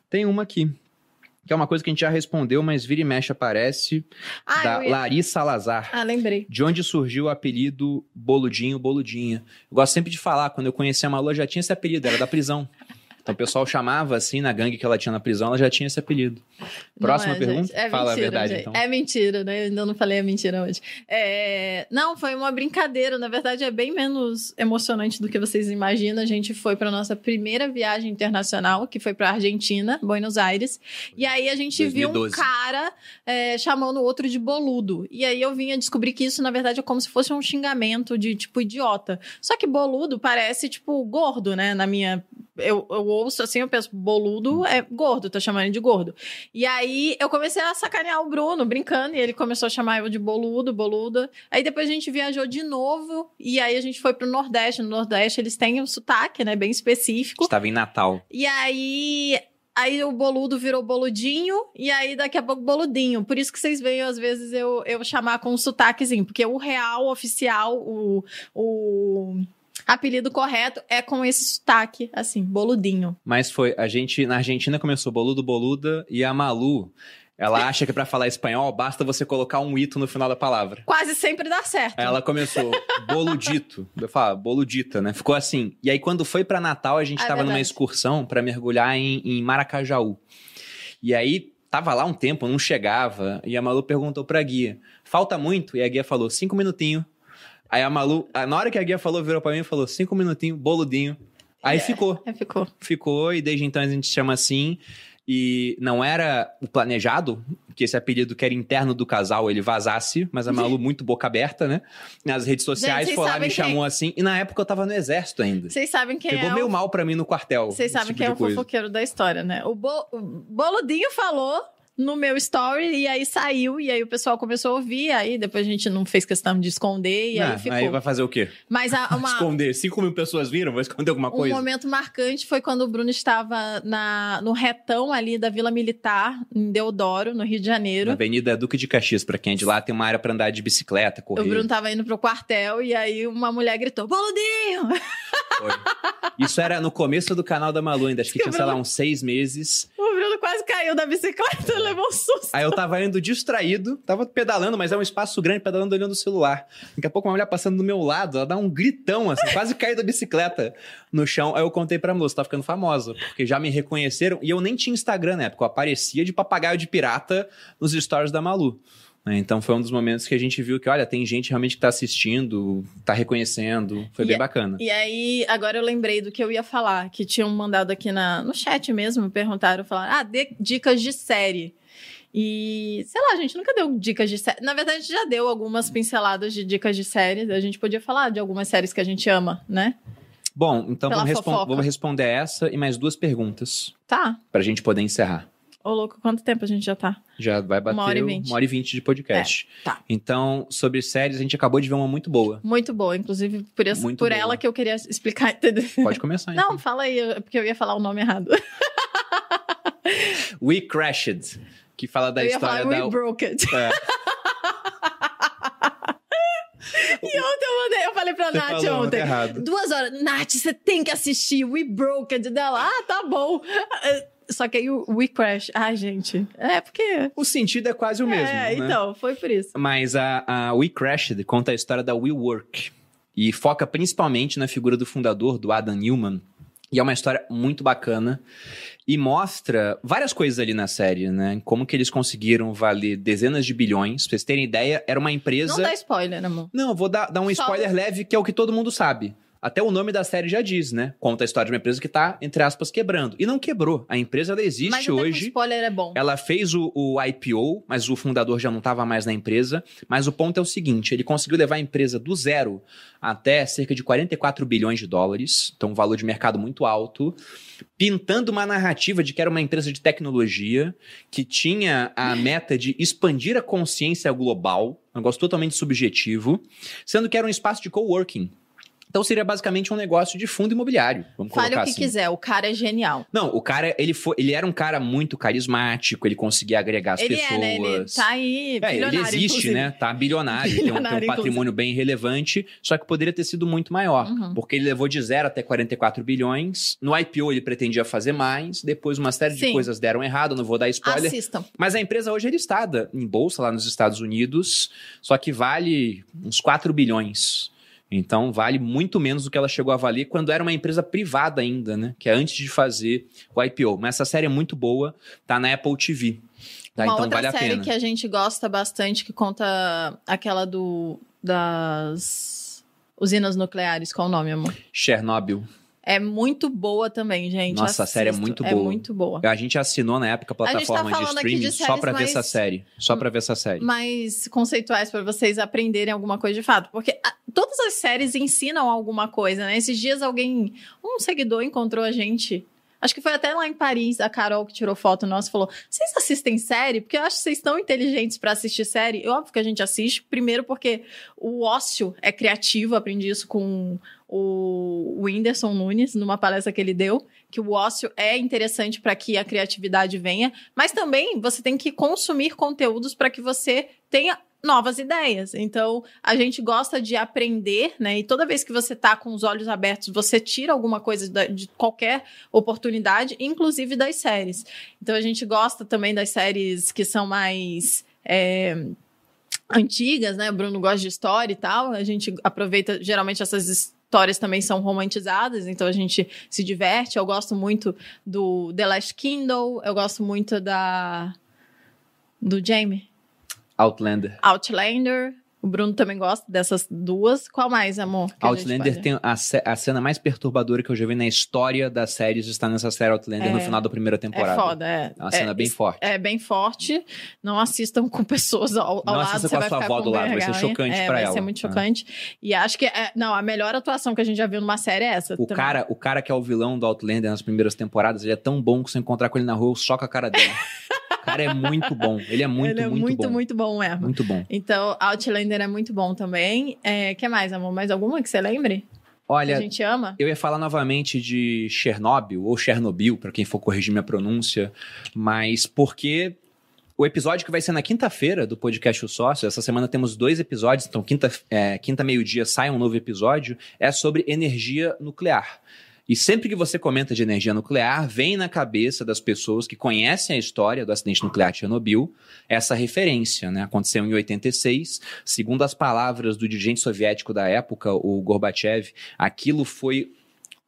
Speaker 1: Tem uma aqui. Que é uma coisa que a gente já respondeu, mas vira e mexe aparece.
Speaker 2: Ah,
Speaker 1: da
Speaker 2: ia-
Speaker 1: Larissa Salazar.
Speaker 2: Ah, lembrei.
Speaker 1: De onde surgiu o apelido Boludinho, Boludinha? Eu gosto sempre de falar, quando eu conheci a Malu, já tinha esse apelido, era da prisão. Então o pessoal chamava assim, na gangue que ela tinha na prisão, ela já tinha esse apelido. Próxima
Speaker 2: é,
Speaker 1: pergunta?
Speaker 2: É
Speaker 1: Fala
Speaker 2: mentira,
Speaker 1: a verdade,
Speaker 2: gente.
Speaker 1: então.
Speaker 2: É mentira, né? Eu ainda não falei a mentira hoje. É, Não, foi uma brincadeira. Na verdade, é bem menos emocionante do que vocês imaginam. A gente foi para nossa primeira viagem internacional, que foi para Argentina, Buenos Aires. E aí a gente viu um
Speaker 1: 2012.
Speaker 2: cara é, chamando o outro de boludo. E aí eu vinha descobrir que isso, na verdade, é como se fosse um xingamento de tipo idiota. Só que boludo parece, tipo, gordo, né? Na minha. Eu, eu ouço assim, eu penso, boludo é gordo, tô chamando ele de gordo. E aí eu comecei a sacanear o Bruno, brincando, e ele começou a chamar eu de boludo, boluda. Aí depois a gente viajou de novo, e aí a gente foi pro Nordeste. No Nordeste eles têm um sotaque, né, bem específico.
Speaker 1: Estava em Natal.
Speaker 2: E aí. Aí o boludo virou boludinho, e aí daqui a pouco boludinho. Por isso que vocês veem, às vezes, eu, eu chamar com um sotaquezinho, porque o real, oficial, o, o apelido correto é com esse sotaque, assim, boludinho.
Speaker 1: Mas foi, a gente na Argentina começou boludo, boluda, e a Malu, ela acha que pra falar espanhol basta você colocar um ito no final da palavra.
Speaker 2: Quase sempre dá certo.
Speaker 1: Ela começou boludito, eu falo boludita, né? Ficou assim. E aí quando foi pra Natal, a gente
Speaker 2: É
Speaker 1: tava numa
Speaker 2: verdade.
Speaker 1: excursão pra mergulhar em, em Maracajaú. E aí tava lá um tempo, não chegava, e a Malu perguntou pra guia: "Falta muito?" E a guia falou: cinco minutinhos". Aí a Malu, na hora que a guia falou, virou pra mim e falou: cinco minutinhos, boludinho. Aí
Speaker 2: É.
Speaker 1: ficou
Speaker 2: Aí ficou.
Speaker 1: ficou e desde então a gente chama assim. E não era o planejado que esse apelido que era interno do casal ele vazasse, mas a Malu muito boca aberta, né? Nas redes sociais
Speaker 2: vocês
Speaker 1: foi lá me
Speaker 2: quem-
Speaker 1: chamou assim. E na época eu tava no exército ainda.
Speaker 2: Vocês sabem quem
Speaker 1: Pegou
Speaker 2: é
Speaker 1: meio
Speaker 2: o...
Speaker 1: mal pra mim no quartel.
Speaker 2: Vocês sabem
Speaker 1: tipo
Speaker 2: quem é o fofoqueiro da história, né? O, Bo- o Boludinho falou no meu story e aí saiu e aí o pessoal começou a ouvir, aí depois a gente não fez questão de esconder e
Speaker 1: Ah,
Speaker 2: aí ficou.
Speaker 1: aí vai fazer o quê?
Speaker 2: Mas a- uma,
Speaker 1: Esconder. 5 mil pessoas viram? Vai esconder alguma
Speaker 2: um
Speaker 1: coisa?
Speaker 2: momento marcante foi quando o Bruno estava na, no retão ali da Vila Militar, em Deodoro, no Rio de
Speaker 1: Na
Speaker 2: Janeiro.
Speaker 1: Avenida Duque de Caxias, pra quem é de lá, tem uma área pra andar de bicicleta, correr.
Speaker 2: O Bruno tava indo pro quartel e aí uma mulher gritou: Boludinho!
Speaker 1: Isso era no começo do canal da Malu ainda. Acho que
Speaker 2: Que
Speaker 1: tinha, sei lá,
Speaker 2: Bruno-
Speaker 1: uns seis meses.
Speaker 2: O Quase caiu da bicicleta e levou um susto.
Speaker 1: Aí eu tava indo distraído, tava pedalando, mas é um espaço grande, pedalando olhando o celular. Daqui a pouco uma mulher passando do meu lado, ela dá um gritão, assim, quase cai da bicicleta no chão. Aí eu contei pra moça, tá ficando famosa, porque já me reconheceram. E eu nem tinha Instagram na época, eu aparecia de papagaio de pirata nos stories da Malu. Né? Então foi um dos momentos que a gente viu que, olha, tem gente realmente que tá assistindo, tá reconhecendo. Foi
Speaker 2: E
Speaker 1: bem
Speaker 2: é-
Speaker 1: bacana.
Speaker 2: E aí, agora eu lembrei do que eu ia falar, que tinham mandado aqui na, no chat mesmo, perguntaram, falaram, ah, dê dicas de série. E, sei lá, a gente nunca deu dicas de série. Na verdade, a gente já deu algumas pinceladas de dicas de série. A gente podia falar de algumas séries que a gente ama, né?
Speaker 1: Bom, então vamos respon- vou responder essa e mais duas perguntas
Speaker 2: Tá.
Speaker 1: pra gente poder encerrar.
Speaker 2: Ô, louco, quanto tempo a gente já tá?
Speaker 1: Já vai bater
Speaker 2: Uma hora e vinte.
Speaker 1: hora e vinte de podcast.
Speaker 2: É, tá.
Speaker 1: Então, sobre séries, a gente acabou de ver uma muito boa.
Speaker 2: Muito boa, inclusive por,
Speaker 1: Muito
Speaker 2: por
Speaker 1: boa.
Speaker 2: ela que eu queria explicar, entendeu?
Speaker 1: Pode começar, então.
Speaker 2: Não, fala aí, porque eu ia falar o nome errado.
Speaker 1: We Crashed, que fala da
Speaker 2: eu ia
Speaker 1: história
Speaker 2: falar
Speaker 1: da...
Speaker 2: We Broke It.
Speaker 1: É.
Speaker 2: E ontem eu mandei, eu falei pra
Speaker 1: Você
Speaker 2: Nath ontem.
Speaker 1: errado.
Speaker 2: Duas horas. Nath, você tem que assistir We Broke It dela. Ah, tá bom. Só que aí o We Crash. Ai, gente. É porque.
Speaker 1: O sentido é quase o mesmo,
Speaker 2: é,
Speaker 1: né?
Speaker 2: então, foi por isso.
Speaker 1: Mas a, a We Crashed conta a história da WeWork e foca principalmente na figura do fundador, do Adam Newman. E é uma história muito bacana e mostra várias coisas ali na série, né? Como que eles conseguiram valer dezenas de bilhões. Pra vocês terem ideia, era uma empresa...
Speaker 2: Não dá spoiler, amor.
Speaker 1: Não, vou dar, dar um
Speaker 2: Só-
Speaker 1: spoiler leve, que é o que todo mundo sabe. Até o nome da série já diz, né? Conta a história de uma empresa que tá, entre aspas, quebrando. E não quebrou. A empresa, ela existe
Speaker 2: Mas
Speaker 1: hoje.
Speaker 2: spoiler é bom.
Speaker 1: Ela fez o, o IPO, mas o fundador já não estava mais na empresa. Mas o ponto é o seguinte: ele conseguiu levar a empresa do zero até cerca de 44 bilhões de dólares, então um valor de mercado muito alto, pintando uma narrativa de que era uma empresa de tecnologia que tinha a meta de expandir a consciência global, um negócio totalmente subjetivo, sendo que era um espaço de coworking. Então seria basicamente um negócio de fundo imobiliário. Vamos
Speaker 2: Fale o que
Speaker 1: assim.
Speaker 2: quiser, o cara é genial.
Speaker 1: Não, o cara, ele, foi, ele era um cara muito carismático, ele conseguia agregar as
Speaker 2: ele
Speaker 1: pessoas.
Speaker 2: é, né? Ele tá aí.
Speaker 1: É, ele
Speaker 2: bilionário,
Speaker 1: existe,
Speaker 2: inclusive.
Speaker 1: né? Tá bilionário, tem um- tem, um,
Speaker 2: Bilionário,
Speaker 1: patrimônio bem relevante, só que poderia ter sido muito maior,
Speaker 2: Uhum.
Speaker 1: porque ele levou de zero até 44 bilhões. No IPO ele pretendia fazer mais, depois uma série de
Speaker 2: Sim.
Speaker 1: coisas deram errado, não vou dar spoiler.
Speaker 2: Assistam.
Speaker 1: Mas a empresa hoje é listada em bolsa lá nos Estados Unidos, só que vale uns 4 bilhões. Então vale muito menos do que ela chegou a valer quando era uma empresa privada ainda, né? Que é antes de fazer o IPO. Mas essa série é muito boa, tá na Apple TV. Tá?
Speaker 2: Uma
Speaker 1: então
Speaker 2: outra
Speaker 1: vale a
Speaker 2: série
Speaker 1: pena.
Speaker 2: que a gente gosta bastante, que conta aquela do. das usinas nucleares. Qual o nome, amor?
Speaker 1: Chernobyl.
Speaker 2: É muito boa também, gente.
Speaker 1: Nossa, a série é muito
Speaker 2: É
Speaker 1: boa.
Speaker 2: muito boa.
Speaker 1: A gente assinou na época a
Speaker 2: A tá
Speaker 1: plataforma de
Speaker 2: falando aqui de
Speaker 1: streaming só
Speaker 2: séries
Speaker 1: pra ver
Speaker 2: mais-
Speaker 1: essa série. Só pra ver essa série.
Speaker 2: mais conceituais pra vocês aprenderem alguma coisa de fato. Porque ah, todas as séries ensinam alguma coisa, né? Esses dias alguém, um seguidor encontrou a gente. Acho que foi até lá em Paris, a Carol que tirou foto nossa falou: Vocês assistem série? Porque eu acho que vocês estão inteligentes pra assistir série. E Óbvio que a gente assiste, primeiro porque o ócio é criativo, aprendi isso com o Whindersson Nunes, numa palestra que ele deu, que o ócio é interessante para que a criatividade venha, mas também você tem que consumir conteúdos para que você tenha novas ideias. Então, a gente gosta de aprender, né? E toda vez que você tá com os olhos abertos, você tira alguma coisa de qualquer oportunidade, inclusive das séries. Então, a gente gosta também das séries que são mais. é, antigas, né? O Bruno gosta de história e tal. A gente aproveita, geralmente essas histórias também são romantizadas, então a gente se diverte. Eu gosto muito do The Last Kindle, eu gosto muito da do Jamie
Speaker 1: Outlander.
Speaker 2: Outlander. O Bruno também gosta dessas duas. Qual mais, amor?
Speaker 1: Outlander
Speaker 2: pode-
Speaker 1: tem a, a cena mais perturbadora que eu já vi na história das séries está nessa série Outlander
Speaker 2: É.
Speaker 1: no final da primeira
Speaker 2: É
Speaker 1: temporada.
Speaker 2: foda, é.
Speaker 1: É uma cena bem forte.
Speaker 2: É bem forte. Não assistam com pessoas ao, ao
Speaker 1: Não
Speaker 2: lado.
Speaker 1: assista
Speaker 2: você
Speaker 1: com a
Speaker 2: vai
Speaker 1: sua avó do lado, vai ser chocante
Speaker 2: é,
Speaker 1: pra
Speaker 2: vai
Speaker 1: ela.
Speaker 2: ser muito
Speaker 1: É.
Speaker 2: chocante. E acho que, é, não, a melhor atuação que a gente já viu numa série é essa.
Speaker 1: O
Speaker 2: também.
Speaker 1: cara, o cara que é o vilão do Outlander nas primeiras temporadas, ele é tão bom que se eu encontrar com ele na rua, eu soco a cara dele. o cara é muito bom. Ele é muito,
Speaker 2: Ele é
Speaker 1: muito,
Speaker 2: muito,
Speaker 1: bom.
Speaker 2: muito bom mesmo.
Speaker 1: Muito bom.
Speaker 2: Então, Outlander é muito bom também. É, que mais, amor? Mais alguma que você lembre? que
Speaker 1: Olha,
Speaker 2: a gente ama?
Speaker 1: Eu ia falar novamente de Chernobyl, ou Chernobyl, para quem for corrigir minha pronúncia, mas porque o episódio que vai ser na quinta-feira do podcast O Sócio, essa semana temos dois episódios, então quinta, é, quinta meio-dia sai um novo episódio, é sobre energia nuclear. E sempre que você comenta de energia nuclear, vem na cabeça das pessoas que conhecem a história do acidente nuclear de Chernobyl essa referência, né? Aconteceu em 86, segundo as palavras do dirigente soviético da época, o Gorbachev, aquilo foi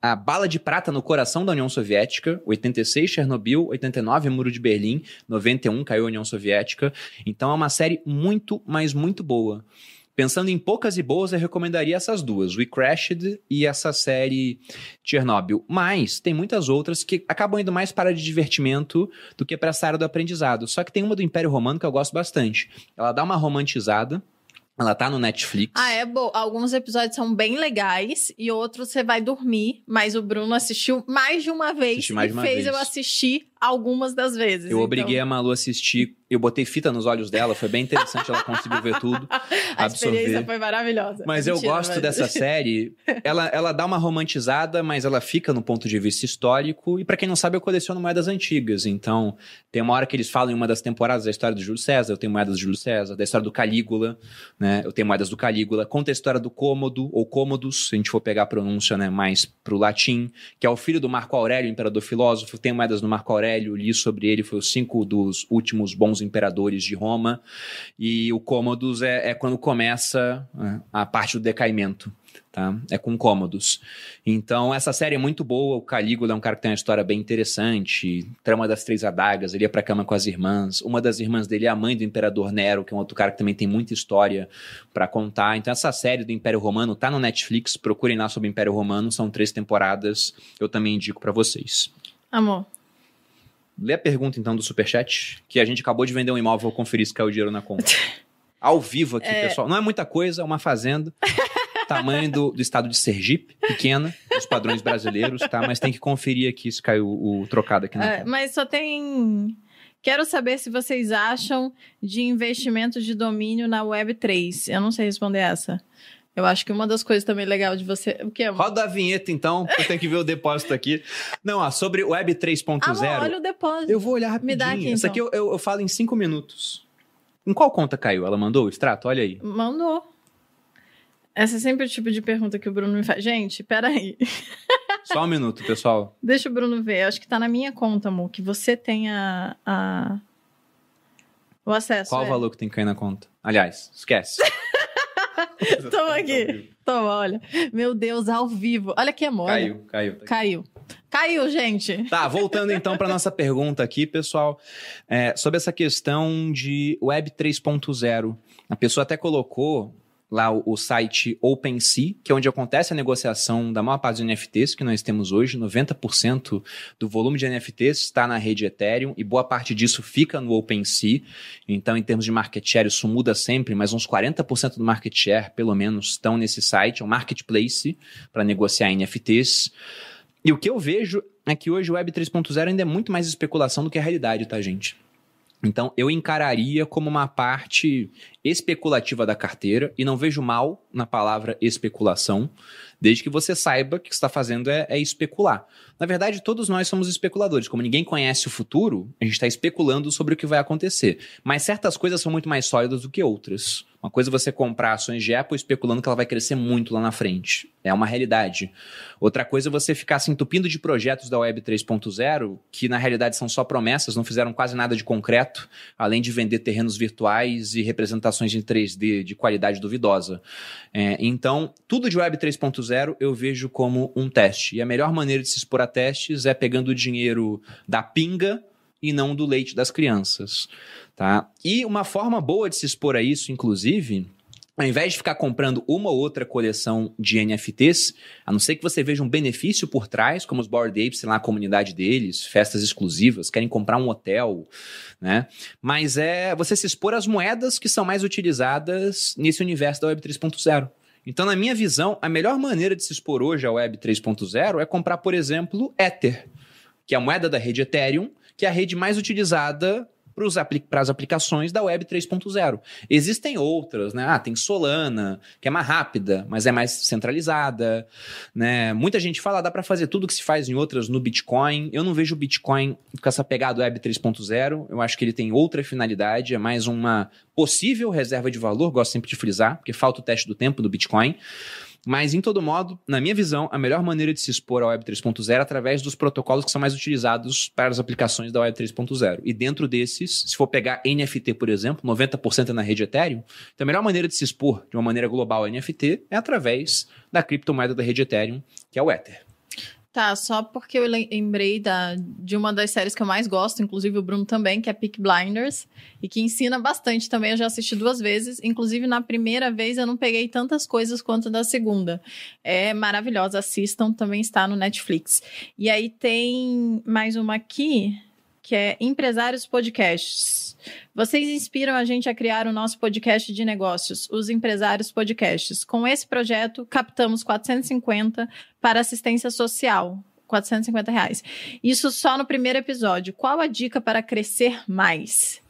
Speaker 1: a bala de prata no coração da União Soviética, 86 Chernobyl, 89 Muro de Berlim, 91 caiu a União Soviética. Então é uma série muito, mas muito boa. Pensando em poucas e boas, eu recomendaria essas duas, We Crashed e essa série Chernobyl. Mas tem muitas outras que acabam indo mais para de divertimento do que para essa área do aprendizado. Só que tem uma do Império Romano que eu gosto bastante. Ela dá uma romantizada, Ela tá no Netflix.
Speaker 2: Ah, é bom. Alguns episódios são bem legais e outros você vai dormir, mas o Bruno assistiu mais de uma vez
Speaker 1: Assisti mais
Speaker 2: e
Speaker 1: uma
Speaker 2: fez
Speaker 1: vez.
Speaker 2: eu assistir algumas das vezes.
Speaker 1: Eu
Speaker 2: então-
Speaker 1: obriguei a Malu a assistir. Eu botei fita nos olhos dela, foi bem interessante, ela conseguiu ver tudo.
Speaker 2: A
Speaker 1: absorver.
Speaker 2: experiência foi maravilhosa.
Speaker 1: Mas eu
Speaker 2: Mentira,
Speaker 1: gosto
Speaker 2: mas-
Speaker 1: dessa série. Ela, ela dá uma romantizada, mas ela fica no ponto de vista histórico. E pra quem não sabe, eu coleciono moedas antigas. Então, tem uma hora que eles falam em uma das temporadas da história do Júlio César. Eu tenho moedas do Júlio César, da história do Calígula, né? Eu tenho moedas do Calígula. Conta a história do Cômodo, ou Cômodos, se a gente for pegar a pronúncia né, mais pro latim, que é o filho do Marco Aurélio, imperador filósofo. Tem moedas do Marco Aurélio, li sobre ele, foi os cinco dos últimos bons imperadores de Roma. E o Cômodos é, é quando começa né, a parte do decaimento. Tá? É com cômodos. Então, essa série é muito boa. O Calígula é um cara que tem uma história bem interessante. Trama das Três Adagas, ele ia pra cama com as irmãs. Uma das irmãs dele é a mãe do Imperador Nero, que é um outro cara que também tem muita história pra contar. Então, essa série do Império Romano tá no Netflix. Procurem lá sobre o Império Romano. São três temporadas. Eu também indico pra vocês.
Speaker 2: Amor,
Speaker 1: Lê a pergunta, então, do Superchat, que a gente acabou de vender um imóvel, vou conferir se caiu dinheiro na conta. Ao vivo aqui, pessoal. Não é muita coisa, é uma fazenda. Tamanho do, do estado de Sergipe, pequena, os padrões brasileiros, tá? Mas tem que conferir aqui se caiu o, o trocado aqui na
Speaker 2: é, mas só tem. Quero saber se vocês acham de investimentos de domínio na Web3. Eu não sei responder essa. Eu acho que uma das coisas também legal de você. O que é?
Speaker 1: Roda a vinheta, então, porque eu tenho que ver o depósito aqui. Não, ó, sobre o Web
Speaker 2: Ah,
Speaker 1: 3.0,
Speaker 2: olha o depósito.
Speaker 1: eu vou olhar rapidinho.
Speaker 2: Me dá aqui,
Speaker 1: Essa
Speaker 2: então.
Speaker 1: aqui eu, eu, eu falo em cinco minutos. Em qual conta caiu? Ela mandou o extrato? Olha aí.
Speaker 2: Mandou. Essa é sempre o tipo de pergunta que o Bruno me faz. Gente, peraí.
Speaker 1: Só um minuto, pessoal.
Speaker 2: Deixa o Bruno ver. Acho que tá na minha conta, amor, que você tem a. O acesso.
Speaker 1: Qual o
Speaker 2: é.
Speaker 1: valor que tem que cair na conta? Aliás, esquece.
Speaker 2: Toma aqui. Toma, olha. Meu Deus, ao vivo. Olha que amor.
Speaker 1: Caiu, caiu. tá.
Speaker 2: Caiu. Caiu, gente.
Speaker 1: Tá, voltando então para nossa pergunta aqui, pessoal, é, sobre essa questão de Web 3.0. A pessoa até colocou lá o, o site OpenSea, que é onde acontece a negociação da maior parte dos NFTs que nós temos hoje. 90% do volume de NFTs está na rede Ethereum e boa parte disso fica no OpenSea. Então, em termos de market share, isso muda sempre, mas uns 40% do market share, pelo menos, estão nesse site. É um marketplace para negociar NFTs. E o que eu vejo é que hoje o Web 3.0 ainda é muito mais especulação do que a realidade, tá, gente? Então, eu encararia como uma parte especulativa da carteira e não vejo mal na palavra especulação, desde que você saiba que o que está fazendo é, é especular. Na verdade, todos nós somos especuladores. Como ninguém conhece o futuro, a gente está especulando sobre o que vai acontecer. Mas certas coisas são muito mais sólidas do que outras. Uma coisa é você comprar ações de Apple especulando que ela vai crescer muito lá na frente. É uma realidade. Outra coisa é você ficar se entupindo de projetos da Web 3.0, que na realidade são só promessas, não fizeram quase nada de concreto, além de vender terrenos virtuais e representações em 3D de qualidade duvidosa. É, então, tudo de Web 3.0 eu vejo como um teste. E a melhor maneira de se expor a testes é pegando o dinheiro da pinga e não do leite das crianças. Tá? E uma forma boa de se expor a isso, inclusive, ao invés de ficar comprando uma ou outra coleção de NFTs, a não ser que você veja um benefício por trás, como os Bored Apes, lá, a comunidade deles, festas exclusivas, querem comprar um hotel, né? Mas é você se expor às moedas que são mais utilizadas nesse universo da Web 3.0. Então, na minha visão, a melhor maneira de se expor hoje à Web 3.0 é comprar, por exemplo, Ether, que é a moeda da rede Ethereum, que é a rede mais utilizada para as aplicações da Web 3.0. Existem outras, né? Ah, tem Solana, que é mais rápida, mas é mais centralizada, né? Muita gente fala, dá para fazer tudo que se faz em outras no Bitcoin. Eu não vejo o Bitcoin com essa pegada Web 3.0. Eu acho que ele tem outra finalidade, é mais uma possível reserva de valor, gosto sempre de frisar, porque falta o teste do tempo do Bitcoin. Mas, em todo modo, na minha visão, a melhor maneira de se expor à Web 3.0 é através dos protocolos que são mais utilizados para as aplicações da Web 3.0. E dentro desses, se for pegar NFT, por exemplo, 90% é na rede Ethereum, então a melhor maneira de se expor de uma maneira global a NFT é através da criptomoeda da rede Ethereum, que é o Ether.
Speaker 2: Tá, só porque eu lembrei da, de uma das séries que eu mais gosto, inclusive o Bruno também, que é Peak Blinders, e que ensina bastante também. Eu já assisti duas vezes, inclusive na primeira vez eu não peguei tantas coisas quanto da segunda. É maravilhosa, assistam, também está no Netflix. E aí tem mais uma aqui, que é Empresários Podcasts. Vocês inspiram a gente a criar o nosso podcast de negócios, os Empresários Podcasts. Com esse projeto, captamos 450 para assistência social. 450 reais. Isso só no primeiro episódio. Qual a dica para crescer mais?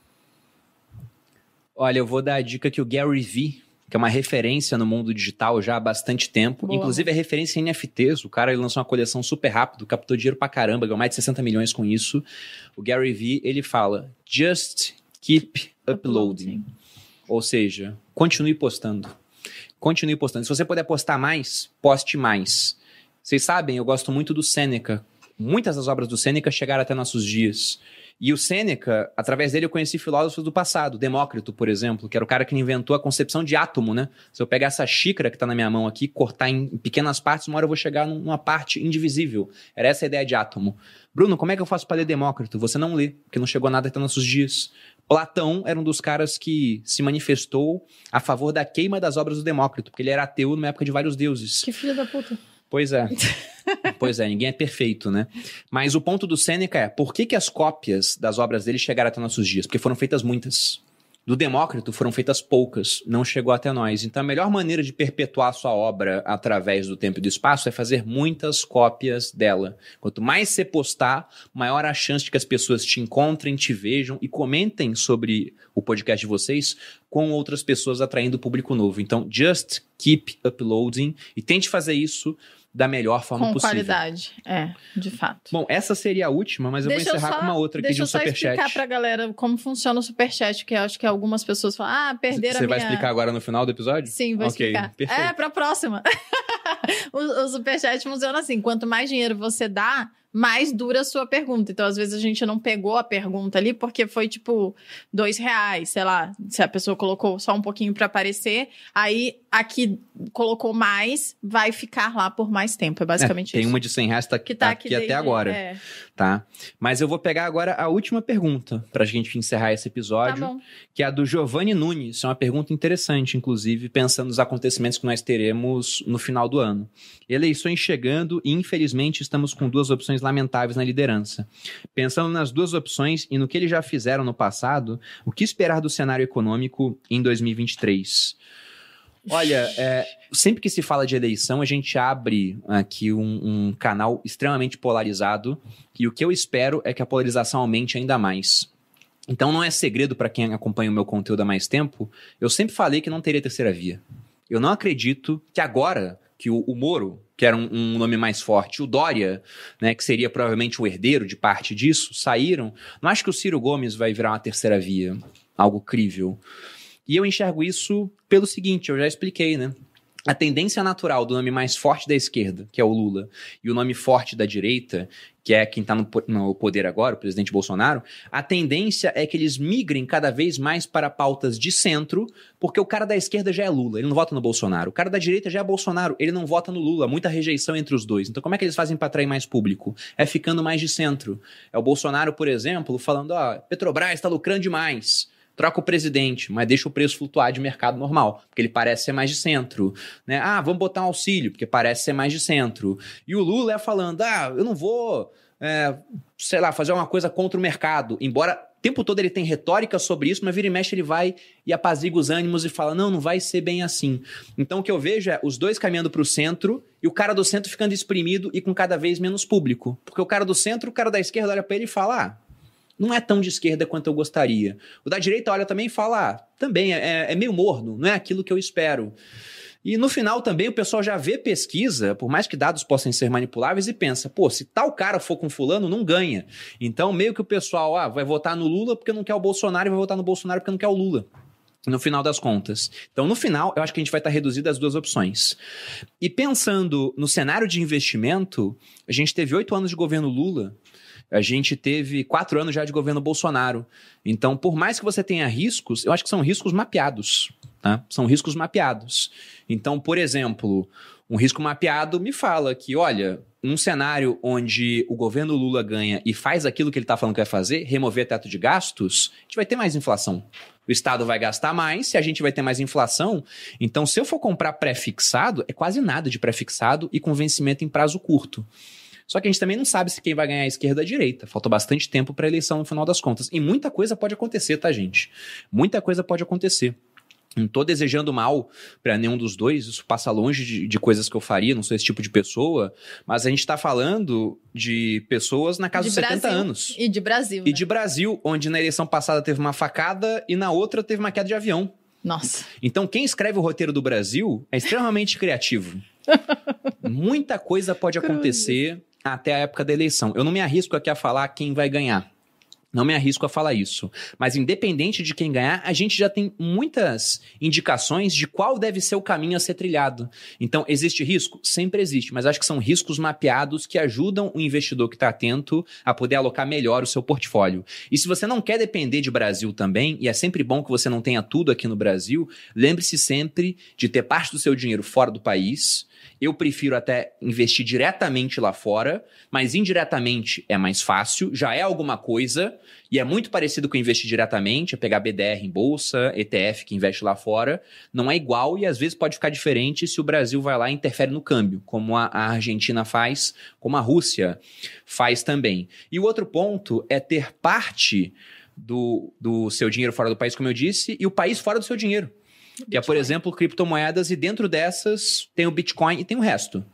Speaker 1: Olha, eu vou dar a dica que o Gary Vee, que é uma referência no mundo digital já há bastante tempo,
Speaker 2: Boa.
Speaker 1: inclusive é referência em NFTs. O cara ele lançou uma coleção super rápido, captou dinheiro pra caramba, ganhou mais de 60 milhões com isso. O Gary Vee, ele fala: "Just keep uploading". Ou seja, continue postando. Continue postando. Se você puder postar mais, poste mais. Vocês sabem, eu gosto muito do Sêneca. Muitas das obras do Sêneca chegaram até nossos dias. E o Sêneca, através dele, eu conheci filósofos do passado. Demócrito, por exemplo, que era o cara que inventou a concepção de átomo, né? Se eu pegar essa xícara que está na minha mão aqui, cortar em pequenas partes, uma hora eu vou chegar numa parte indivisível. Era essa a ideia de átomo. Bruno, como é que eu faço para ler Demócrito? Você não lê, porque não chegou nada até nossos dias. Platão era um dos caras que se manifestou a favor da queima das obras do Demócrito, porque ele era ateu numa época de vários deuses.
Speaker 2: Que filho da puta.
Speaker 1: Pois é. pois é, ninguém é perfeito, né? Mas o ponto do Sêneca é, por que, que as cópias das obras dele chegaram até nossos dias? Porque foram feitas muitas. Do Demócrito foram feitas poucas, não chegou até nós. Então a melhor maneira de perpetuar sua obra através do tempo e do espaço é fazer muitas cópias dela. Quanto mais você postar, maior a chance de que as pessoas te encontrem, te vejam e comentem sobre o podcast de vocês com outras pessoas atraindo público novo. Então, just keep uploading e tente fazer isso da melhor forma
Speaker 2: Com
Speaker 1: possível.
Speaker 2: qualidade. É, de fato.
Speaker 1: Bom, essa seria a última, mas eu
Speaker 2: Deixa
Speaker 1: vou
Speaker 2: eu
Speaker 1: encerrar
Speaker 2: só-
Speaker 1: com uma outra aqui
Speaker 2: Deixa
Speaker 1: de um
Speaker 2: eu só
Speaker 1: superchat.
Speaker 2: explicar pra galera como funciona o superchat, que eu acho que algumas pessoas falam, ah, perderam
Speaker 1: Você
Speaker 2: a
Speaker 1: vai
Speaker 2: minha...
Speaker 1: explicar agora no final do episódio?
Speaker 2: Sim, vou
Speaker 1: Ok,
Speaker 2: explicar.
Speaker 1: perfeito.
Speaker 2: É, pra próxima. o, o superchat funciona assim: quanto mais dinheiro você dá, mais dura a sua pergunta. Então, às vezes, a gente não pegou a pergunta ali porque foi tipo dois reais, sei lá. Se a pessoa colocou só um pouquinho pra aparecer, aí a que colocou mais vai ficar lá por mais tempo. É basicamente
Speaker 1: É, tem
Speaker 2: isso.
Speaker 1: uma de 100 reais tá,
Speaker 2: que tá
Speaker 1: aqui,
Speaker 2: aqui,
Speaker 1: até
Speaker 2: desde-
Speaker 1: agora,
Speaker 2: É,
Speaker 1: tá? Mas eu vou pegar agora a última pergunta pra gente encerrar esse
Speaker 2: tá
Speaker 1: episódio,
Speaker 2: bom.
Speaker 1: que é a do Giovanni Nunes. É uma pergunta interessante, inclusive, pensando nos acontecimentos que nós teremos no final do ano. Eleições chegando e, infelizmente, estamos com duas opções lamentáveis na liderança. Pensando nas duas opções e no que eles já fizeram no passado, o que esperar do cenário econômico em 2023? Olha, é, sempre que se fala de eleição, a gente abre aqui um, um canal extremamente polarizado e o que eu espero é que a polarização aumente ainda mais. Então não é segredo para quem acompanha o meu conteúdo há mais tempo, eu sempre falei que não teria terceira via. Eu não acredito que agora que o, o Moro, que era um, um nome mais forte, o Dória, né, que seria provavelmente o herdeiro de parte disso, saíram. Não acho que o Ciro Gomes vai virar uma terceira via, algo crível. E eu enxergo isso pelo seguinte, eu já expliquei, né? A tendência natural do nome mais forte da esquerda, que é o Lula, e o nome forte da direita, que é quem está no, no poder agora, o presidente Bolsonaro, a tendência é que eles migrem cada vez mais para pautas de centro, porque o cara da esquerda já é Lula, ele não vota no Bolsonaro. O cara da direita já é Bolsonaro, ele não vota no Lula. Muita rejeição entre os dois. Então, como é que eles fazem para atrair mais público? É ficando mais de centro. É o Bolsonaro, por exemplo, falando: ó, Petrobras está lucrando demais. Troca o presidente, mas deixa o preço flutuar de mercado normal, porque ele parece ser mais de centro. Né? Ah, vamos botar um auxílio, porque parece ser mais de centro. E o Lula é falando: ah, eu não vou, é, sei lá, fazer uma coisa contra o mercado. Embora o tempo todo ele tem retórica sobre isso, mas vira e mexe ele vai e apazigua os ânimos e fala: não, não vai ser bem assim. Então o que eu vejo é os dois caminhando para o centro e o cara do centro ficando exprimido e com cada vez menos público. Porque o cara do centro, o cara da esquerda olha para ele e fala: ah, não é tão de esquerda quanto eu gostaria. O da direita olha também e fala: ah, também é, é meio morno, não é aquilo que eu espero. E no final também o pessoal já vê pesquisa, por mais que dados possam ser manipuláveis, e pensa, pô, se tal cara for com fulano, não ganha. Então, meio que o pessoal ah, vai votar no Lula porque não quer o Bolsonaro e vai votar no Bolsonaro porque não quer o Lula. No final das contas. Então, no final, eu acho que a gente vai estar reduzido às duas opções. E pensando no cenário de investimento, a gente teve oito anos de governo Lula, a gente teve quatro anos já de governo Bolsonaro. Então, por mais que você tenha riscos, eu acho que são riscos mapeados. Tá? São riscos mapeados. Então, por exemplo, um risco mapeado me fala que, olha, num cenário onde o governo Lula ganha e faz aquilo que ele está falando que vai fazer, remover teto de gastos, a gente vai ter mais inflação. O Estado vai gastar mais, se a gente vai ter mais inflação. Então, se eu for comprar pré-fixado, é quase nada de pré-fixado e com vencimento em prazo curto. Só que a gente também não sabe se quem vai ganhar a esquerda ou a direita. Falta bastante tempo para a eleição no final das contas. E muita coisa pode acontecer, tá, gente? Muita coisa pode acontecer. Não tô desejando mal para nenhum dos dois, isso passa longe de, de, coisas que eu faria, não sou esse tipo de pessoa, mas a gente está falando de pessoas na casa de dos Brasil, 70 anos.
Speaker 2: E de Brasil.
Speaker 1: E né? de Brasil, onde na eleição passada teve uma facada e na outra teve uma queda de avião.
Speaker 2: Nossa.
Speaker 1: Então, quem escreve o roteiro do Brasil é extremamente criativo. Muita coisa pode acontecer até a época da eleição. Eu não me arrisco aqui a falar quem vai ganhar. Não me arrisco a falar isso. Mas independente de quem ganhar, a gente já tem muitas indicações de qual deve ser o caminho a ser trilhado. Então, existe risco? Sempre existe, mas acho que são riscos mapeados que ajudam o investidor que está atento a poder alocar melhor o seu portfólio. E se você não quer depender de Brasil também, e é sempre bom que você não tenha tudo aqui no Brasil, lembre-se sempre de ter parte do seu dinheiro fora do país eu prefiro até investir diretamente lá fora, mas indiretamente é mais fácil, já é alguma coisa, e é muito parecido com investir diretamente, é pegar BDR em bolsa, ETF que investe lá fora. Não é igual e às vezes pode ficar diferente se o Brasil vai lá e interfere no câmbio, como a, Argentina faz, como a Rússia faz também. E o outro ponto é ter parte do, do seu dinheiro fora do país, como eu disse, e o país fora do seu dinheiro. Bitcoin. Que é, por exemplo, criptomoedas, e dentro dessas tem o Bitcoin e tem o resto.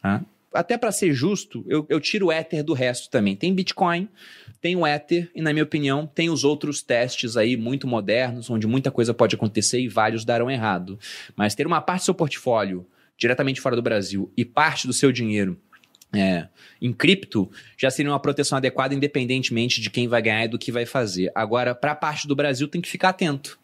Speaker 1: Tá? Até para ser justo, eu, eu tiro o Ether do resto também. Tem Bitcoin, tem o Ether, e na minha opinião, tem os outros testes aí muito modernos, onde muita coisa pode acontecer e vários darão errado. Mas ter uma parte do seu portfólio diretamente fora do Brasil e parte do seu dinheiro é, em cripto já seria uma proteção adequada, independentemente de quem vai ganhar e do que vai fazer. Agora, para a parte do Brasil, tem que ficar atento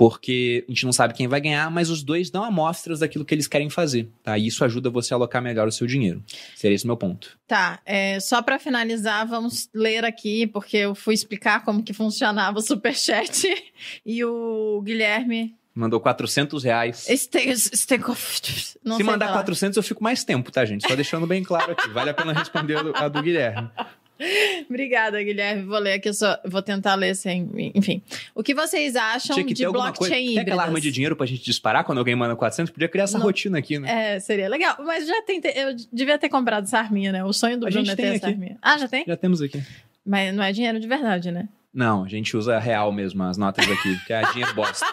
Speaker 1: porque a gente não sabe quem vai ganhar, mas os dois dão amostras daquilo que eles querem fazer, tá? E isso ajuda você a alocar melhor o seu dinheiro. Seria esse o meu ponto.
Speaker 2: Tá, é, só para finalizar, vamos ler aqui, porque eu fui explicar como que funcionava o Superchat e o Guilherme
Speaker 1: Mandou 400 reais.
Speaker 2: Este, este,
Speaker 1: não Se mandar falar. 400, eu fico mais tempo, tá, gente? Só deixando bem claro aqui. Vale a pena responder a do Guilherme.
Speaker 2: Obrigada, Guilherme. Vou ler aqui, só, vou tentar ler sem. Enfim. O que vocês acham
Speaker 1: Tinha que
Speaker 2: de blockchain
Speaker 1: coisa,
Speaker 2: híbridas?
Speaker 1: Tem aquela arma de dinheiro pra gente disparar quando alguém manda 400? Podia criar essa Não. rotina aqui,
Speaker 2: né? É, seria legal. Mas já tentei. Eu devia ter comprado essa arminha, né? O sonho do a Bruno é ter essa arminha. Ah, já tem?
Speaker 1: Já temos aqui.
Speaker 2: Mas não é dinheiro de verdade, né?
Speaker 1: Não, a gente usa real mesmo, as notas aqui, que é dinheiro bosta.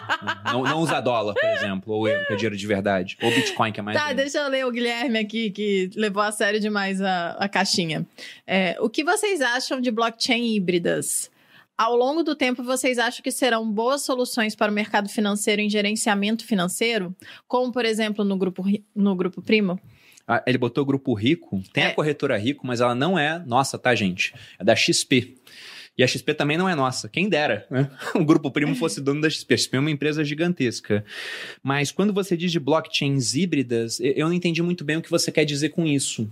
Speaker 1: não, não usa dólar, por exemplo, ou euro, que é dinheiro de verdade. Ou Bitcoin, que é mais.
Speaker 2: Tá, deixa eu ler o Guilherme aqui, que levou a sério demais a, a caixinha. É, o que vocês acham de blockchain híbridas? Ao longo do tempo, vocês acham que serão boas soluções para o mercado financeiro em gerenciamento financeiro? Como, por exemplo, no grupo, no grupo Primo?
Speaker 1: Ah, ele botou o grupo Rico. Tem é. a corretora Rico, mas ela não é nossa, tá, gente? É da XP. E a XP também não é nossa, quem dera, né? O Grupo Primo fosse dono da XP. A XP é uma empresa gigantesca. Mas quando você diz de blockchains híbridas, eu não entendi muito bem o que você quer dizer com isso.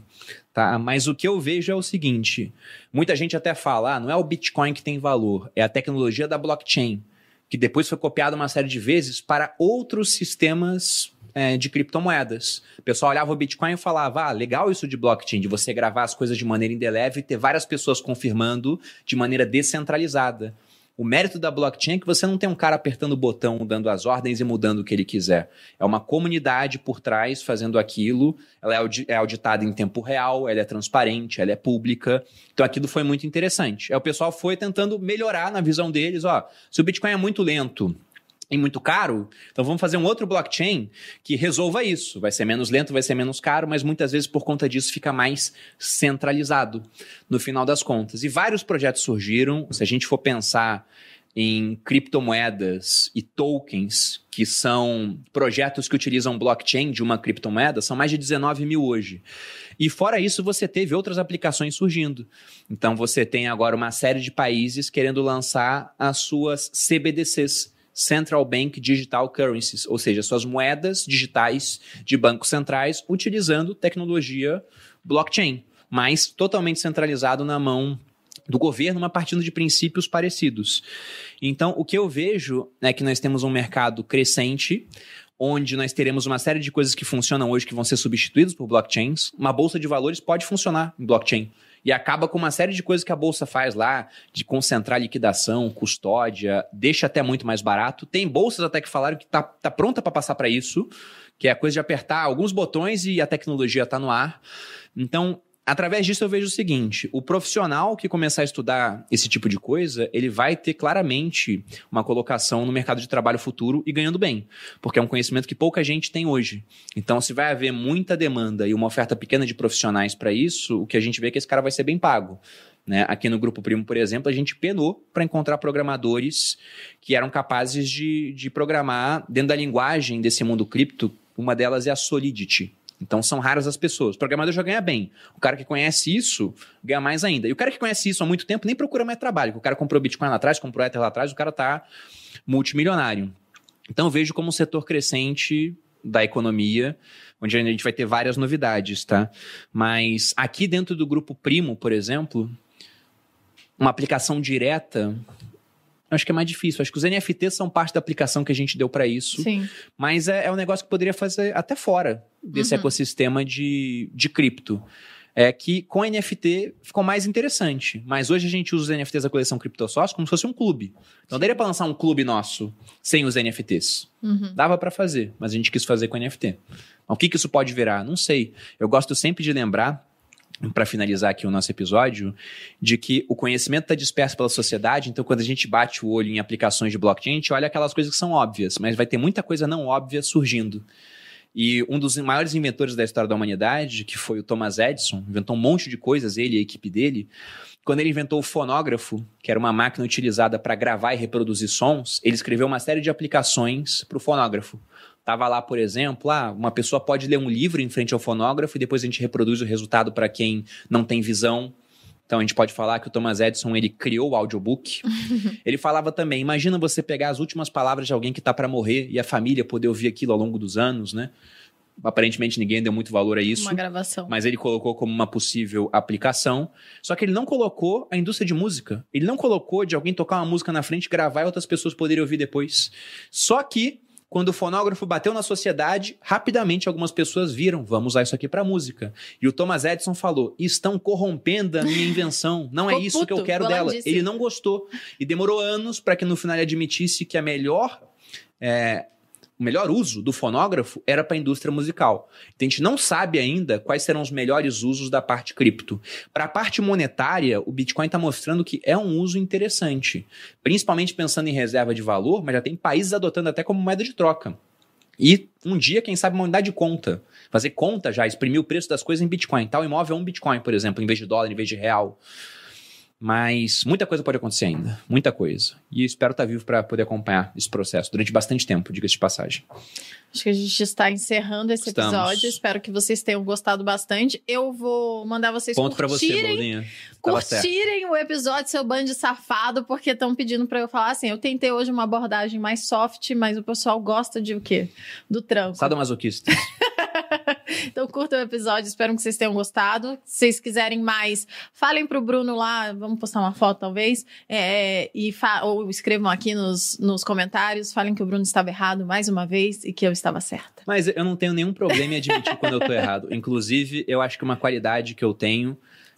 Speaker 1: Tá? Mas o que eu vejo é o seguinte: muita gente até fala, ah, não é o Bitcoin que tem valor, é a tecnologia da blockchain, que depois foi copiada uma série de vezes para outros sistemas é, de criptomoedas. O pessoal olhava o Bitcoin e falava: ah, legal isso de blockchain, de você gravar as coisas de maneira indelével e ter várias pessoas confirmando de maneira descentralizada. O mérito da blockchain é que você não tem um cara apertando o botão, dando as ordens e mudando o que ele quiser. É uma comunidade por trás fazendo aquilo. Ela é, é auditada em tempo real, ela é transparente, ela é pública. Então aquilo foi muito interessante. É, o pessoal foi tentando melhorar na visão deles. Ó, se o Bitcoin é muito lento, e muito caro, então vamos fazer um outro blockchain que resolva isso. Vai ser menos lento, vai ser menos caro, mas muitas vezes por conta disso fica mais centralizado no final das contas. E vários projetos surgiram. Se a gente for pensar em criptomoedas e tokens, que são projetos que utilizam blockchain de uma criptomoeda, são mais de 19 mil hoje. E fora isso, você teve outras aplicações surgindo. Então você tem agora uma série de países querendo lançar as suas CBDCs Central Bank Digital Currencies, ou seja, suas moedas digitais de bancos centrais utilizando tecnologia blockchain, mas totalmente centralizado na mão do governo, mas partindo de princípios parecidos. Então, o que eu vejo é que nós temos um mercado crescente, onde nós teremos uma série de coisas que funcionam hoje que vão ser substituídas por blockchains. Uma bolsa de valores pode funcionar em blockchain e acaba com uma série de coisas que a bolsa faz lá, de concentrar liquidação, custódia, deixa até muito mais barato. Tem bolsas até que falaram que tá, tá pronta para passar para isso, que é a coisa de apertar alguns botões e a tecnologia está no ar. Então, através disso eu vejo o seguinte: o profissional que começar a estudar esse tipo de coisa, ele vai ter claramente uma colocação no mercado de trabalho futuro e ganhando bem, porque é um conhecimento que pouca gente tem hoje. Então, se vai haver muita demanda e uma oferta pequena de profissionais para isso, o que a gente vê é que esse cara vai ser bem pago. Né? Aqui no Grupo Primo, por exemplo, a gente penou para encontrar programadores que eram capazes de, de programar dentro da linguagem desse mundo cripto. Uma delas é a Solidity. Então são raras as pessoas. O programador já ganha bem. O cara que conhece isso ganha mais ainda. E o cara que conhece isso há muito tempo nem procura mais trabalho. O cara comprou Bitcoin lá atrás, comprou Ether lá atrás, o cara tá multimilionário. Então vejo como um setor crescente da economia, onde a gente vai ter várias novidades, tá? Mas aqui dentro do grupo Primo, por exemplo, uma aplicação direta, acho que é mais difícil. Acho que os NFTs são parte da aplicação que a gente deu para isso.
Speaker 2: Sim.
Speaker 1: Mas é, é, um negócio que poderia fazer até fora desse uhum. ecossistema de, de cripto. É que com NFT ficou mais interessante. Mas hoje a gente usa os NFTs da coleção CryptoSource como se fosse um clube. Então daria para lançar um clube nosso sem os NFTs. Uhum. Dava para fazer, mas a gente quis fazer com NFT. O que, que isso pode virar? Não sei. Eu gosto sempre de lembrar para finalizar aqui o nosso episódio, de que o conhecimento está disperso pela sociedade, então quando a gente bate o olho em aplicações de blockchain, a gente olha aquelas coisas que são óbvias, mas vai ter muita coisa não óbvia surgindo. E um dos maiores inventores da história da humanidade, que foi o Thomas Edison, inventou um monte de coisas, ele e a equipe dele. Quando ele inventou o fonógrafo, que era uma máquina utilizada para gravar e reproduzir sons, ele escreveu uma série de aplicações para o fonógrafo. Tava lá, por exemplo, ah, uma pessoa pode ler um livro em frente ao fonógrafo e depois a gente reproduz o resultado para quem não tem visão. Então a gente pode falar que o Thomas Edison ele criou o audiobook. ele falava também: imagina você pegar as últimas palavras de alguém que está para morrer e a família poder ouvir aquilo ao longo dos anos, né? Aparentemente ninguém deu muito valor a isso.
Speaker 2: Uma gravação.
Speaker 1: Mas ele colocou como uma possível aplicação. Só que ele não colocou a indústria de música. Ele não colocou de alguém tocar uma música na frente, gravar e outras pessoas poderem ouvir depois. Só que quando o fonógrafo bateu na sociedade, rapidamente algumas pessoas viram, vamos usar isso aqui para música. E o Thomas Edison falou: estão corrompendo a minha invenção, não é isso que eu quero dela. Ele não gostou. E demorou anos para que no final ele admitisse que a melhor é, o melhor uso do fonógrafo era para a indústria musical. Então, a gente não sabe ainda quais serão os melhores usos da parte cripto. Para a parte monetária, o Bitcoin está mostrando que é um uso interessante, principalmente pensando em reserva de valor, mas já tem países adotando até como moeda de troca. E um dia, quem sabe, uma unidade de conta. Fazer conta já, exprimir o preço das coisas em Bitcoin. Tal imóvel é um Bitcoin, por exemplo, em vez de dólar, em vez de real. Mas muita coisa pode acontecer ainda. Muita coisa. E espero estar vivo para poder acompanhar esse processo durante bastante tempo, diga-se de passagem.
Speaker 2: Acho que a gente está encerrando esse Estamos. episódio. Espero que vocês tenham gostado bastante. Eu vou mandar vocês
Speaker 1: Ponto curtirem, pra você,
Speaker 2: curtirem o episódio Seu Band Safado, porque estão pedindo para eu falar assim. Eu tentei hoje uma abordagem mais soft, mas o pessoal gosta de o quê? Do tranco.
Speaker 1: Sadomasoquista.
Speaker 2: então curtam o episódio, espero que vocês tenham gostado. Se vocês quiserem mais, falem pro Bruno lá, vamos postar uma foto talvez, é, e ou escrevam aqui nos, nos comentários, falem que o Bruno estava errado mais uma vez e que eu estava certa.
Speaker 1: Mas eu não tenho nenhum problema em admitir quando eu tô errado. Inclusive, eu acho que uma qualidade que eu tenho,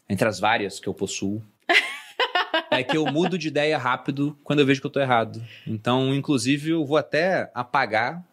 Speaker 1: entre as várias que eu possuo, é que eu mudo de ideia rápido quando eu vejo que eu tô errado. Então, inclusive, eu vou até apagar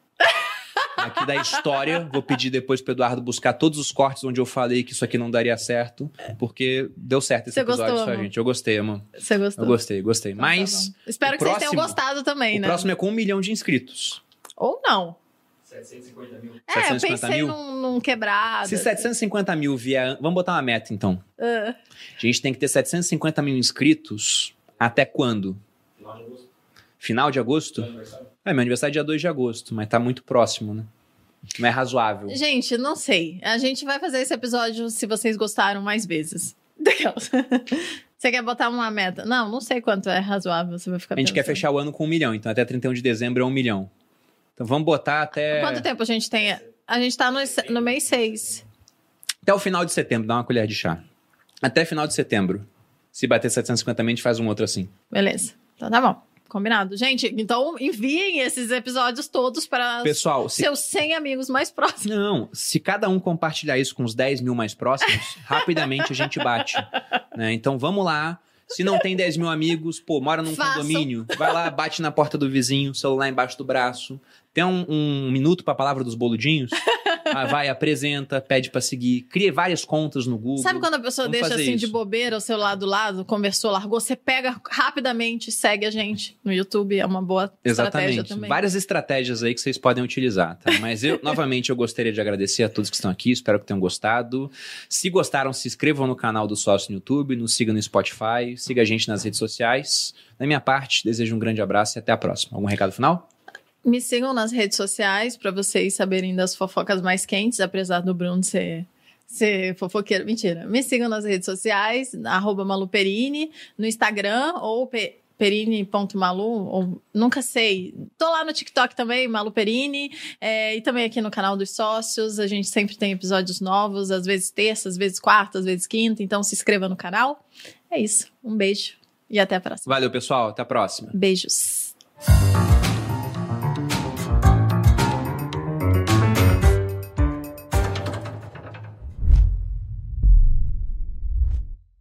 Speaker 1: aqui da história. Vou pedir depois pro Eduardo buscar todos os cortes onde eu falei que isso aqui não daria certo, porque deu certo esse Você episódio, gostou, gente. Eu gostei, amor.
Speaker 2: Você gostou?
Speaker 1: Eu gostei, gostei. Então, tá Mas.
Speaker 2: Tá Espero que próximo, vocês tenham gostado também, né?
Speaker 1: O próximo é com um milhão de inscritos.
Speaker 2: Ou não.
Speaker 3: 750 mil.
Speaker 2: É, 750 eu pensei mil? Num, num quebrado.
Speaker 1: Se 750 mil vier. Vamos botar uma meta, então. Uh. A gente tem que ter 750 mil inscritos até quando? Final de agosto. Final de agosto? É, meu aniversário é dia 2 de agosto, mas tá muito próximo, né? Não é razoável.
Speaker 2: Gente, não sei. A gente vai fazer esse episódio se vocês gostaram mais vezes. Você quer botar uma meta? Não, não sei quanto é razoável. Você vai ficar
Speaker 1: A gente
Speaker 2: pensando.
Speaker 1: quer fechar o ano com um milhão, então até 31 de dezembro é um milhão. Então vamos botar até.
Speaker 2: Quanto tempo a gente tem? A gente tá no, no mês 6.
Speaker 1: Até o final de setembro, dá uma colher de chá. Até final de setembro. Se bater 750 a gente faz um outro assim.
Speaker 2: Beleza. Então tá bom. Combinado. Gente, então enviem esses episódios todos para
Speaker 1: Pessoal,
Speaker 2: seus se... 100 amigos mais próximos.
Speaker 1: Não, se cada um compartilhar isso com os 10 mil mais próximos, rapidamente a gente bate. Né? Então vamos lá. Se não tem 10 mil amigos, pô, mora num Façam. condomínio, vai lá, bate na porta do vizinho, celular embaixo do braço. Tem um, um minuto para a palavra dos boludinhos? Ah, vai, apresenta, pede pra seguir, cria várias contas no Google.
Speaker 2: Sabe quando a pessoa
Speaker 1: Vamos
Speaker 2: deixa assim de
Speaker 1: isso.
Speaker 2: bobeira o celular do lado, conversou, largou, você pega rapidamente segue a gente no YouTube. É uma boa estratégia
Speaker 1: Exatamente.
Speaker 2: também.
Speaker 1: Várias estratégias aí que vocês podem utilizar, tá? Mas eu, novamente, eu gostaria de agradecer a todos que estão aqui, espero que tenham gostado. Se gostaram, se inscrevam no canal do Sócio no YouTube, nos siga no Spotify, siga a gente nas redes sociais. Da minha parte, desejo um grande abraço e até a próxima. Algum recado final?
Speaker 2: Me sigam nas redes sociais para vocês saberem das fofocas mais quentes, apesar do Bruno ser, ser fofoqueiro. Mentira. Me sigam nas redes sociais, arroba maluperini, no Instagram ou pe- perini.malu, ou nunca sei. Tô lá no TikTok também, Malu Perini, é, e também aqui no canal dos sócios. A gente sempre tem episódios novos, às vezes terça, às vezes quarta, às vezes quinta, então se inscreva no canal. É isso. Um beijo e até a próxima.
Speaker 1: Valeu, pessoal. Até a próxima.
Speaker 2: Beijos.